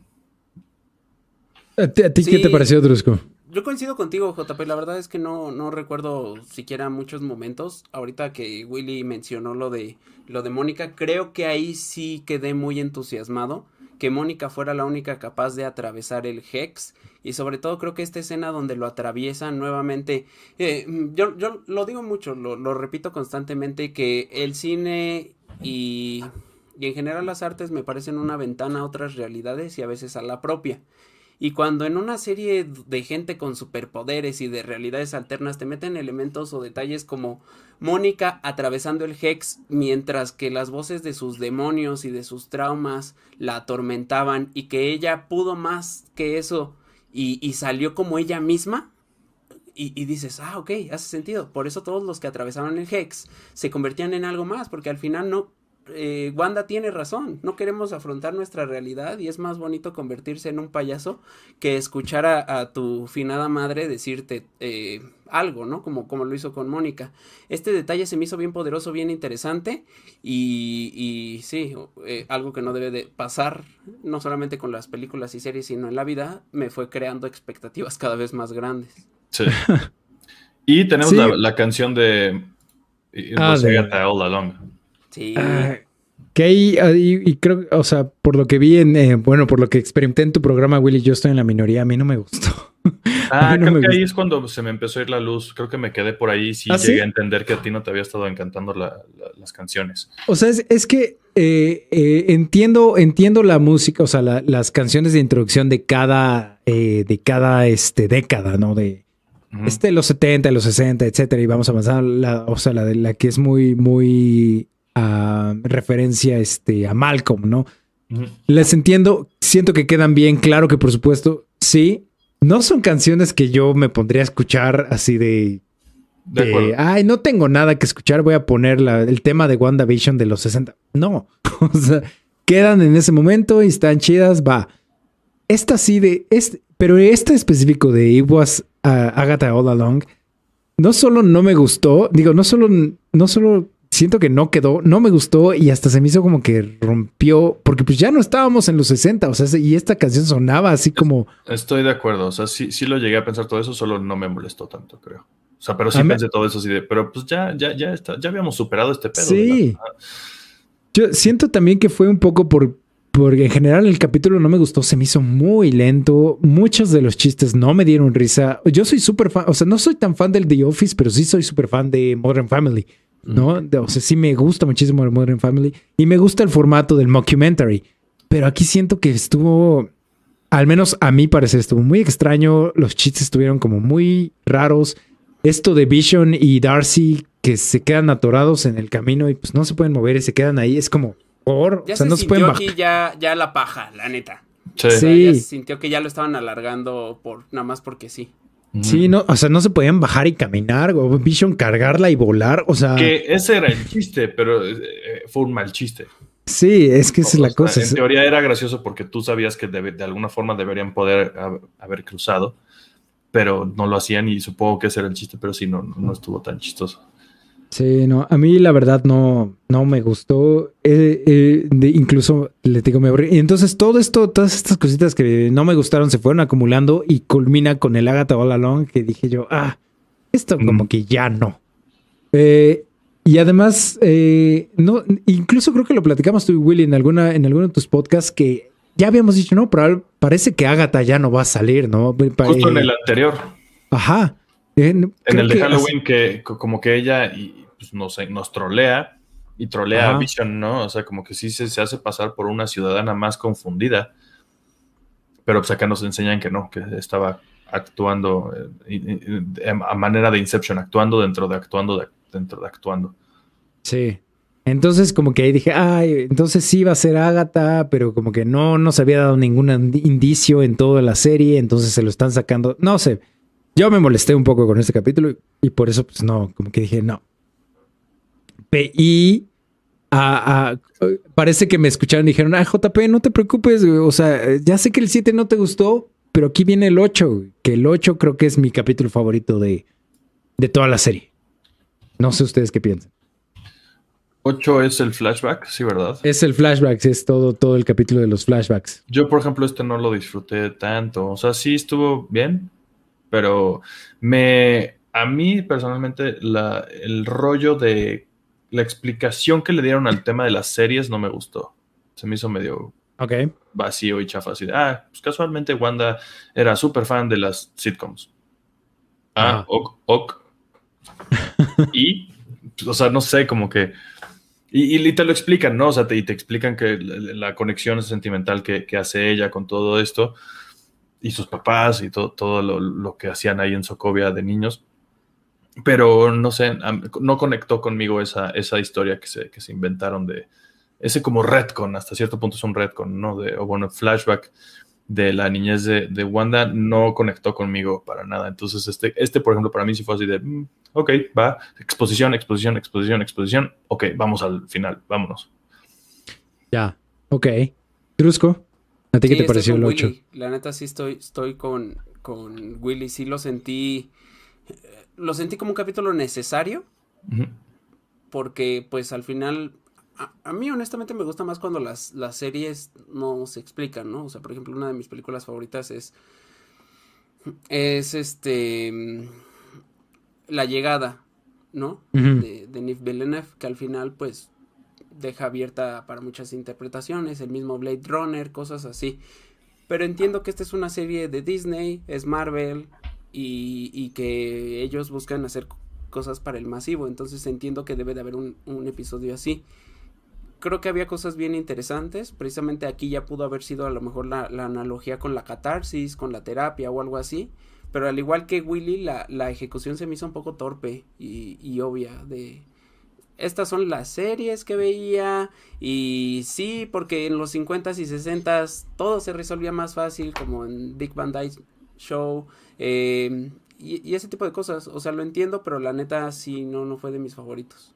¿A ti, a ti qué te pareció, Drusco? Yo coincido contigo, JP. La verdad es que no, no recuerdo siquiera muchos momentos. Ahorita que Willy mencionó lo de lo de Mónica, creo que ahí sí quedé muy entusiasmado. Que Mónica fuera la única capaz de atravesar el Hex. Y sobre todo creo que esta escena donde lo atraviesa nuevamente. eh, yo, yo lo digo mucho, lo, lo repito constantemente, que el cine y, y en general las artes me parecen una ventana a otras realidades y a veces a la propia. Y cuando en una serie de gente con superpoderes y de realidades alternas te meten elementos o detalles como Mónica atravesando el Hex mientras que las voces de sus demonios y de sus traumas la atormentaban y que ella pudo más que eso y, y salió como ella misma. Y, y dices, ah, ok, hace sentido. Por eso todos los que atravesaban el Hex se convertían en algo más, porque al final no, eh, Wanda tiene razón, no queremos afrontar nuestra realidad y es más bonito convertirse en un payaso que escuchar a, a tu finada madre decirte eh, algo, ¿no? Como, como lo hizo con Mónica. Este detalle se me hizo bien poderoso, bien interesante y, y sí, eh, algo que no debe de pasar, no solamente con las películas y series, sino en la vida, me fue creando expectativas cada vez más grandes. Sí. y tenemos Sí. la, la canción de It Ah, Was de- All Along. Sí. Ah, que ahí, y creo, o sea, por lo que vi en, eh, bueno, por lo que experimenté en tu programa, Willy, yo estoy en la minoría, a mí no me gustó. Ah, no creo que ahí es cuando se me empezó a ir la luz. Creo que me quedé por ahí y sí ¿Ah, llegué sí? a entender que a ti no te había estado encantando la- la- las canciones. O sea, es, es que eh, eh, entiendo, entiendo la música, o sea, la- las canciones de introducción de cada, eh, de cada este, década, ¿no? De, este, los 70, los 60, etcétera, y vamos a avanzar, la, o sea, la, de, la que es muy, muy referencia este, a Malcolm, ¿no? Les entiendo, siento que quedan bien, claro que por supuesto, sí. No son canciones que yo me pondría a escuchar así de, De ay, no tengo nada que escuchar, voy a poner la- el tema de WandaVision de los 60. No, o sea, quedan en ese momento y están chidas, va. Esta sí de, este, pero este específico de It Was uh, Agatha All Along, no solo no me gustó, digo, no solo, no solo siento que no quedó, no me gustó y hasta se me hizo como que rompió, porque pues ya no estábamos en los 60, o sea, y esta canción sonaba así como... Estoy de acuerdo. O sea, sí, sí lo llegué a pensar todo eso, solo no me molestó tanto, creo. O sea, pero sí A pensé todo eso así de, pero pues ya, ya, ya está, ya habíamos superado este pedo. Sí. Yo siento también que fue un poco por, porque en general el capítulo no me gustó, se me hizo muy lento, muchos de los chistes no me dieron risa. Yo soy súper fan, o sea, no soy tan fan del The Office, pero sí soy súper fan de Modern Family, ¿no? De- O sea, sí me gusta muchísimo el Modern Family y me gusta el formato del mockumentary, pero aquí siento que estuvo, al menos a mi parecer, estuvo muy extraño, los chistes estuvieron como muy raros. Esto de Vision y Darcy que se quedan atorados en el camino y pues no se pueden mover y se quedan ahí, es como, por, Ya o sea, se no se pueden aquí ya, ya la paja, la neta. Sí. O sea, Sí. ya se sintió que ya lo estaban alargando por nada más porque sí. Sí, no, o sea, no se podían bajar y caminar, o Vision cargarla y volar, o sea, Que ese era el chiste, pero eh, fue un mal chiste. sí, es que esa es O la sea, cosa. En teoría era gracioso porque tú sabías que debe- de alguna forma deberían poder hab- haber cruzado, pero no lo hacían y supongo que ese era el chiste, pero sí, no, no, no estuvo tan chistoso. Sí, no, a mí la verdad no, no me gustó. Eh, eh, de- incluso le digo, me aburrí. Y entonces todo esto, todas estas cositas que no me gustaron se fueron acumulando y culmina con el Agatha All Along que dije yo, ah, esto como que ya no. Eh, y además, eh, no, incluso creo que lo platicamos tú y Willy en alguna, en alguno de tus podcasts que ya habíamos dicho, no, pero parece que Agatha ya no va a salir, ¿no? Justo en el anterior, Ajá. En el de Halloween, que co- como que ella y, pues, nos, nos trolea y trolea Ajá. a Vision, ¿no? O sea, como que sí se, se hace pasar por una ciudadana más confundida, pero pues acá nos enseñan que no, que estaba actuando eh, a manera de Inception, actuando dentro de actuando dentro de actuando. Sí. Entonces, como que ahí dije, ay, entonces sí va a ser Agatha, pero como que no, no se había dado ningún indicio en toda la serie, entonces se lo están sacando. No sé. Yo me molesté un poco con este capítulo y por eso, pues no, como que dije, no. Y parece que me escucharon y dijeron, ah, JP, no te preocupes, o sea, ya sé que el 7 no te gustó, pero aquí viene el 8, que el 8 creo que es mi capítulo favorito de, de toda la serie. No sé ustedes qué piensan. 8 es el flashback, sí, ¿verdad? Es el flashback, es todo, todo el capítulo de los flashbacks. Yo, por ejemplo, este no lo disfruté tanto. O sea, sí estuvo bien, pero me. A mí, personalmente, la, el rollo de la explicación que le dieron al tema de las series no me gustó. Se me hizo medio vacío y chafa. Así de, ah, pues casualmente Wanda era súper fan de las sitcoms. Ah, ok, ok. y, o sea, no sé, como que y, te lo explican, ¿no? O sea, te, y te explican que la, conexión sentimental que, hace ella con todo esto y sus papás y todo, todo lo, que hacían ahí en Socovia de niños. Pero no sé, no conectó conmigo esa, esa historia que se, que se inventaron de ese como retcon, hasta cierto punto es un retcon, ¿no? De, o bueno, flashback de la niñez de, de, Wanda no conectó conmigo para nada. Entonces, este, este, por ejemplo, para mí sí fue así de, mm, ok, va, exposición, exposición, exposición, exposición, ok, vamos al final, vámonos. Ya, ok. Trusco, ¿a ti qué te pareció el 8? La neta sí estoy, estoy con, con Willy, sí lo sentí, lo sentí como un capítulo necesario, porque pues al final a, mí honestamente me gusta más cuando las, las series no se explican, ¿no? O sea, por ejemplo, una de mis películas favoritas es. Es este. La llegada, ¿no? de, de Nif Villeneuve, que al final, pues, deja abierta para muchas interpretaciones. El mismo Blade Runner, cosas así. Pero entiendo que esta es una serie de Disney, es Marvel, y, que ellos buscan hacer cosas para el masivo. Entonces entiendo que debe de haber un, episodio así creo que había cosas bien interesantes. Precisamente aquí ya pudo haber sido a lo mejor la, analogía con la catarsis, con la terapia o algo así. Pero al igual que Willy, la, la ejecución se me hizo un poco torpe y, y, obvia de... Estas son las series que veía y sí, porque en los 50s y 60s todo se resolvía más fácil, como en Big Band Show eh, y, ese tipo de cosas. O sea, lo entiendo, pero la neta sí no, no fue de mis favoritos.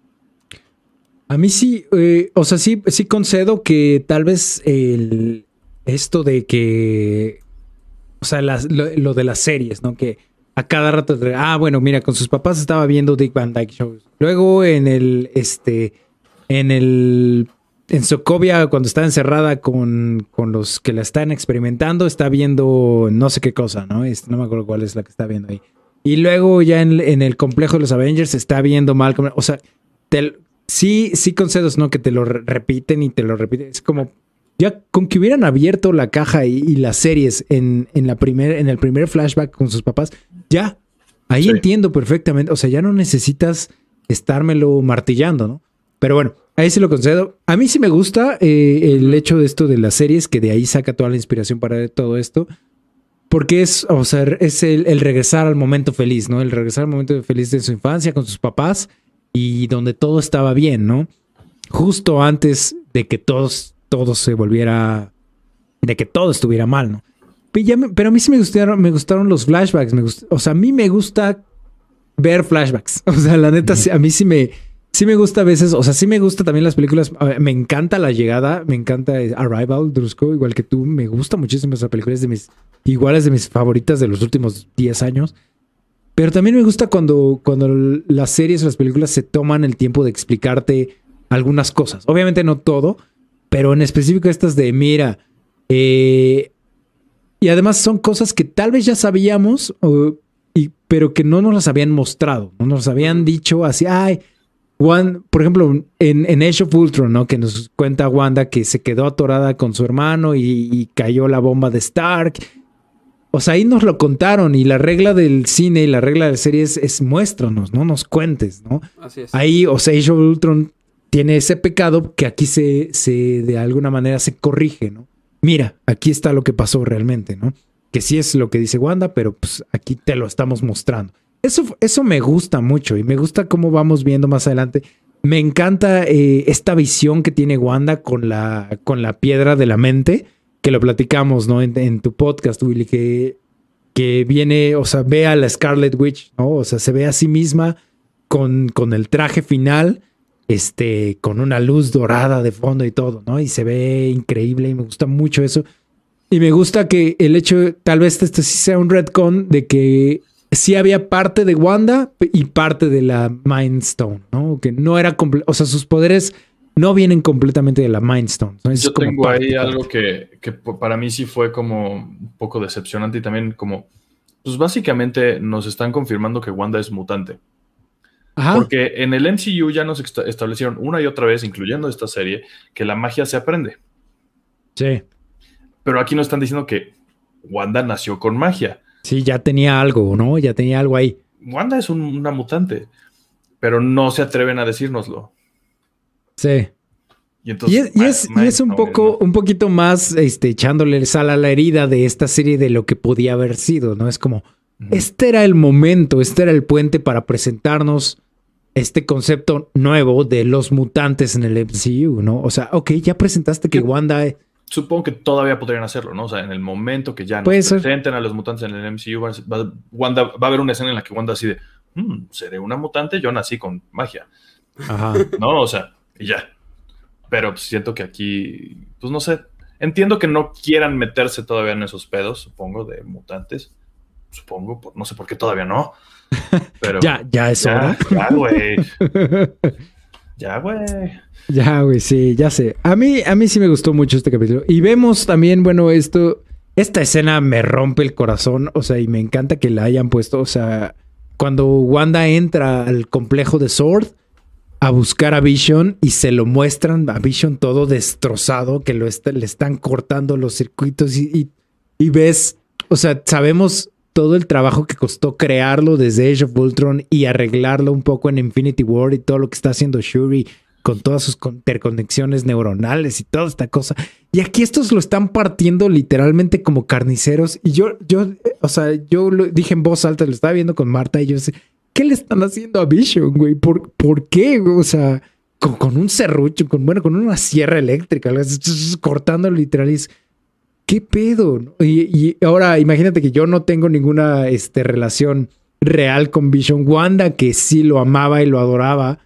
A mí sí, eh, o sea, sí, sí concedo que tal vez el, esto de que, o sea, lo, de las series, ¿no? Que a cada rato, ah, bueno, mira, con sus papás estaba viendo Dick Van Dyke Shows. Luego en el, este, en el, en Sokovia, cuando está encerrada con, con los que la están experimentando, está viendo no sé qué cosa, ¿no? Este, no me acuerdo cuál es la que está viendo ahí. Y luego ya en, en el complejo de los Avengers está viendo Malcolm, o sea, te, sí, sí concedos, ¿no? Que te lo repiten y te lo repiten. Es como, ya con que hubieran abierto la caja y, las series en, en, la primer, en el primer flashback con sus papás, ya, ahí entiendo perfectamente. O sea, ya no necesitas estármelo martillando, ¿no? Pero bueno, ahí sí lo concedo. A mí sí me gusta eh, el hecho de esto de las series, que de ahí saca toda la inspiración para todo esto. Porque es, o sea, es el, el regresar al momento feliz, ¿no? El regresar al momento feliz de su infancia con sus papás y donde todo estaba bien, ¿no? Justo antes de que todos, todo se volviera, de que todo estuviera mal, ¿no? Pero, a mí sí me gustaron, me gustaron los flashbacks, me o sea, a mí me gusta ver flashbacks, o sea, la neta, a mí sí me, sí me gusta a veces, o sea, sí me gusta también las películas, me encanta La Llegada, me encanta Arrival, Drusco, igual que tú, me gusta muchísimo esa película, es de mis, iguales de mis favoritas de los últimos 10 años. Pero también me gusta cuando, cuando las series o las películas se toman el tiempo de explicarte algunas cosas. Obviamente no todo, pero en específico estas de, mira, eh, y además son cosas que tal vez ya sabíamos, y, pero que no nos las habían mostrado, no nos habían dicho así, ay, One, por ejemplo, en, en Age of Ultron, ¿no? Que nos cuenta Wanda que se quedó atorada con su hermano y, y cayó la bomba de Stark o sea, ahí nos lo contaron y la regla del cine y la regla de la serie es, muéstranos, no nos cuentes, ¿no? Así es. Ahí, o sea, Age of Ultron tiene ese pecado que aquí se, se, de alguna manera se corrige, ¿no? Mira, aquí está lo que pasó realmente, ¿no? que sí es lo que dice Wanda, pero pues aquí te lo estamos mostrando. Eso, eso me gusta mucho y me gusta cómo vamos viendo más adelante. Me encanta eh, esta visión que tiene Wanda con la, con la piedra de la mente, que lo platicamos, ¿no? En, tu podcast, Willy, que, que viene, o sea, ve a la Scarlet Witch, ¿no? O sea, se ve a sí misma con, con el traje final, este, con una luz dorada de fondo y todo, ¿no? Y se ve increíble y me gusta mucho eso. Y me gusta que el hecho, tal vez este sí sea un retcon de que sí había parte de Wanda y parte de la Mind Stone, ¿no? Que no era o sea, sus poderes no vienen completamente de la Mind Stone. Yo tengo ahí algo que, que, para mí sí fue como un poco decepcionante y también como, pues básicamente nos están confirmando que Wanda es mutante. Porque en el MCU ya nos establecieron una y otra vez, incluyendo esta serie, que la magia se aprende. Sí. Pero aquí nos están diciendo que Wanda nació con magia. Sí, ya tenía algo, ¿no? Ya tenía algo ahí. Wanda es una mutante, pero no se atreven a decírnoslo. Sí. Y, entonces, y es, un poco, un poquito más este, echándole sal a la herida de esta serie de lo que podía haber sido, ¿no? Es como, este era el momento, este era el puente para presentarnos este concepto nuevo de los mutantes en el MCU, ¿no? O sea, ok, ya presentaste que Wanda... Supongo que todavía podrían hacerlo, ¿no? O sea, en el momento que ya nos presenten a los mutantes en el MCU, va, Wanda, va a haber una escena en la que Wanda así de, hmm, seré una mutante, yo nací con magia. Ajá. ¿No? O sea, y ya. Pero siento que aquí, pues no sé, entiendo que no quieran meterse todavía en esos pedos, supongo, de mutantes. Supongo, no sé por qué todavía no. Pero ya, ya es hora. Ya, güey. ya, güey. Ya, güey, sí, ya sé. A mí, a mí sí me gustó mucho este capítulo. Y vemos también, bueno, esto, esta escena me rompe el corazón, o sea, y me encanta que la hayan puesto, o sea, cuando Wanda entra al complejo de Sword a buscar a Vision y se lo muestran a Vision todo destrozado, que lo le están cortando los circuitos y, y ves, o sea, sabemos todo el trabajo que costó crearlo desde Age of Ultron y arreglarlo un poco en Infinity War y todo lo que está haciendo Shuri con todas sus interconexiones neuronales y toda esta cosa. Y aquí estos lo están partiendo literalmente como carniceros. Y yo, yo, o sea, yo lo dije en voz alta, lo estaba viendo con Marta y yo sé, ¿qué le están haciendo a Vision, güey? ¿Por, ¿por qué? O sea, con, un serrucho, con, bueno, con una sierra eléctrica, cortando literal. ¿Qué pedo? Y, ahora imagínate que yo no tengo ninguna este, relación real con Vision. Wanda, que sí lo amaba y lo adoraba,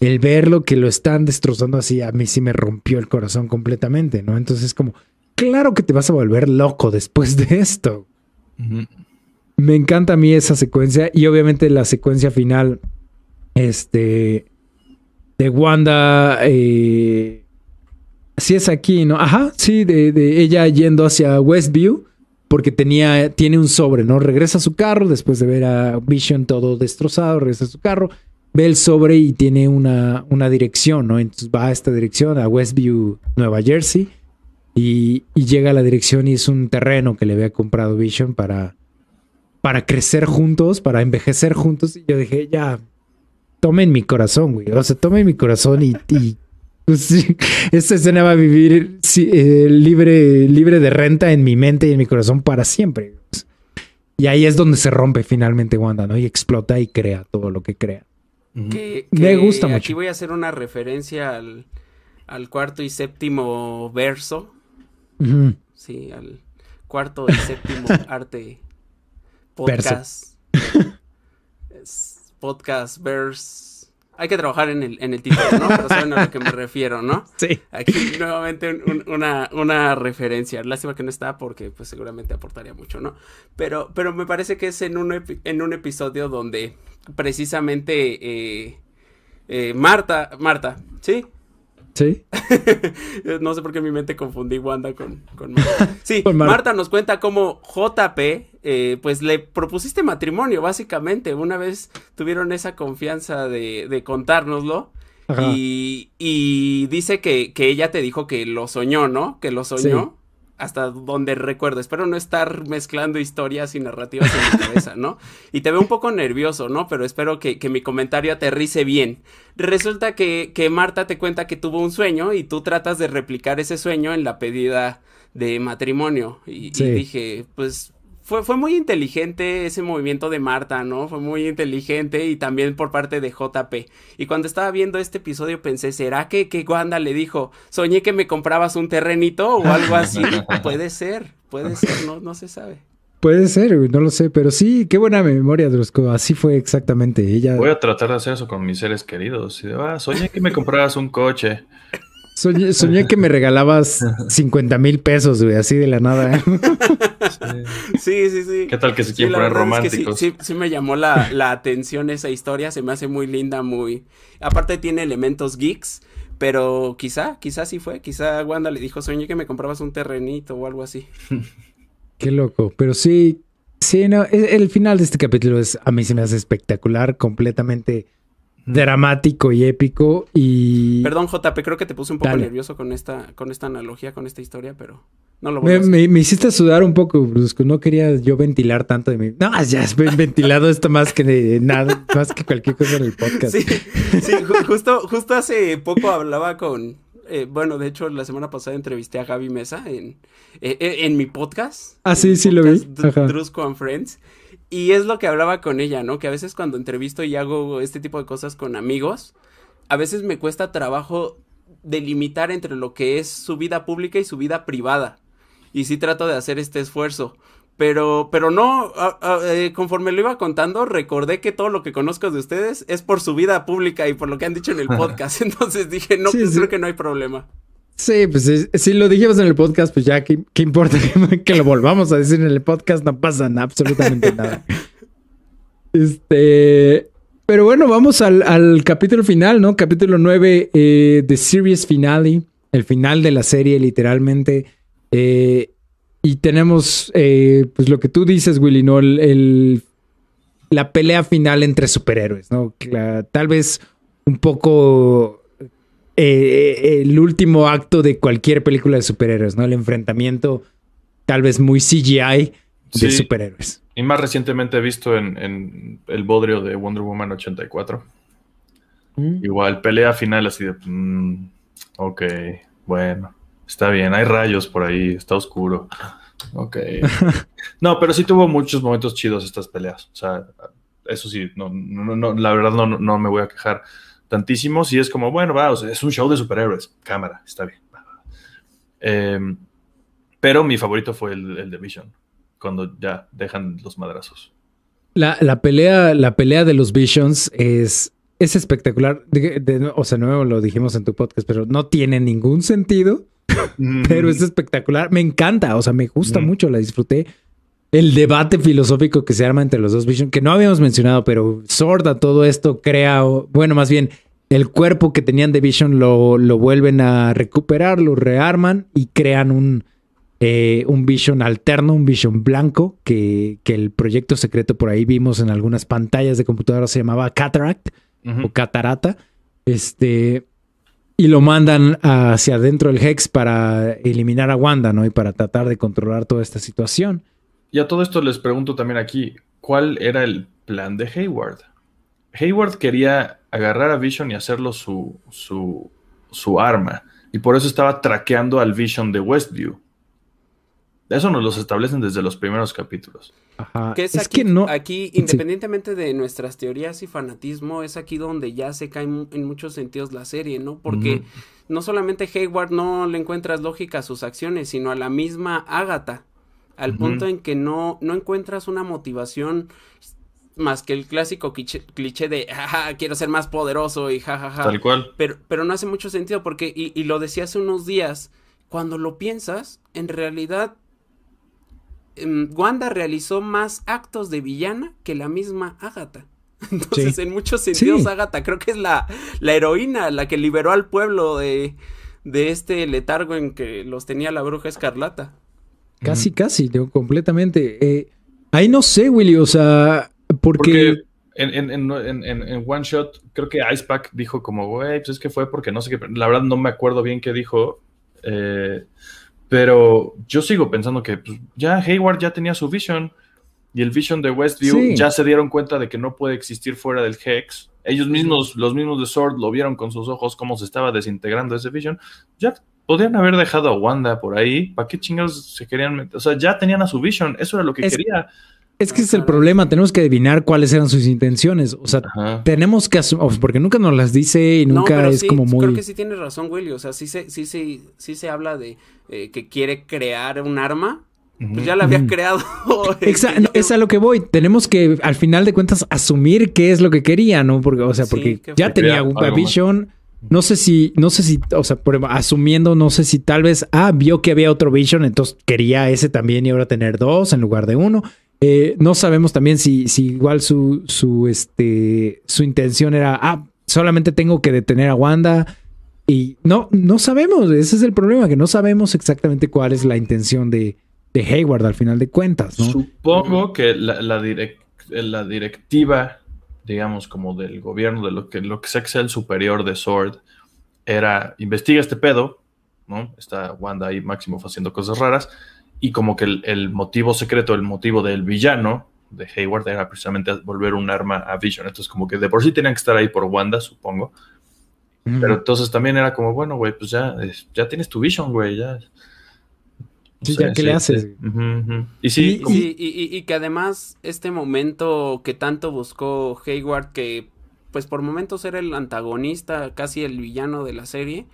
el verlo que lo están destrozando así, a mí sí me rompió el corazón completamente, ¿no? Entonces, como, claro que te vas a volver loco después de esto. Me encanta a mí esa secuencia y obviamente la secuencia final, este, de Wanda. Eh, Sí es aquí, ¿no? Ajá, sí, de, ella yendo hacia Westview porque tenía, tiene un sobre, ¿no? Regresa a su carro después de ver a Vision todo destrozado, regresa a su carro, ve el sobre y tiene una, una dirección, ¿no? Entonces va a esta dirección, a Westview, Nueva Jersey, y, llega a la dirección y es un terreno que le había comprado Vision para, para crecer juntos, para envejecer juntos. Y yo dije, ya, tomen mi corazón, güey. O sea, tomen mi corazón y Sí, esta escena va a vivir eh, libre, libre de renta en mi mente y en mi corazón para siempre. Y ahí es donde se rompe finalmente Wanda, ¿no? Y explota y crea todo lo que crea. Me gusta mucho. Aquí voy a hacer una referencia al, cuarto y séptimo verso. Sí, al cuarto y séptimo arte podcast. podcast verse hay que trabajar en el, en el título, ¿no? Pero saben a lo que me refiero, ¿no? Sí. Aquí nuevamente una, una referencia. Lástima que no está porque pues seguramente aportaría mucho, ¿no? Pero, pero me parece que es en un, en un episodio donde precisamente eh, eh, Marta, Marta, ¿sí? Sí. no sé por qué mi mente confundí Wanda con, con Marta. Sí, Marta. nos cuenta cómo JP, eh, pues le propusiste matrimonio, básicamente. Una vez tuvieron esa confianza de, de contárnoslo. Y, y, dice que, que, ella te dijo que lo soñó, ¿no? Que lo soñó hasta donde recuerdo. Espero no estar mezclando historias y narrativas en mi cabeza, ¿no? Y te veo un poco nervioso, ¿no? Pero espero que, mi comentario aterrice bien. Resulta que, que, Marta te cuenta que tuvo un sueño y tú tratas de replicar ese sueño en la pedida de matrimonio. Y, y dije, pues fue, fue muy inteligente ese movimiento de Marta, ¿no? Fue muy inteligente y también por parte de JP. Y cuando estaba viendo este episodio pensé, ¿será que, que Wanda le dijo, soñé que me comprabas un terrenito o algo así? puede ser, puede ser, no, no se sabe. Puede ser, no lo sé, pero sí, qué buena memoria, Drusco. Así fue exactamente. Ella. Voy a tratar de hacer eso con mis seres queridos. Ah, soñé que me comprabas un coche. Soñé, que me regalabas 50 mil pesos, güey, así de la nada. ¿eh? Sí. sí, sí, ¿Qué tal que se quieren poner románticos? sí, sí, me llamó la, la atención esa historia. Se me hace muy linda, muy. Aparte, tiene elementos geeks. Pero quizá, quizá sí fue. Quizá Wanda le dijo, soñé que me comprabas un terrenito o algo así. Qué loco. Pero sí, sí, no, el, final de este capítulo es, a mí se me hace espectacular, completamente dramático y épico y... Perdón, JP, creo que te puse un poco nervioso con esta, con esta analogía, con esta historia, pero no lo voy me, a me, me, hiciste sudar un poco, Brusco. No quería yo ventilar tanto de mí. No, ya has ventilado esto más que de nada, más que cualquier cosa en el podcast. Sí, sí justo, justo hace poco hablaba con, eh, bueno, de hecho, la semana pasada entrevisté a Gaby Mesa en, eh, eh, en mi podcast. Ah, sí, sí lo vi. Drusco and Friends. Y es lo que hablaba con ella, ¿no? Que a veces cuando entrevisto y hago este tipo de cosas con amigos, a veces me cuesta trabajo delimitar entre lo que es su vida pública y su vida privada. Y sí trato de hacer este esfuerzo. Pero, pero no, eh, conforme lo iba contando, recordé que todo lo que conozco de ustedes es por su vida pública y por lo que han dicho en el podcast. Entonces dije, no, pues creo que no hay problema. Sí, pues si lo dijimos en el podcast, pues ya, ¿qué, importa que, lo volvamos a decir en el podcast? No pasa absolutamente nada. Este, pero bueno, vamos al, capítulo final, ¿no? Capítulo 9, eh, The Series Finale, el final de la serie, literalmente. Eh, y tenemos, eh, pues lo que tú dices, Willy, ¿no? El, la pelea final entre superhéroes, ¿no? tal vez un poco eh, el último acto de cualquier película de superhéroes, ¿no? El enfrentamiento tal vez muy CGI de superhéroes. Y más recientemente visto en, el bodrio de Wonder Woman 84. Mm. Igual, pelea final así de... Mm, ok, bueno. Está bien, hay rayos por ahí, está oscuro. Ok. No, pero sí tuvo muchos momentos chidos estas peleas. O sea, eso sí, no, no, no, la verdad no, no me voy a quejar tantísimo. Si es como, bueno, va, o sea, es un show de superhéroes. Cámara, está bien. Em, pero mi favorito fue el, de Vision, cuando ya dejan los madrazos. La, la, pelea, la pelea de los Visions es, es espectacular. o sea, no lo dijimos en tu podcast, pero no tiene ningún sentido pero es espectacular. Me encanta, o sea, me gusta mucho, la disfruté. El debate filosófico que se arma entre los dos Vision, que no habíamos mencionado, pero sorda todo esto crea, bueno, más bien, el cuerpo que tenían de Vision lo, lo vuelven a recuperar, lo rearman y crean un, eh, un Vision alterno, un Vision blanco, que, que, el proyecto secreto por ahí vimos en algunas pantallas de computadora se llamaba Cataract o Catarata. Este, y lo mandan hacia adentro del Hex para eliminar a Wanda, ¿no? Y para tratar de controlar toda esta situación. Y a todo esto les pregunto también aquí, ¿cuál era el plan de Hayward? Hayward quería agarrar a Vision y hacerlo su, su, su arma. Y por eso estaba traqueando al Vision de Westview. Eso nos los establecen desde los primeros capítulos. Ajá. Que es, aquí, que no. Aquí, independientemente de nuestras teorías y fanatismo, es aquí donde ya se cae en muchos sentidos la serie, ¿no? Porque no solamente Hayward no le encuentras lógica a sus acciones, sino a la misma Agatha. Al punto en que no, no encuentras una motivación más que el clásico cliché, de jaja, quiero ser más poderoso y jajaja. Tal cual. Pero, pero no hace mucho sentido porque, y, y lo decía hace unos días, cuando lo piensas, en realidad Em, Wanda realizó más actos de villana que la misma Agatha. Entonces, en muchos sentidos, Agatha creo que es la, la, heroína, la que liberó al pueblo de, de, este letargo en que los tenía la bruja escarlata. Casi, casi, completamente. Eh, ahí no sé, Willy, o sea, porque... en, en, en, One Shot, creo que Icepack dijo como, güey, pues es que fue porque no sé qué, la verdad no me acuerdo bien qué dijo. Eh, pero yo sigo pensando que pues, ya Hayward ya tenía su vision y el vision de Westview ya se dieron cuenta de que no puede existir fuera del Hex. Ellos mismos, los mismos de Sword, lo vieron con sus ojos cómo se estaba desintegrando ese vision. Ya podrían haber dejado a Wanda por ahí. ¿Para qué chingados se querían meter? O sea, ya tenían a su Vision, eso era lo que Es- quería. Es que es el problema, tenemos que adivinar cuáles eran sus intenciones. O sea, Ajá. tenemos que asumir, porque nunca nos las dice y nunca no, pero es sí, como muy... Creo que sí tienes razón, Willy. O sea, sí se, sí, sí, sí se habla de eh, que quiere crear un arma. Pues ya la había Ujú. creado. Exa- no, es a lo que voy. Tenemos que, al final de cuentas, asumir qué es lo que quería, ¿no? Porque, o sea, porque que ya tenía un. Vision. No sé si, no sé si, o sea, por asumiendo, no sé si tal vez, ah, vio que había otro Vision, entonces quería ese también y ahora tener dos en lugar de uno. Eh, no sabemos también si, si igual su, su, este, su intención era, ah, solamente tengo que detener a Wanda. Y no, no sabemos, ese es el problema, que no sabemos exactamente cuál es la intención de, de Hayward al final de cuentas, ¿no? Supongo que la, la, la directiva, digamos, como del gobierno, de lo que, lo que sea que sea el superior de Sword, era investiga este pedo, ¿no? Está Wanda y Máximo haciendo cosas raras, y como que el, el motivo secreto, el motivo del villano de Hayward era precisamente volver un arma a Vision. Entonces, como que de por sí tenían que estar ahí por Wanda, supongo. Ujú. Pero entonces también era como, bueno, güey, pues ya, ya tienes tu Vision, güey, ya. Sí, ya, ¿qué le haces? Y sí, Y- como- Sí, y, y- y que además este momento que tanto buscó Hayward, que pues por momentos era el antagonista, casi el villano de la serie,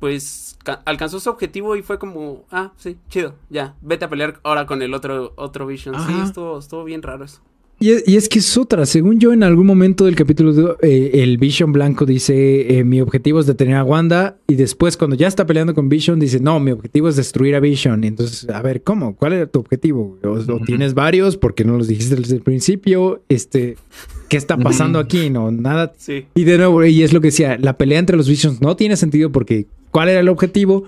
pues ca- alcanzó su objetivo y fue como, ah, sí, chido, ya, vete a pelear ahora con el otro, otro Vision. Sí, estuvo, estuvo bien raro eso. Y es, que es otra. Según yo, en algún momento del capítulo, de- eh, el Vision blanco dice: eh, Mi objetivo es detener a Wanda. Y después, cuando ya está peleando con Vision, dice: No, mi objetivo es destruir a Vision. Y entonces, a ver, ¿cómo? ¿Cuál era tu objetivo? ¿O, tienes varios? porque no los dijiste desde el principio? Este, ¿Qué está pasando aquí? No, nada. Sí. Y de nuevo, y es lo que decía: la pelea entre los Visions no tiene sentido porque ¿cuál era el objetivo?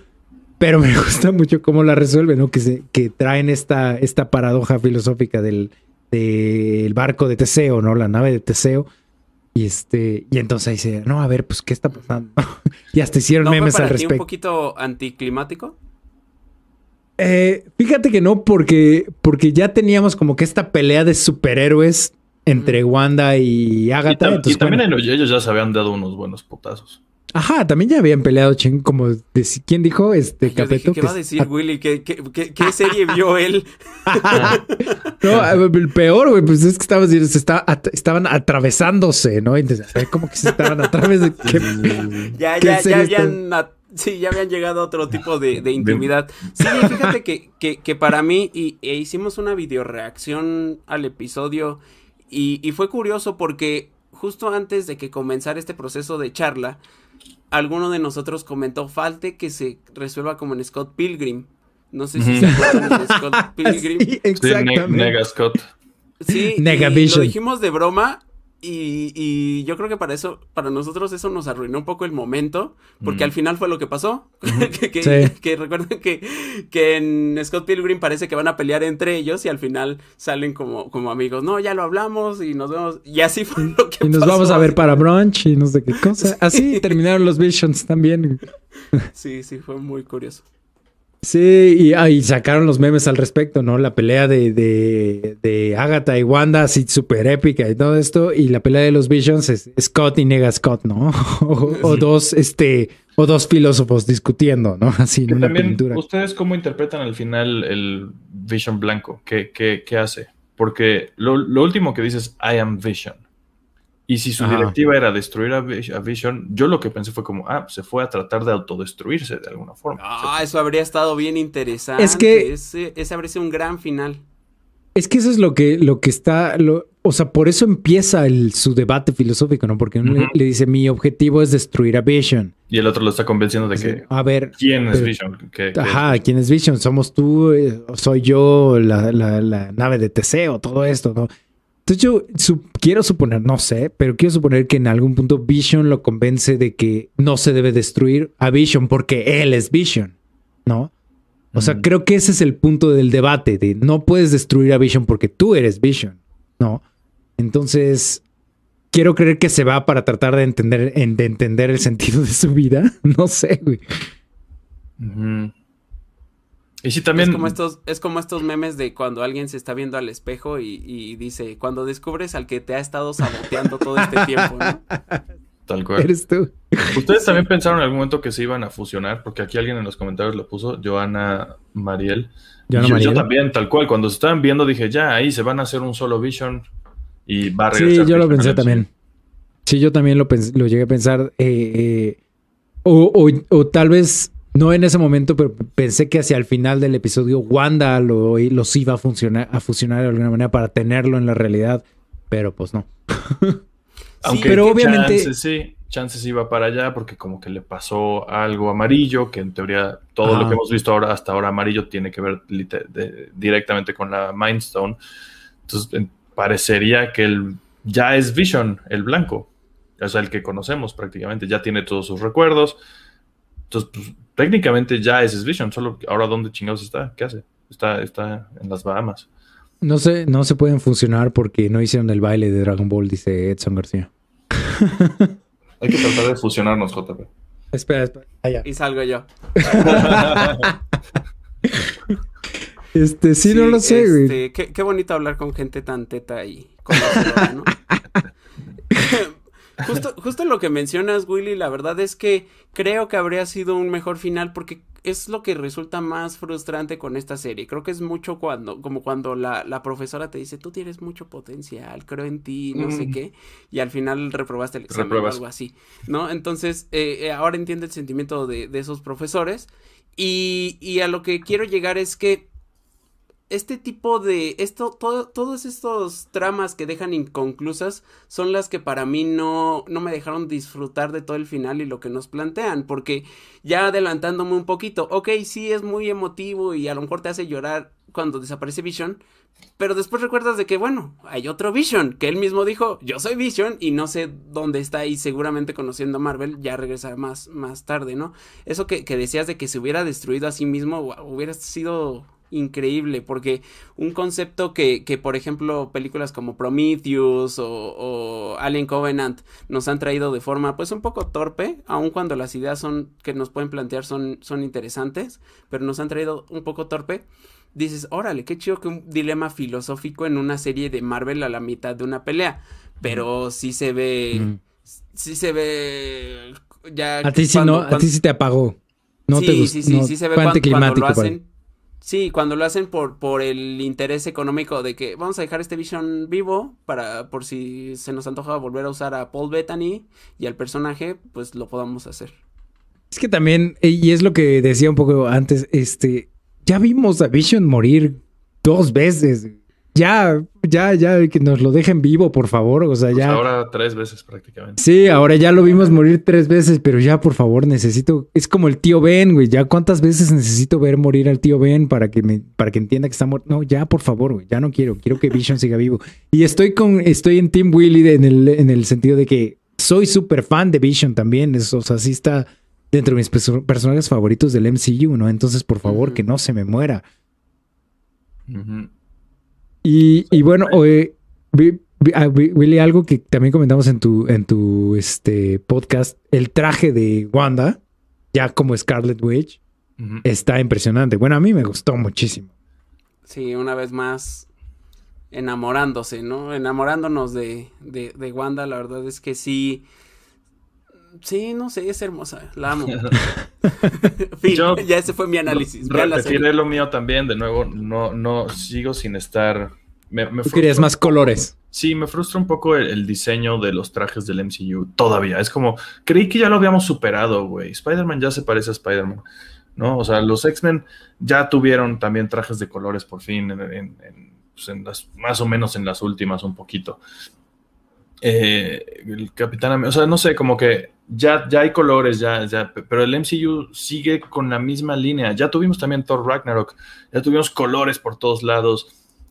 Pero me gusta mucho cómo la resuelven, ¿no? Que, se, que traen esta, esta paradoja filosófica del, del barco de Teseo, ¿no? La nave de Teseo. Y este, y entonces ahí dice, no, a ver, pues, ¿qué está pasando? y hasta hicieron ¿No fue memes para al ti un respecto. poquito anticlimático? Eh, fíjate que no, porque, porque ya teníamos como que esta pelea de superhéroes entre Wanda y Y, Agatha. tam- y entonces, también bueno, en- ellos ya se habían dado unos buenos putazos. Ajá, también ya habían peleado ching, como de- ¿quién dijo? Este Yo dije, Capeto. ¿qué que va a decir Willy? ¿Qué, qué, qué- qué serie vio él? No, el peor, güey, pues es que estaban, se está- at- estaban atravesándose, ¿no? Entonces, ¿cómo que se estaban atravesando? Ya, ¿Qué ya, ya habían, a- sí, ya habían llegado a otro tipo de, de intimidad. Sí, fíjate que, que, que para mí, y, e hicimos una videoreacción al episodio, y, y fue curioso porque justo antes de que comenzara este proceso de charla, alguno de nosotros comentó, falte que se resuelva como en Scott Pilgrim. No sé si se acuerdan de Scott Pilgrim. Sí, Sí, exactamente. Ne- Nega Scott. Sí, lo dijimos de broma y, y yo creo que para eso, para nosotros eso nos arruinó un poco el momento, porque Mm. al final fue lo que pasó. que, que- Sí. que recuerden que, que en Scott Pilgrim parece que van a pelear entre ellos y al final salen como, como amigos. No, ya lo hablamos y nos vemos. Y así fue lo que Y nos pasó. vamos a ver para brunch y no sé qué cosa. Así terminaron los Visions también. Sí, sí, fue muy curioso. Sí, y, ah, y sacaron los memes al respecto, ¿no? La pelea de, de, de Agatha y Wanda, así súper épica y todo esto. Y la pelea de los Visions es Scott y Nega Scott, ¿no? O, o dos, este, o dos filósofos discutiendo, ¿no? Así en una también, pintura. ¿ustedes cómo interpretan al final el Vision blanco? ¿Qué, qué, qué hace? Porque lo, lo último que dice es I am Vision. Y si su Ajá. directiva era destruir a, Vi- a Vision, yo lo que pensé fue como, ah, se fue a tratar de autodestruirse de alguna forma. Ah, eso habría estado bien interesante. Es que- Ese, ese habría sido un gran final. Es que eso es lo que, lo que está, lo- o sea, por eso empieza el, su debate filosófico, ¿no? Porque uno le- dice, mi objetivo es destruir a Vision. Y el otro lo está convenciendo de que, A ver, ¿quién es Vision? Ajá, ¿quién es Vision? Somos tú, eh, soy yo, la, la- la nave de Teseo, todo esto, ¿no? Entonces yo su- quiero suponer, no sé, pero quiero suponer que en algún punto Vision lo convence de que no se debe destruir a Vision porque él es Vision, ¿no? O sea, creo que ese es el punto del debate, de no puedes destruir a Vision porque tú eres Vision, ¿no? Entonces, quiero creer que se va para tratar de entender, en- de entender el sentido de su vida. No sé, güey. Ujú. Y sí, también... Es como estos, es como estos memes de cuando alguien se está viendo al espejo y, y dice, cuando descubres al que te ha estado saboteando todo este tiempo, ¿no? Tal cual. Eres tú. ¿Ustedes también pensaron en algún momento que se iban a fusionar? Porque aquí alguien en los comentarios lo puso, Joana Mariel. Yo, Mariel. yo también, tal cual. Cuando se estaban viendo dije, ya, ahí se van a hacer un solo Vision y va a Sí, regresar. yo lo pensé también. Sí, yo también lo, lo llegué a pensar. eh, eh, o, o- o tal vez no en ese momento, pero pensé que hacia el final del episodio Wanda lo, los iba a, funcionar, a fusionar de alguna manera para tenerlo en la realidad. Pero pues no. Aunque pero obviamente- Chances sí, chances iba para allá porque como que le pasó algo amarillo, que en teoría todo lo que hemos visto ahora hasta ahora amarillo tiene que ver de- directamente con la Mind Stone. Entonces en- parecería que el, ya es Vision, el blanco. O sea, el que conocemos prácticamente. Ya tiene todos sus recuerdos. Entonces, pues, técnicamente ya es Vision. Solo que ahora dónde chingados está, ¿qué hace? Está, está en las Bahamas. No sé, no se pueden funcionar porque no hicieron el baile de Dragon Ball, dice Edson García. Hay que tratar de fusionarnos, JP. Espera, espera. Allá. Y salgo yo. Este, sí, no lo sé, güey. este, qué, qué bonito hablar con gente tan teta y conocedora, ¿no? Justo, justo lo que mencionas, Willy, la verdad es que creo que habría sido un mejor final porque es lo que resulta más frustrante con esta serie. Creo que es mucho cuando, como cuando la, la profesora te dice, tú tienes mucho potencial, creo en ti, no sé qué, y al final reprobaste el examen o algo así, ¿no? Entonces, eh, eh, ahora entiende el sentimiento de, de esos profesores y, y a lo que quiero llegar es que este tipo de esto todo, todos estos tramas que dejan inconclusas son las que para mí no no me dejaron disfrutar de todo el final y lo que nos plantean porque ya adelantándome un poquito ok sí es muy emotivo y a lo mejor te hace llorar cuando desaparece Vision pero después recuerdas de que bueno hay otro Vision que él mismo dijo yo soy Vision y no sé dónde está y seguramente conociendo a Marvel ya regresará más más tarde no eso que, que decías de que se hubiera destruido a sí mismo hubiera sido increíble porque un concepto que, que por ejemplo películas como Prometheus o, o Alien Covenant nos han traído de forma pues un poco torpe aun cuando las ideas son que nos pueden plantear son, son interesantes pero nos han traído un poco torpe dices órale qué chido que un dilema filosófico en una serie de Marvel a la mitad de una pelea pero sí se ve Mm. sí se ve ya A ti sí cuando- no, a cuando- ti sí te apagó. No sí, te sí, sí, no, sí se ve cuando, anticlimático lo hacen. Sí, cuando lo hacen por, por el interés económico de que vamos a dejar este Vision vivo para por si se nos antoja volver a usar a Paul Bettany y al personaje, pues lo podamos hacer. Es que también, y es lo que decía un poco antes, este, ya vimos a Vision morir dos veces. Ya, ya, ya, que nos lo dejen vivo, por favor. O sea, Pues ya. ahora tres veces prácticamente. Sí, ahora ya lo vimos morir tres veces, pero ya, por favor, necesito. Es como el tío Ben, güey. Ya cuántas veces necesito ver morir al tío Ben para que me, para que entienda que está muerto. No, ya, por favor, güey. Ya no quiero. Quiero que Vision siga vivo. Y estoy con, estoy en Team Willy en el, en el sentido de que soy súper fan de Vision también. Es, o sea, sí está dentro de mis perso- personajes favoritos del MCU, ¿no? Entonces, por favor, que no se me muera. Y, y bueno, oye, vi- vi- ah, vi- Willy, algo que también comentamos en tu, en tu este, podcast, el traje de Wanda, ya como Scarlet Witch, está impresionante. Bueno, a mí me gustó muchísimo. Sí, una vez más enamorándose, ¿no? Enamorándonos de, de, de Wanda, la verdad es que sí. Sí, no sé, es hermosa, la amo. fin, Yo- ya ese fue mi análisis. Repetiré lo mío también, de nuevo, no, no sigo sin estar. Me, me Tú querías más colores. Sí, me frustra un poco el, el diseño de los trajes del MCU todavía. Es como, creí que ya lo habíamos superado, güey. Spider-Man ya se parece a Spider-Man, ¿no? O sea, los X-Men ya tuvieron también trajes de colores por fin, en, en- en, pues, en las, más o menos en las últimas un poquito. Eh, el Capitán América, o sea, no sé, como que ya, ya hay colores, ya, ya, pe- pero el MCU sigue con la misma línea. Ya tuvimos también Thor Ragnarok, ya tuvimos colores por todos lados.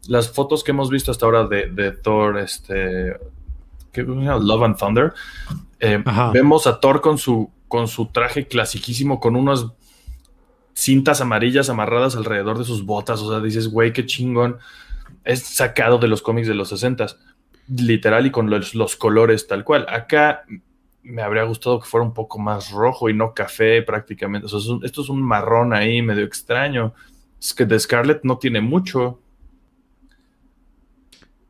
Las fotos que hemos visto hasta ahora de, de Thor, este, ¿qué? Love and Thunder, eh, vemos a Thor con su, con su traje clasiquísimo, con unas cintas amarillas amarradas alrededor de sus botas. O sea, dices, güey, qué chingón. Es sacado de los cómics de los 60 literal y con los, los colores tal cual. Acá me habría gustado que fuera un poco más rojo y no café prácticamente. O sea, es un- esto es un marrón ahí medio extraño. Es que de Scarlet no tiene mucho.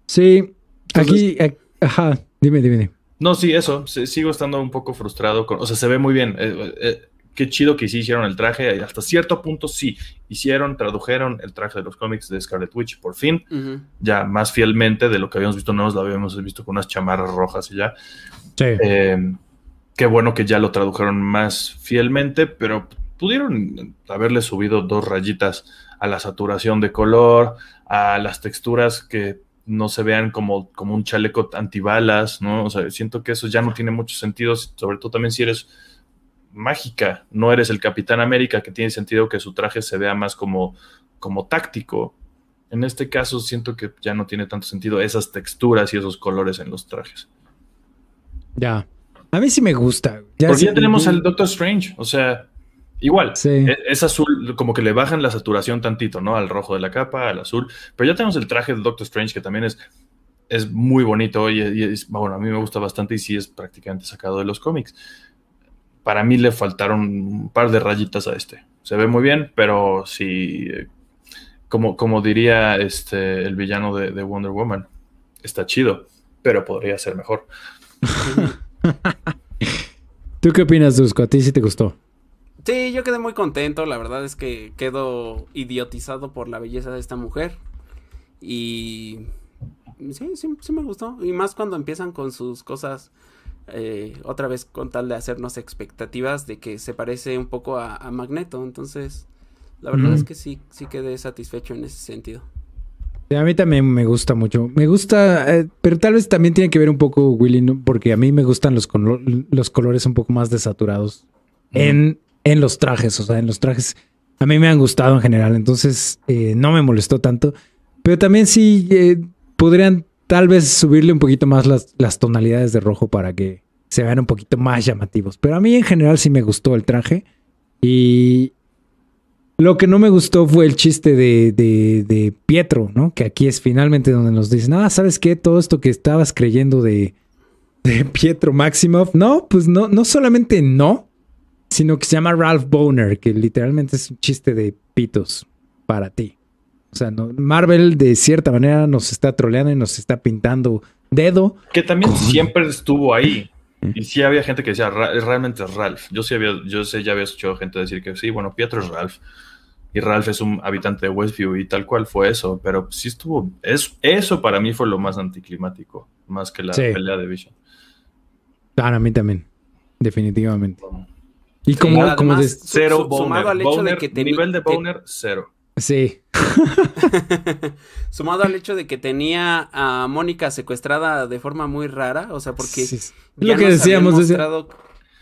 Sí, Entonces- aquí, eh, ajá, dime, dime. dime. No, sí, eso. sí, sigo estando un poco frustrado. Con, o sea, se ve muy bien. eh, eh, qué chido que sí hicieron el traje. Hasta cierto punto sí. Hicieron, tradujeron el traje de los cómics de Scarlet Witch por fin. Ya más fielmente de lo que habíamos visto. No nos lo habíamos visto con unas chamarras rojas y ya. Sí. Eh, qué bueno que ya lo tradujeron más fielmente, pero pudieron haberle subido dos rayitas a la saturación de color, a las texturas que no se vean como, como un chaleco antibalas, ¿no? O sea, siento que eso ya no tiene mucho sentido, sobre todo también si eres mágica, no eres el Capitán América, que tiene sentido que su traje se vea más como, como táctico. En este caso siento que ya no tiene tanto sentido esas texturas y esos colores en los trajes. Ya. A mí sí me gusta. Ya Porque sí- ya tenemos al Doctor Strange, o sea, igual. Sí. e- Es azul, como que le bajan la saturación tantito, ¿no? Al rojo de la capa, al azul. Pero ya tenemos el traje del Doctor Strange, que también es, es muy bonito y, y es, bueno, a mí me gusta bastante y sí es prácticamente sacado de los cómics. Para mí le faltaron un par de rayitas a este. Se ve muy bien, pero sí, como, como diría este, el villano de, de Wonder Woman, está chido, pero podría ser mejor. ¿Tú qué opinas, Dusko? ¿A ti sí te gustó? Sí, yo quedé muy contento. La verdad es que quedo idiotizado por la belleza de esta mujer. Y sí, sí, sí me gustó. Y más cuando empiezan con sus cosas. Eh, otra vez con tal de hacernos expectativas de que se parece un poco a, a Magneto. Entonces, la verdad es que sí, sí quedé satisfecho en ese sentido. A mí también me gusta mucho. Me gusta, eh, pero tal vez también tiene que ver un poco, Willy, ¿no? porque a mí me gustan los, colo- los colores un poco más desaturados en, en los trajes. O sea, en los trajes a mí me han gustado en general, entonces eh, no me molestó tanto. Pero también sí podrían tal vez subirle un poquito más las, tonalidades de rojo para que se vean un poquito más llamativos. Pero a mí en general sí me gustó el traje. Y, lo que no me gustó fue el chiste de, Pietro, ¿no? Que aquí es finalmente donde nos dicen, ah, ¿sabes qué? Todo esto que estabas creyendo de, de Pietro Maximoff. No, pues no, no solamente no, sino que se llama Ralph Boner, que literalmente es un chiste de pitos para ti. O sea, no, Marvel de cierta manera nos está troleando y nos está pintando dedo. Que también siempre estuvo ahí. Y sí había gente que decía, "Ra- realmente es Ralph. Yo sí había, yo sé, ya había escuchado gente decir que sí, bueno, Pietro es Ralph. Y Ralph es un habitante de Westview y tal cual fue eso. Pero sí estuvo, es, eso para mí fue lo más anticlimático, más que la Sí. pelea de Vision. Ah, a mí también. Definitivamente. Y Sí, como, además, de- su- Cero su- sumado boner. al hecho de que teni- nivel de te- boner, cero. Sí. Sumado al hecho de que tenía a Mónica secuestrada de forma muy rara, o sea, porque Sí, sí. ya Lo que nos decíamos, mostrado-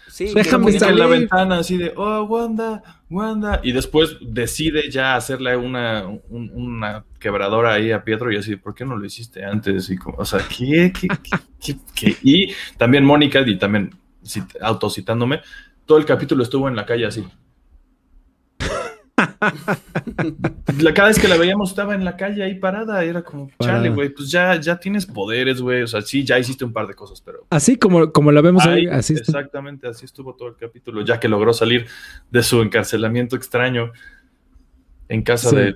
Sí, Déjame que está en la salir. ventana así de, oh, Wanda, Wanda. Y después decide ya hacerle una, un- una quebradora ahí a Pietro y así, ¿por qué no lo hiciste antes? Y como, o sea, ¿qué? ¿Qué? ¿Qué? ¿Qué? ¿Qué? Y también Mónica, y también cit- autocitándome, todo el capítulo estuvo en la calle así. La- cada vez que la veíamos estaba en la calle ahí parada era como, Parada. chale, güey, pues ya, ya tienes poderes, güey. O sea, sí, ya hiciste un par de cosas, pero Así como, como la vemos Ahí, así exactamente, así estuvo todo el capítulo, ya que logró salir de su encarcelamiento extraño en casa Sí. de,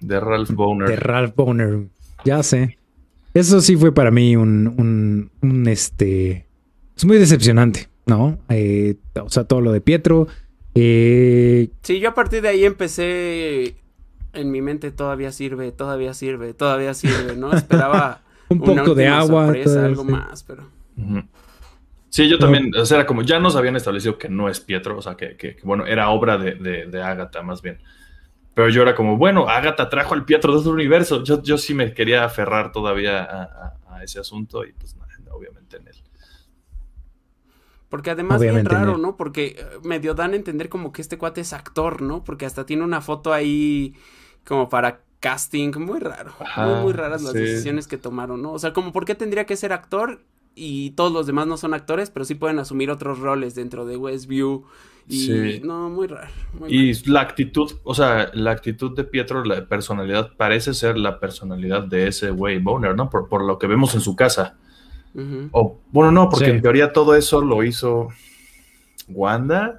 de Ralph Boner. De Ralph Boner. Ya sé. Eso sí fue para mí un, un, un, este. Es muy decepcionante, ¿no? Eh, o sea, todo lo de Pietro. Eh, Sí, yo a partir de ahí empecé en mi mente todavía sirve, todavía sirve, todavía sirve, ¿no? Esperaba un una poco de última agua. sorpresa, todo, algo sí. más, pero. Sí, yo también, o sea, era como, ya nos habían establecido que no es Pietro, o sea, que, que- que, bueno, era obra de, de, de Agatha más bien. Pero yo era como, bueno, Agatha trajo al Pietro de otro universo. Yo, yo sí me quería aferrar todavía a, a- a ese asunto y pues nada, obviamente en él. Porque además Obviamente, bien raro. ¿no? Porque eh, medio dan a entender como que este cuate es actor, ¿no? Porque hasta tiene una foto ahí como para casting, muy raro, Ajá, muy muy raras las sí. decisiones que tomaron, ¿no? O sea, como por qué tendría que ser actor y todos los demás no son actores, pero sí pueden asumir otros roles dentro de Westview y Sí. no, muy raro. muy Y mal. la actitud, o sea, la actitud de Pietro, la personalidad, parece ser la personalidad de ese güey Boner, ¿no? Por, por lo que vemos en su casa. Ujú. O, bueno, no, porque Sí. en teoría todo eso lo hizo Wanda.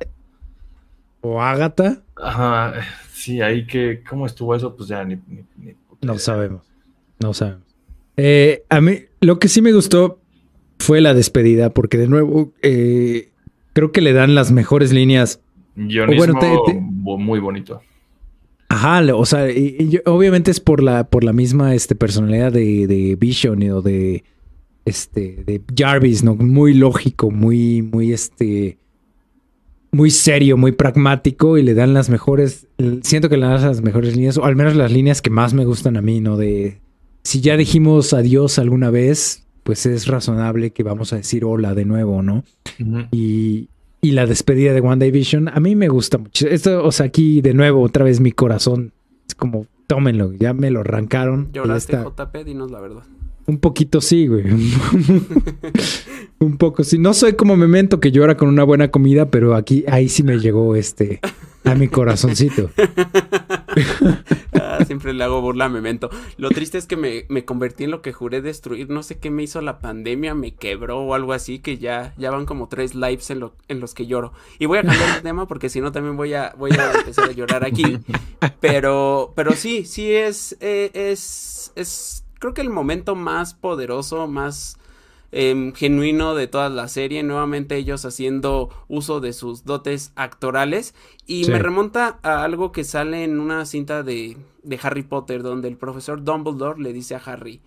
O Agatha. Ajá, sí, ahí que, ¿cómo estuvo eso? Pues ya ni... ni- ni puta No sabemos. No sabemos. Eh, a mí, lo que sí me gustó fue la despedida, porque de nuevo eh, creo que le dan las mejores líneas. Guionismo bueno, te- muy bonito. Ajá, o sea, y- obviamente es por la, por la misma este, personalidad de, de Vision y- o de, este, de Jarvis, ¿no? Muy lógico, muy, muy, este, muy serio, muy pragmático y le dan las mejores, siento que le dan las mejores líneas, o al menos las líneas que más me gustan a mí, ¿no? De, si ya dijimos adiós alguna vez, pues es razonable que vamos a decir hola de nuevo, ¿no? Y, y la despedida de WandaVision, a mí me gusta mucho. Esto, o sea, aquí de nuevo, otra vez mi corazón es como, tómenlo, ya me lo arrancaron. ¿Lloraste. JP? Dinos la verdad. Un poquito sí, güey. Un poco sí. No soy como Memento que llora con una buena comida, pero aquí, ahí sí me llegó este, a mi corazoncito. Ah, siempre le hago burla a Memento. Lo triste es que me, me convertí en lo que juré destruir. No sé qué me hizo la pandemia, me quebró o algo así, que ya, ya van como tres lives en, en los que lloro. Y voy a cambiar de tema porque si no también voy a, voy a empezar a llorar aquí. Pero, pero sí, sí es, eh, es, es, creo que el momento más poderoso, más em, genuino de toda la serie. Nuevamente ellos haciendo uso de sus dotes actorales. Y Sí. me remonta a algo que sale en una cinta de, de Harry Potter, donde el profesor Dumbledore le dice a Harry.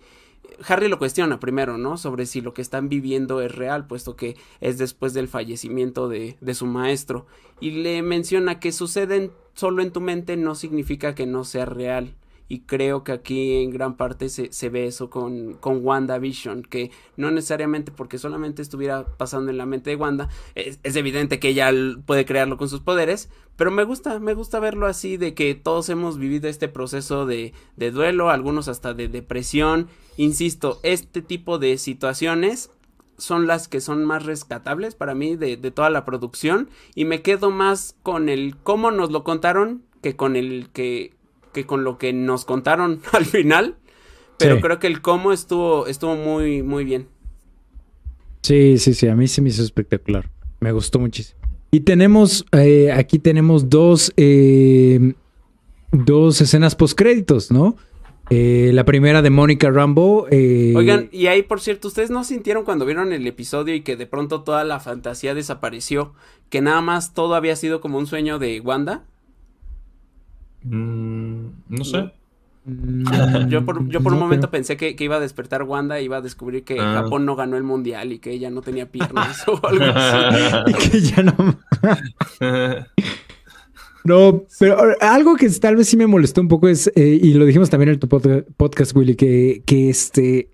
Harry lo cuestiona primero, ¿no? Sobre si lo que están viviendo es real, puesto que es después del fallecimiento de, de su maestro. Y le menciona que sucede en- solo en tu mente no significa que no sea real. Y creo que aquí en gran parte se, se ve eso con, con WandaVision, que no necesariamente porque solamente estuviera pasando en la mente de Wanda, es, es evidente que ella puede crearlo con sus poderes, pero me gusta, me gusta verlo así, de que todos hemos vivido este proceso de, de duelo, algunos hasta de depresión. Insisto, este tipo de situaciones son las que son más rescatables para mí de, de toda la producción y me quedo más con el cómo nos lo contaron que con el que, que con lo que nos contaron al final. Pero Sí. creo que el cómo estuvo, estuvo muy, muy bien. Sí, sí, sí, a mí se me hizo espectacular. Me gustó muchísimo. Y tenemos, eh, aquí tenemos dos, eh, dos escenas postcréditos, ¿no? Eh, la primera de Mónica Rambo. Oigan, y ahí por cierto, ¿ustedes no sintieron cuando vieron el episodio y que de pronto toda la fantasía desapareció? Que nada más todo había sido como un sueño de Wanda. Mm, no sé. mm, Yo por, yo por un momento creo. pensé que, que iba a despertar Wanda y iba a descubrir que Ah. Japón no ganó el mundial y que ella no tenía piernas o algo así. que ya no. No, pero algo que tal vez sí me molestó un poco es, eh, y lo dijimos también en tu pod- podcast, Willy, que, que este,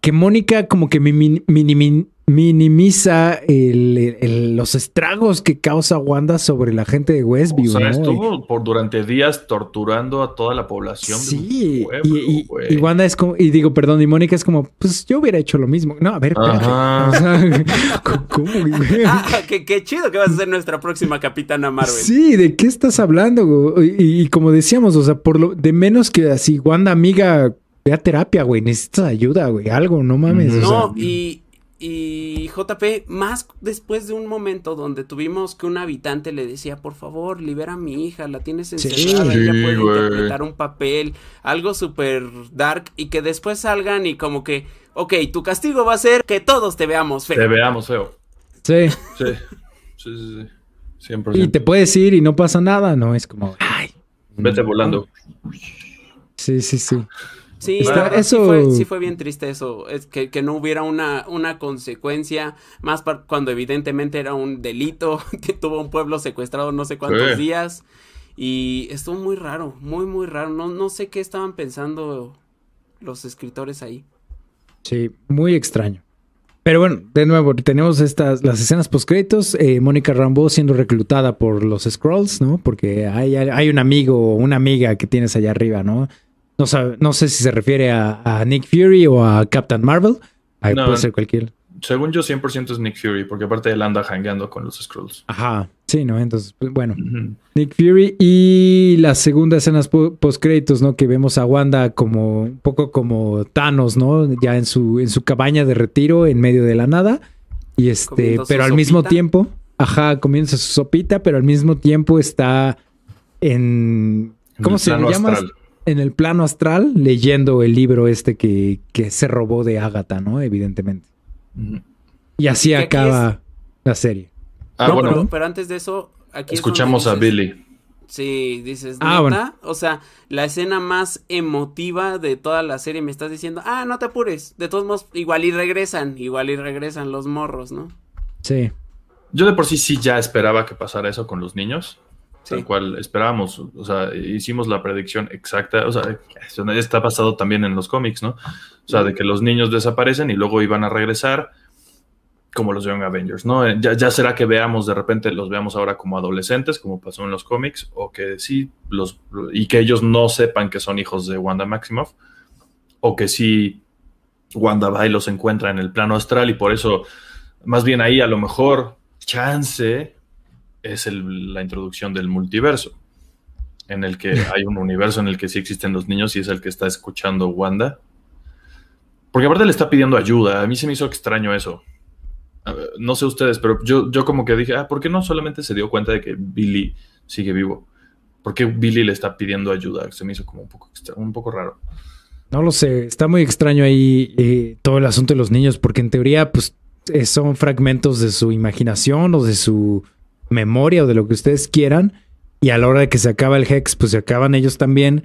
que Mónica como que mimi- minimi- minimiza el- el- los estragos que causa Wanda sobre la gente de o Westview, sea, ¿no? estuvo por durante días torturando a toda la población. Sí, pueblo, y, y- güey. y Wanda es como, y digo, perdón, y Mónica es como, pues yo hubiera hecho lo mismo. No, a ver, espérate. Ajá. O sea, ¿cómo, güey? Ah, qué, qué chido que vas a ser nuestra próxima Capitana Marvel. Sí, ¿de qué estás hablando? Y, y como decíamos, o sea, por lo de menos que así, Wanda, amiga, ve a terapia, güey, necesitas ayuda, güey, algo, no mames. O sea, No, y, y JP, más después de un momento donde tuvimos que un habitante le decía, por favor, libera a mi hija, la tienes Sí. encerrada, ella Sí, puede güey. interpretar un papel, algo súper dark, y que después salgan y como que, ok, tu castigo va a ser que todos te veamos feo. Te veamos feo. sí. Sí. Sí, sí, sí. 100%. Y te puedes ir y no pasa nada, ¿no? Es como, ay. Vete volando. Sí, sí, sí. Sí, Está- la verdad, sí eso- fue, sí fue bien triste eso, es que, que no hubiera una, una consecuencia, más par- cuando evidentemente era un delito, que tuvo un pueblo secuestrado no sé cuántos Sí. días, y estuvo muy raro, muy, muy raro, no, no sé qué estaban pensando los escritores ahí. Sí, muy extraño. Pero bueno, de nuevo, tenemos estas, las escenas postcréditos, eh, Mónica Rambeau siendo reclutada por los Scrolls, ¿no? Porque hay, hay un amigo o una amiga que tienes allá arriba, ¿no? No, sabe- no sé si se refiere a, a Nick Fury o a Captain Marvel. Ahí No. puede ser cualquier. Según yo, 100% es Nick Fury, porque aparte él anda hangueando con los Scrolls. Ajá. Sí, ¿no? Entonces, pues, bueno. Nick Fury y la segunda escena post créditos, ¿no? Que vemos a Wanda como un poco como Thanos, ¿no? Ya en su en su cabaña de retiro en medio de la nada y este, pero al mismo tiempo, ajá, comienza su sopita, pero al mismo tiempo está en ¿cómo se llama? astral. En el plano astral leyendo el libro este que, que se robó de Agatha, ¿no? Evidentemente. Y así acaba la serie. Ah, bueno. Pero, antes de eso, aquí escuchamos a Billy. Sí, dices, ah, Bueno. O sea, la escena más emotiva de toda la serie me estás diciendo, ah, no te apures. De todos modos, igual y regresan, igual y regresan los morros, ¿no? Sí. Yo de por sí sí ya esperaba que pasara eso con los niños. Tal cual esperábamos. O sea, hicimos la predicción exacta. O sea, está pasado también en los cómics, ¿no? O sea, de que los niños desaparecen y luego iban a regresar como los Young Avengers, ¿no? Eh, ya, será que veamos de repente, los veamos ahora como adolescentes, como pasó en los cómics, o que sí, los, y que ellos no sepan que son hijos de Wanda Maximoff, o que sí Wanda va y los encuentra en el plano astral y por eso, más bien ahí a lo mejor, chance es la introducción del multiverso, en el que hay un universo en el que sí existen los niños y es el que está escuchando Wanda. Porque aparte le está pidiendo ayuda, a mí se me hizo extraño eso no sé ustedes, pero yo, yo como que dije, ah, ¿por qué no solamente se dio cuenta de que Billy sigue vivo? ¿Por qué Billy le está pidiendo ayuda? Se me hizo como un poco, un poco raro. No lo sé, está muy extraño ahí eh, todo el asunto de los niños, porque en teoría, pues, eh, son fragmentos de su imaginación o de su memoria o de lo que ustedes quieran, y a la hora de que se acaba el Hex, pues se acaban ellos también,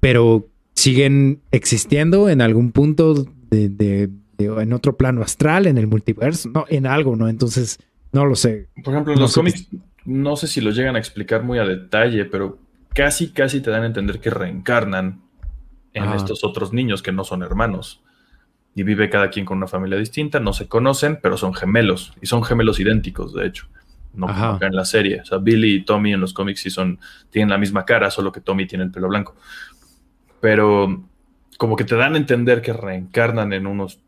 pero siguen existiendo en algún punto de en otro plano astral, en el multiverso, no, en algo, ¿no? Entonces, no lo sé. Por ejemplo, en los cómics, no sé si lo llegan a explicar muy a detalle, pero casi, casi te dan a entender que reencarnan en estos otros niños que no son hermanos. Y vive cada quien con una familia distinta, no se conocen, pero son gemelos. Y son gemelos idénticos, de hecho. No como acá en la serie. O sea, Billy y Tommy en los cómics sí son, tienen la misma cara, solo que Tommy tiene el pelo blanco. Pero como que te dan a entender que reencarnan en unos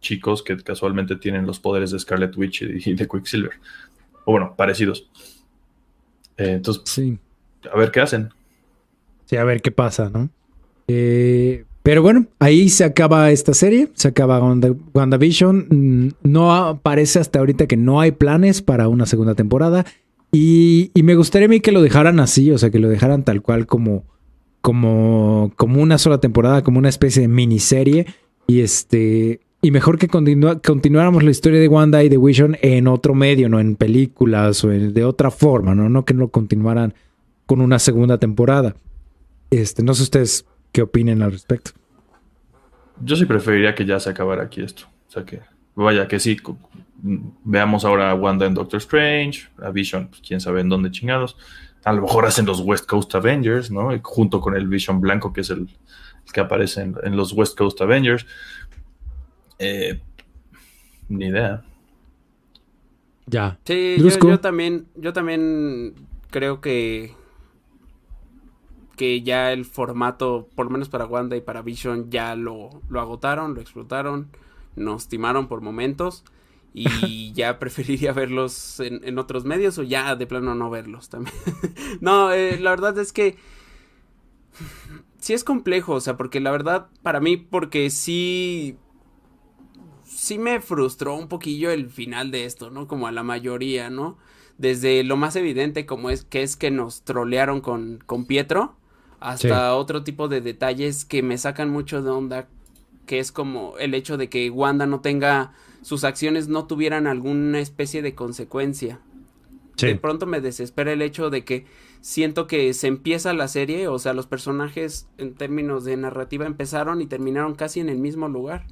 chicos que casualmente tienen los poderes de Scarlet Witch y de Quicksilver. O bueno, parecidos. Eh, entonces, sí. a ver qué hacen. Sí, a ver qué pasa, ¿no? Eh, pero bueno, ahí se acaba esta serie, se acaba WandaVision. Mm, no parece hasta ahorita que no hay planes para una segunda temporada. Y, y, me gustaría a mí que lo dejaran así, o sea, que lo dejaran tal cual como, como, como una sola temporada, como una especie de miniserie. Y este, y mejor que continuáramos la historia de Wanda y de Vision en otro medio, no en películas o de otra forma, ¿no? No que no continuaran con una segunda temporada. Este, no sé ustedes qué opinen al respecto. Yo sí preferiría que ya se acabara aquí esto. O sea que, vaya que sí, veamos ahora a Wanda en Doctor Strange, a Vision, pues quién sabe en dónde chingados. A lo mejor hacen los West Coast Avengers, ¿no? Junto con el Vision Blanco, que es el, que aparece en los West Coast Avengers. Eh, ni idea. Ya. Sí, yo, también, yo también creo que que ya el formato, por lo menos para Wanda y para Vision, ya lo, lo agotaron, lo explotaron, nos timaron por momentos y ya preferiría verlos en, otros medios o ya de plano no verlos también. no, eh, la verdad es que sí es complejo, o sea, porque la verdad para mí, porque sí sí me frustró un poquillo el final de esto, ¿no? Como a la mayoría, ¿no? Desde lo más evidente como es que es que nos trolearon con, con Pietro, hasta otro tipo de detalles que me sacan mucho de onda, que es como el hecho de que Wanda no tenga, sus acciones no tuvieran alguna especie de consecuencia. De pronto me desespera el hecho de que siento que se empieza la serie, o sea, los personajes en términos de narrativa empezaron y terminaron casi en el mismo lugar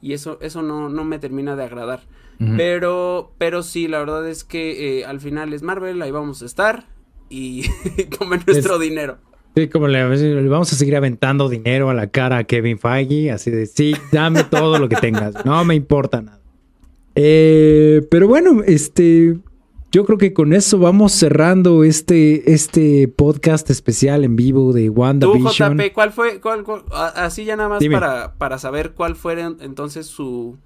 y eso, eso no, no me termina de agradar. Pero, pero sí, la verdad es que eh, al final es Marvel, ahí vamos a estar y come nuestro dinero. Sí, como le, vamos a seguir aventando dinero a la cara a Kevin Feige, así de, sí, dame todo lo que tengas, no me importa nada. Eh, pero bueno, este, yo creo que con eso vamos cerrando este, este podcast especial en vivo de WandaVision. Tú, JP, ¿cuál fue? así ya nada más para, para saber cuál fue entonces su,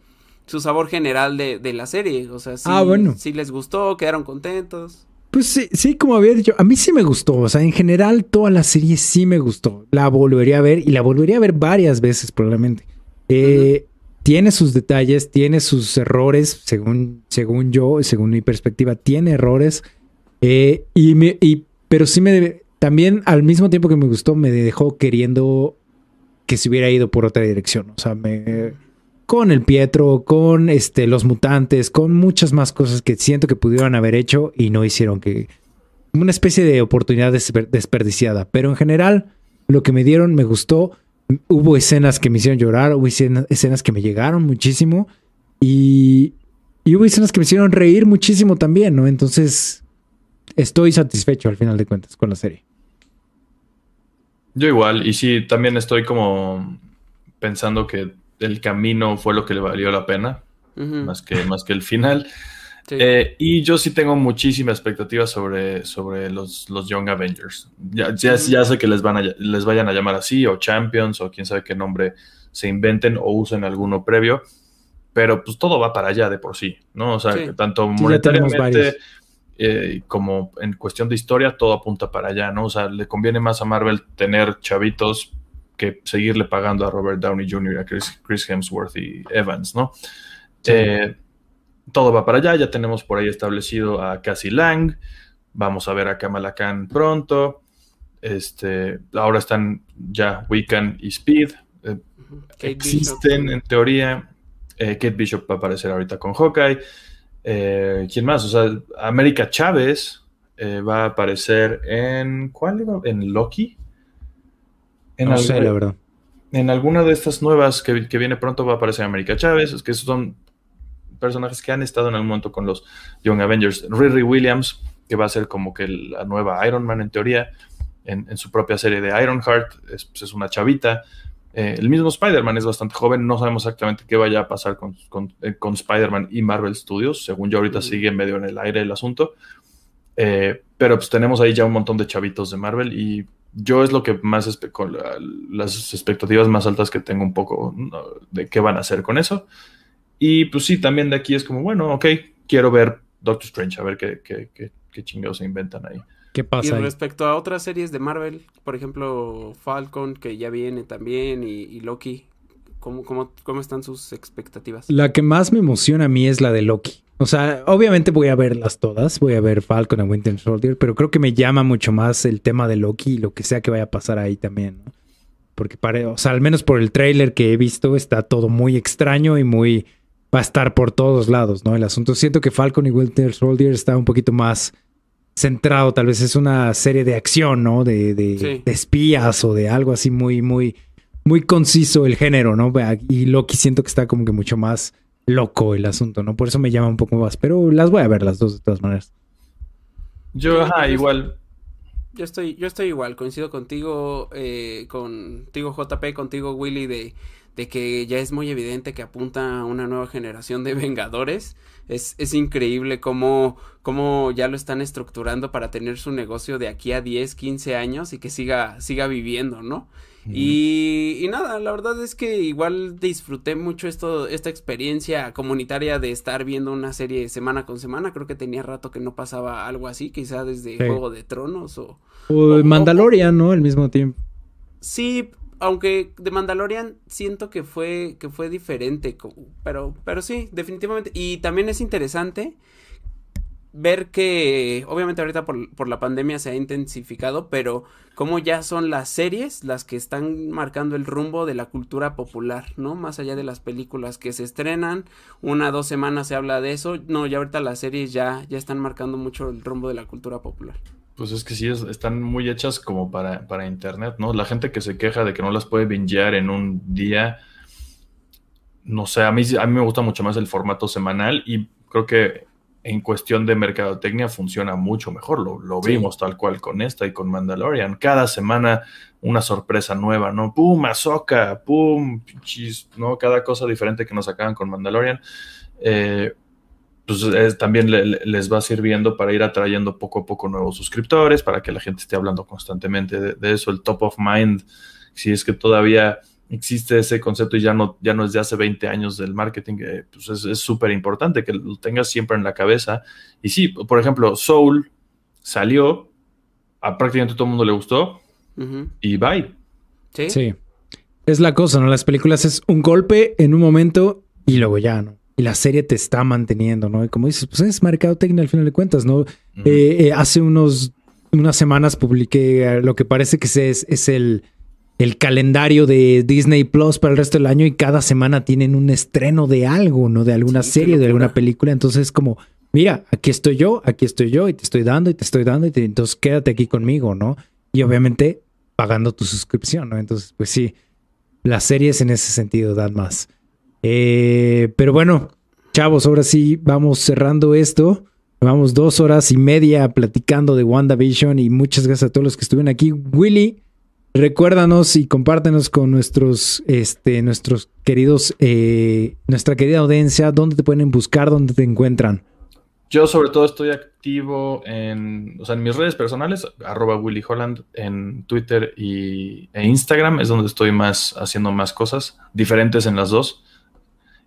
su sabor general de, la serie. O sea, si, ah, bueno. les gustó, quedaron contentos. Pues sí, sí, como había dicho, a mí sí me gustó. O sea, en general, toda la serie sí me gustó. La volvería a ver y la volvería a ver varias veces, probablemente. Eh, tiene sus detalles, tiene sus errores, según, según yo, según mi perspectiva, tiene errores. Eh, y me, y, pero sí me también al mismo tiempo que me gustó, me dejó queriendo que se hubiera ido por otra dirección. O sea, me con el Pietro, con este, los mutantes, con muchas más cosas que siento que pudieron haber hecho y no hicieron que... Una especie de oportunidad desperdiciada. Pero en general, lo que me dieron me gustó. Hubo escenas que me hicieron llorar, hubo escenas que me llegaron muchísimo. Y, y hubo escenas que me hicieron reír muchísimo también, ¿no? Entonces, estoy satisfecho al final de cuentas con la serie. Yo igual, y sí, también estoy como pensando que el camino fue lo que le valió la pena, más, que, más que el final. Eh, y yo sí tengo muchísimas expectativas sobre, sobre los, los Young Avengers. Ya, ya, sé que les, van a, les vayan a llamar así, o Champions, o quién sabe qué nombre se inventen o usen alguno previo, pero pues todo va para allá de por sí, ¿no? O sea, que tanto monetariamente eh, como en cuestión de historia, todo apunta para allá, ¿no? O sea, le conviene más a Marvel tener chavitos que seguirle pagando a Robert Downey Jr., a Chris, Hemsworth y Evans, ¿no? Eh, todo va para allá, ya tenemos por ahí establecido a Cassie Lang, vamos a ver a Kamala Khan pronto, este, ahora están ya Wiccan y Speed, eh, existen en teoría, Kate Bishop va a aparecer ahorita con Hawkeye, eh, ¿Quién más? O sea, América Chávez eh, va a aparecer en. ¿Cuál era? ¿En Loki? En no sé, la verdad. En alguna de estas nuevas que, viene pronto va a aparecer América Chávez. Es que esos son personajes que han estado en algún momento con los Young Avengers. Riri Williams, que va a ser como que la nueva Iron Man en teoría, en, su propia serie de Ironheart, es, pues, es una chavita. Eh, el mismo Spider-Man es bastante joven, no sabemos exactamente qué vaya a pasar con, eh, Spider-Man y Marvel Studios, según yo ahorita sigue medio en el aire el asunto, eh, pero pues tenemos ahí ya un montón de chavitos de Marvel y yo es lo que más, con las expectativas más altas que tengo un poco de qué van a hacer con eso. Y pues sí, también de aquí es como, bueno, ok, quiero ver Doctor Strange, a ver qué, qué, qué, qué chingados se inventan ahí. ¿Qué pasa? Y respecto a otras series de Marvel, por ejemplo, Falcon, que ya viene también, y, Loki, ¿cómo, cómo, cómo están sus expectativas? La que más me emociona a mí es la de Loki. O sea, obviamente voy a verlas todas, voy a ver Falcon y Winter Soldier, pero creo que me llama mucho más el tema de Loki y lo que sea que vaya a pasar ahí también, ¿no? Porque, pare, o sea, al menos por el trailer que he visto, está todo muy extraño y muy... va a estar por todos lados, ¿no? El asunto. Siento que Falcon y Winter Soldier está un poquito más centrado, tal vez es una serie de acción, ¿no? De, de, espías o de algo así muy, muy, muy conciso el género, ¿no? Y Loki siento que está como que mucho más loco el asunto, ¿no? Por eso me llama un poco más, pero las voy a ver las dos de todas maneras. Yo, ajá, igual. Yo estoy, yo estoy igual, coincido contigo, eh, contigo JP, contigo Willy, de, de que ya es muy evidente que apunta a una nueva generación de Vengadores. Es, es increíble cómo, cómo ya lo están estructurando para tener su negocio de aquí a 10, 15 años y que siga, siga viviendo, ¿no? Y, y, nada, la verdad es que igual disfruté mucho esto, esta experiencia comunitaria de estar viendo una serie semana con semana. Creo que tenía rato que no pasaba algo así, quizá desde Juego de Tronos o... O, Mandalorian, ¿no? Al mismo tiempo. Sí, aunque de Mandalorian siento que fue que fue diferente, pero pero sí, definitivamente y también es interesante ver que obviamente ahorita por, por, la pandemia se ha intensificado, pero como ya son las series las que están marcando el rumbo de la cultura popular, ¿no? Más allá de las películas que se estrenan, una dos semanas se habla de eso, no, ya ahorita las series ya ya están marcando mucho el rumbo de la cultura popular. Pues es que sí, están muy hechas como para, para internet, ¿no? La gente que se queja de que no las puede bingear en un día, no sé, a mí, a mí me gusta mucho más el formato semanal y creo que en cuestión de mercadotecnia funciona mucho mejor. Lo, lo vimos tal cual con esta y con Mandalorian. Cada semana una sorpresa nueva, ¿no? ¡Pum! Ahsoka, ¡pum! ¿no? Cada cosa diferente que nos sacaban con Mandalorian. Eh, pues también les va sirviendo para ir atrayendo poco a poco nuevos suscriptores, para que la gente esté hablando constantemente de, eso, el top of mind, si es que todavía existe ese concepto y ya no, ya no es de hace 20 años del marketing, eh, pues es súper importante que lo tengas siempre en la cabeza. Y sí, por ejemplo, Soul salió, a prácticamente todo el mundo le gustó y bye. ¿Sí? sí. Es la cosa, ¿no? Las películas es un golpe en un momento y luego ya, ¿no? y la serie te está manteniendo, ¿no? Y como dices, pues es mercadotecnia al final de cuentas, ¿no? Eh, eh, hace unos, unas semanas publiqué lo que parece que es, es el, el calendario de Disney Plus para el resto del año y cada semana tienen un estreno de algo, ¿no? De alguna serie, de alguna película. Entonces, como, mira, aquí estoy yo, aquí estoy yo y te estoy dando y te estoy dando y entonces quédate aquí conmigo, ¿no? Y obviamente pagando tu suscripción, ¿no? Entonces, pues sí, las series en ese sentido dan más. Eh, pero bueno, chavos, ahora sí vamos cerrando esto. Vamos dos horas y media platicando de WandaVision y muchas gracias a todos los que estuvieron aquí. Willy, recuérdanos y compártenos con nuestros, este, nuestros queridos, eh, nuestra querida audiencia, dónde te pueden buscar, dónde te encuentran. Yo sobre todo estoy activo en, o sea, en mis redes personales, arroba Willy Holland, en Twitter y, e Instagram, es donde estoy más haciendo más cosas, diferentes en las dos.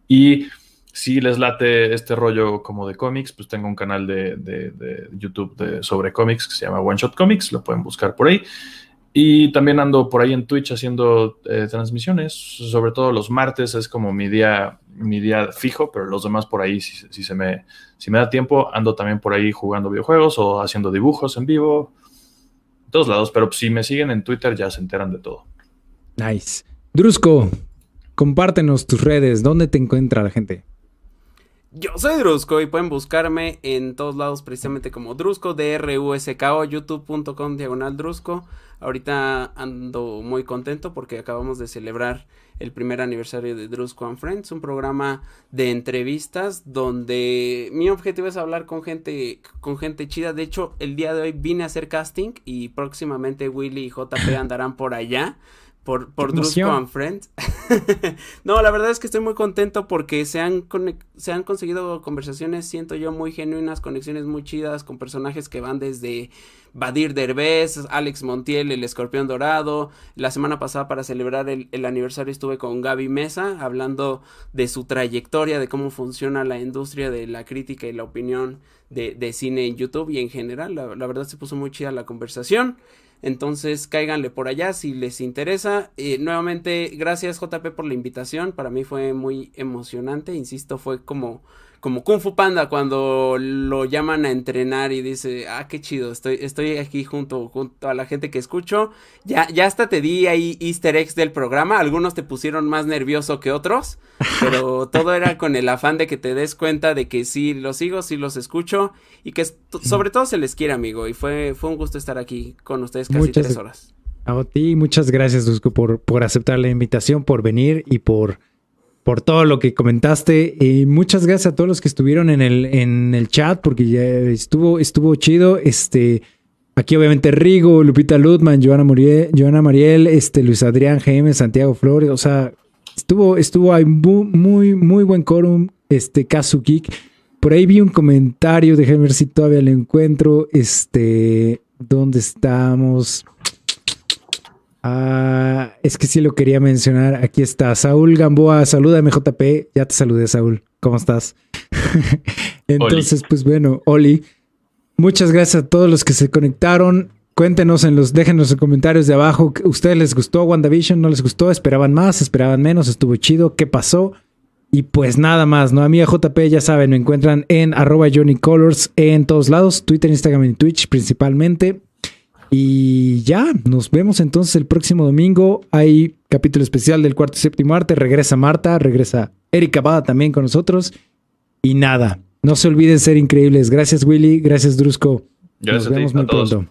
Y si les late este rollo como de cómics, pues tengo un canal de, YouTube de, sobre cómics que se llama One Shot Comics, lo pueden buscar por ahí. Y también ando por ahí en Twitch haciendo eh, transmisiones, sobre todo los martes es como mi día, mi día fijo, pero los demás por ahí, si, se me, si me da tiempo, ando también por ahí jugando videojuegos o haciendo dibujos en vivo, en todos lados, pero si me siguen en Twitter ya se enteran de todo. Nice. Drusco, compártenos tus redes, ¿dónde te encuentra la gente? Yo soy Drusco y pueden buscarme en todos lados precisamente como Drusco, D-R-U-S-K-O, youtube.com diagonal Drusco. Ahorita ando muy contento porque acabamos de celebrar el primer aniversario de Drusco and Friends, un programa de entrevistas donde mi objetivo es hablar con gente, con gente chida. De hecho, el día de hoy vine a hacer casting y próximamente Willy y JP andarán por allá por, por Drusco and Friends. no, la verdad es que estoy muy contento porque se han, se han conseguido conversaciones, siento yo, muy genuinas, conexiones muy chidas con personajes que van desde Badir Derbez, Alex Montiel, el escorpión dorado. La semana pasada para celebrar el, el, aniversario estuve con Gaby Mesa hablando de su trayectoria, de cómo funciona la industria de la crítica y la opinión de, de cine en YouTube y en general. La, la verdad se puso muy chida la conversación. Entonces cáiganle por allá si les interesa. Eh, nuevamente, gracias JP por la invitación. Para mí fue muy emocionante. Insisto, fue como como Kung Fu Panda cuando lo llaman a entrenar y dice, ah, qué chido, estoy, estoy aquí junto, junto a la gente que escucho. Ya, ya hasta te di ahí easter eggs del programa, algunos te pusieron más nervioso que otros, pero todo era con el afán de que te des cuenta de que sí los sigo, sí los escucho y que sobre todo se les quiere, amigo. Y fue, fue un gusto estar aquí con ustedes casi tres horas. A ti, muchas gracias, Dusko, por, por aceptar la invitación, por venir y por por todo lo que comentaste. Y muchas gracias a todos los que estuvieron en el, en el chat, porque ya estuvo, estuvo chido. Este, aquí obviamente Rigo, Lupita Lutman, Joana Muriel, Joana Mariel, este, Luis Adrián GM, Santiago Flores, o sea, estuvo, estuvo ahí muy, muy buen quórum, este, Kazu Geek. Por ahí vi un comentario, déjenme ver si todavía lo encuentro. Este, ¿dónde estamos? Ah, es que sí lo quería mencionar. Aquí está Saúl Gamboa. Saluda MJP. Ya te saludé, Saúl. ¿Cómo estás? Entonces, pues bueno, Oli. Muchas gracias a todos los que se conectaron. Cuéntenos en los, déjenos en comentarios de abajo. ¿Ustedes les gustó WandaVision? ¿No les gustó? ¿Esperaban más? ¿Esperaban menos? ¿Estuvo chido? ¿Qué pasó? Y pues nada más, ¿no? A mí a JP ya saben, me encuentran en arroba Johnny Colors en todos lados, Twitter, Instagram y Twitch principalmente. Y ya, nos vemos entonces el próximo domingo. Hay capítulo especial del cuarto y séptimo arte. Regresa Marta, regresa Erika Bada también con nosotros. Y nada, no se olviden ser increíbles. Gracias, Willy. Gracias, Drusco. Gracias nos vemos muy pronto.